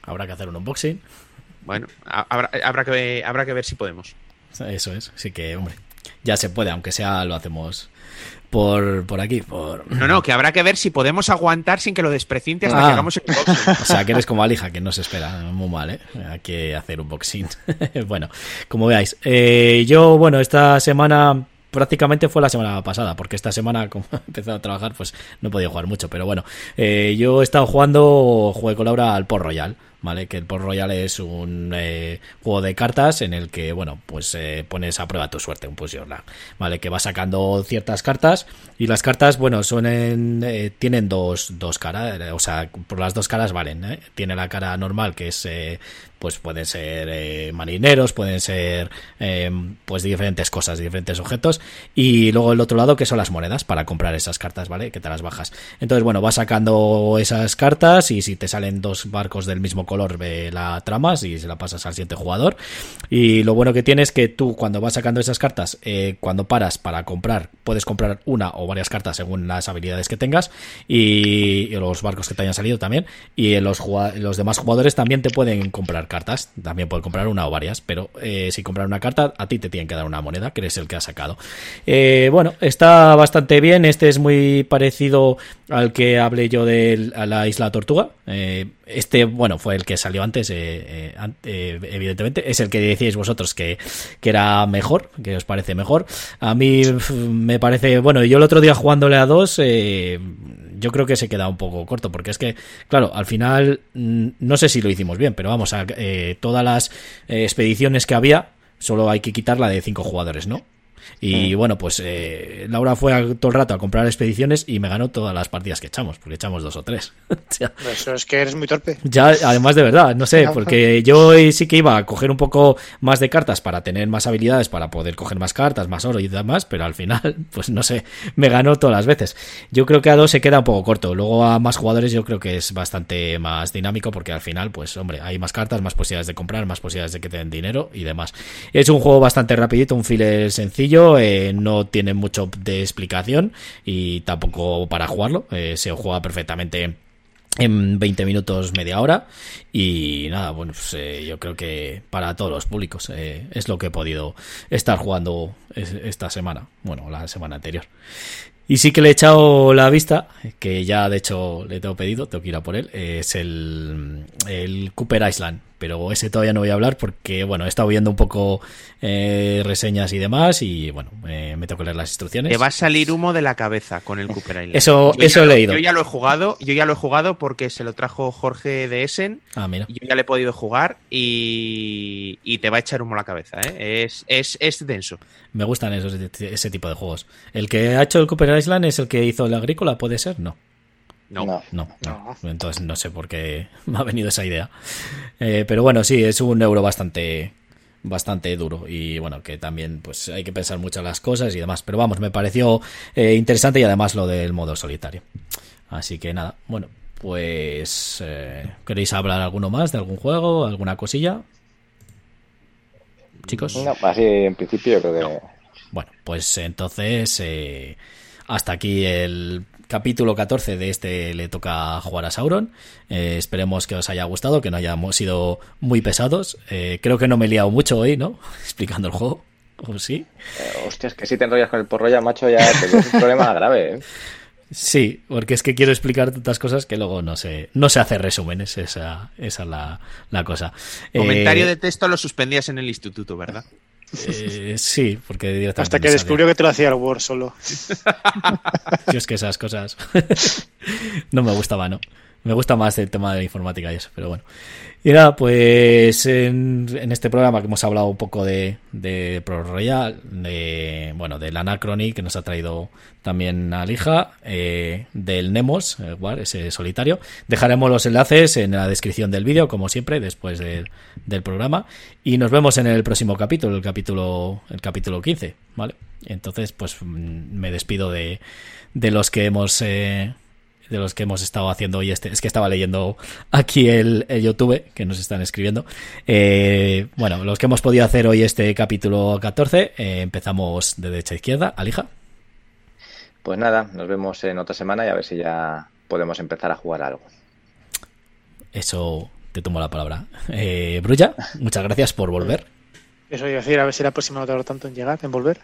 Habrá que hacer un unboxing. Bueno, ha- habrá, habrá, que, habrá que ver si podemos. Eso es. Así que, hombre, ya se puede, aunque sea lo hacemos por, por aquí. Por... No, no, que habrá que ver si podemos aguantar sin que lo desprecinte hasta Ah. que hagamos el unboxing. O sea, que eres como Alija, que no se espera. Muy mal, ¿eh? Hay que hacer un boxing. bueno, como veáis. Eh, yo, bueno, esta semana prácticamente fue la semana pasada, porque esta semana, como he empezado a trabajar, pues no he podido jugar mucho. Pero bueno, eh, yo he estado jugando, jugué con Laura al Port Royal. ¿Vale? Que el Port Royal es un eh, juego de cartas en el que, bueno, pues eh, pones a prueba tu suerte, un push ¿vale? Que vas sacando ciertas cartas y las cartas, bueno, son en, eh, tienen dos, dos caras, o sea, por las dos caras valen, ¿eh? Tiene la cara normal que es, eh, pues pueden ser eh, marineros, pueden ser, eh, pues diferentes cosas, diferentes objetos y luego el otro lado que son las monedas para comprar esas cartas, ¿vale? Que te las bajas. Entonces, bueno, vas sacando esas cartas y si te salen dos barcos del mismo color, ve la tramas y se la pasas al siguiente jugador. Y lo bueno que tiene es que tú cuando vas sacando esas cartas, eh, cuando paras para comprar, puedes comprar una o varias cartas según las habilidades que tengas y, y los barcos que te hayan salido también. Y los, los demás jugadores también te pueden comprar cartas, también pueden comprar una o varias, pero eh, si compran una carta, a ti te tienen que dar una moneda, que eres el que ha sacado. Eh, bueno, está bastante bien. Este es muy parecido al que hablé yo de la Isla Tortuga. Eh, este, bueno, fue el que salió antes, eh, evidentemente. Es el que decíais vosotros que, que era mejor, que os parece mejor. A mí me parece, bueno, yo el otro día jugándole a dos, eh, yo creo que se queda un poco corto, porque es que, claro, al final, mm, no sé si lo hicimos bien, pero vamos, a, eh, todas las eh, expediciones que había, solo hay que quitar la de cinco jugadores, ¿no? Y bueno, pues eh, Laura fue a- todo el rato a comprar expediciones y me ganó todas las partidas que echamos, porque echamos dos o tres. O sea, Eso es que eres muy torpe. ya, además de verdad, no sé, porque yo sí que iba a coger un poco más de cartas para tener más habilidades, para poder coger más cartas, más oro y demás, pero al final, pues no sé, me ganó todas las veces. Yo creo que a dos se queda un poco corto, luego a más jugadores yo creo que es bastante más dinámico, porque al final, pues hombre, hay más cartas, más posibilidades de comprar, más posibilidades de que te den dinero y demás. Es un juego bastante rapidito, un filler sencillo, eh, no tiene mucho de explicación y tampoco para jugarlo, eh, se juega perfectamente en 20 minutos, media hora. Y nada, bueno, pues eh, yo creo que para todos los públicos es lo que he podido estar jugando es- esta semana, bueno, la semana anterior. Y sí que le he echado la vista, que ya de hecho le tengo pedido, tengo que ir a por él, es el, el Cooper Island. Pero ese todavía no voy a hablar porque, bueno, he estado viendo un poco eh, reseñas y demás y, bueno, eh, me tengo que leer las instrucciones. Te va a salir humo de la cabeza con el Cooper Island. Eso- Yo eso he leído. Yo ya lo he jugado, yo ya lo he jugado porque se lo trajo Jorge de Essen. Ah, mira. Yo ya le he podido jugar y, y te va a echar humo a la cabeza, ¿eh? Es, es, es denso. Me gustan esos, ese tipo de juegos. El que ha hecho el Cooper Island es el que hizo el Agrícola, ¿puede ser? No. No. No. No. Entonces no sé por qué me ha venido esa idea. Eh, pero bueno, sí, es un euro bastante bastante duro y bueno que también pues hay que pensar mucho en las cosas y demás pero vamos me pareció eh, interesante y además lo del modo solitario así que nada bueno pues eh, queréis hablar alguno más de algún juego alguna cosilla chicos No, así en principio yo creo que bueno, pues entonces eh, hasta aquí el capítulo 14 de este le toca jugar a Sauron. Eh, esperemos que os haya gustado, que no hayamos sido muy pesados. Eh, creo que no me he liado mucho hoy, ¿no? Explicando el juego. ¿O sí? eh, hostias, que si te enrollas con el porro ya, macho, ya te es un problema grave. ¿eh? Sí, porque es que quiero explicar tantas cosas que luego no se, no se hace resúmenes, esa, esa es la, la cosa. Comentario Eh, de texto lo suspendías en el instituto, ¿verdad? Eh, sí, porque directamente Hasta que descubrió que te lo hacía el Word solo. Si es que esas cosas no me gustaba, ¿no? Me gusta más el tema de la informática y eso, pero bueno. Y nada, pues en, en este programa que hemos hablado un poco de, de Pro Royal, de, bueno, del Anachrony que nos ha traído también Alija, eh, del Nemos, War, ese solitario. Dejaremos los enlaces en la descripción del vídeo, como siempre, después del programa. Y nos vemos en el próximo capítulo, el capítulo, el capítulo 15, ¿vale? Entonces, pues mm, me despido de, de los que hemos eh, de los que hemos estado haciendo hoy este es que estaba leyendo aquí el, el YouTube que nos están escribiendo Eh, bueno los que hemos podido hacer hoy este capítulo 14 eh, empezamos de derecha a izquierda Alija Pues nada, nos vemos en otra semana y a ver si ya podemos empezar a jugar algo. eso te tomo la palabra eh, Brulla muchas gracias por volver Eso iba a decir, a ver si la próxima no tardo tanto en llegar, en volver.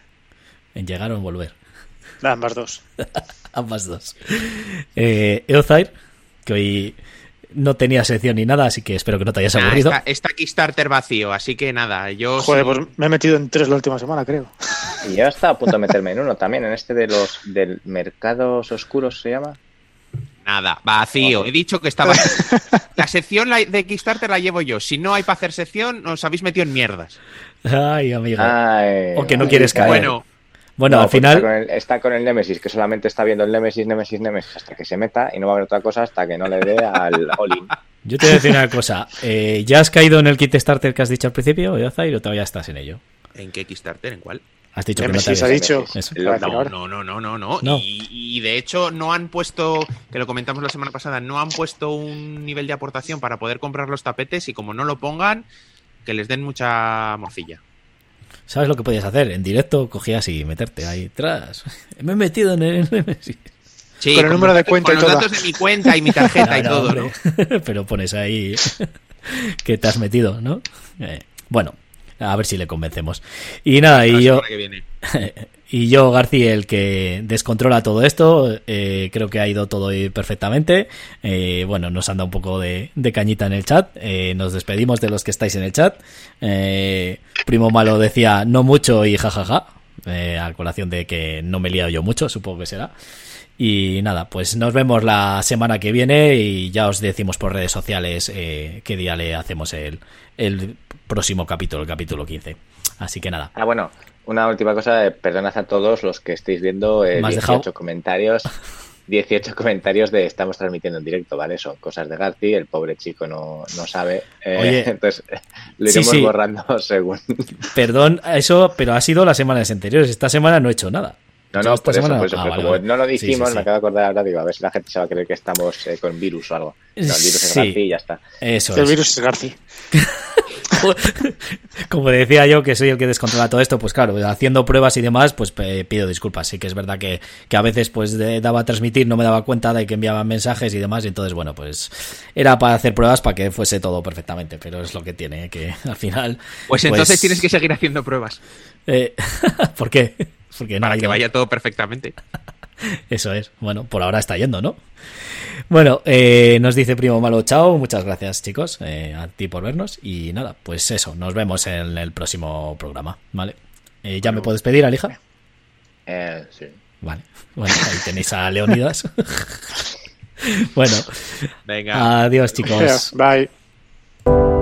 en llegar o en volver Nada, ambas dos. ambas dos eh, Eozair que hoy no tenía sección ni nada así que espero que no te hayas Nah, aburrido está, está Kickstarter vacío, así que nada, yo... Joder, pues me he metido en tres la última semana, creo. Y yo estaba a punto de meterme en uno también, en este de los del mercados oscuros se llama. Nada, vacío. He dicho que vacío. La sección de Kickstarter la llevo yo. Si no hay para hacer sección, os habéis metido en mierdas. ay amigo Ay, O que no ay, quieres caer. Bueno, bueno No, al final Está con, el, está con el Nemesis, que solamente está viendo el Nemesis, Nemesis, Nemesis hasta que se meta y no va a haber otra cosa hasta que no le dé al all-in. Yo te voy a decir una cosa. Eh, ¿Ya has caído en el kit starter que has dicho al principio, Yozair, o todavía estás en ello? ¿en qué Kickstarter? ¿En cuál? Has dicho que no te ha dicho. No, no, no, no, no. No. Y, y de hecho no han puesto, que lo comentamos la semana pasada, no han puesto un nivel de aportación para poder comprar los tapetes y como no lo pongan, que les den mucha morcilla. ¿Sabes lo que podías hacer? En directo cogías y meterte ahí atrás. Me he metido en el Nemesis. Sí, Con el número de cuenta con y los datos de mi cuenta y mi tarjeta y todo, ¿no? Pero pones ahí que te has metido, ¿no? Eh, bueno, a ver si le convencemos. Y nada, y yo, y yo, García, el que descontrola todo esto, eh, creo que ha ido todo perfectamente. Eh, bueno, nos han dado un poco de, de cañita en el chat. Eh, nos despedimos de los que estáis en el chat. Primo Malo decía no mucho y jajaja. A colación de que no me he liado yo mucho, supongo que será. Y nada, pues nos vemos la semana que viene y ya os decimos por redes sociales qué día le hacemos el, el próximo capítulo, el capítulo 15. Así que nada, Ah, bueno, una última cosa, eh, perdonad a todos los que estéis viendo eh, ¿Me has 18 dejado? comentarios. 18 comentarios de estamos transmitiendo en directo, ¿vale? Son cosas de Garci, el pobre chico no, no sabe. eh, Oye. entonces lo iremos sí. borrando según. Perdón, eso, pero ha sido las semanas anteriores. Esta semana no he hecho nada. No, no, esta por eso, semana- por eso, Ah, vale, como vale. no lo Sí, sí, dijimos, sí. me acabo de acordar ahora, digo, a ver si la gente se va a creer que estamos eh, con virus o algo. No, el virus es Sí. Garci y ya está. Eso el es. virus es Garci. Como decía yo, que soy el que descontrola todo esto, pues claro, haciendo pruebas y demás, pues pido disculpas. Sí que es verdad que, que a veces pues de- daba a transmitir, no me daba cuenta de que enviaban mensajes y demás, y entonces bueno, pues era para hacer pruebas para que fuese todo perfectamente, pero es lo que tiene, que al final... Pues entonces tienes que seguir haciendo pruebas eh, ¿Por qué? Porque no para ha que vaya todo perfectamente. Eso es. Bueno, por ahora está yendo, ¿no? Bueno, eh, nos dice Primo Malo, chao. Muchas gracias, chicos, eh, a ti por vernos. Y nada, pues eso, nos vemos en el próximo programa, ¿vale? Eh, ¿Ya me puedes pedir, Alija? Eh, sí. Vale. Bueno, ahí tenéis a Leonidas. bueno, Venga. adiós, chicos. Bye.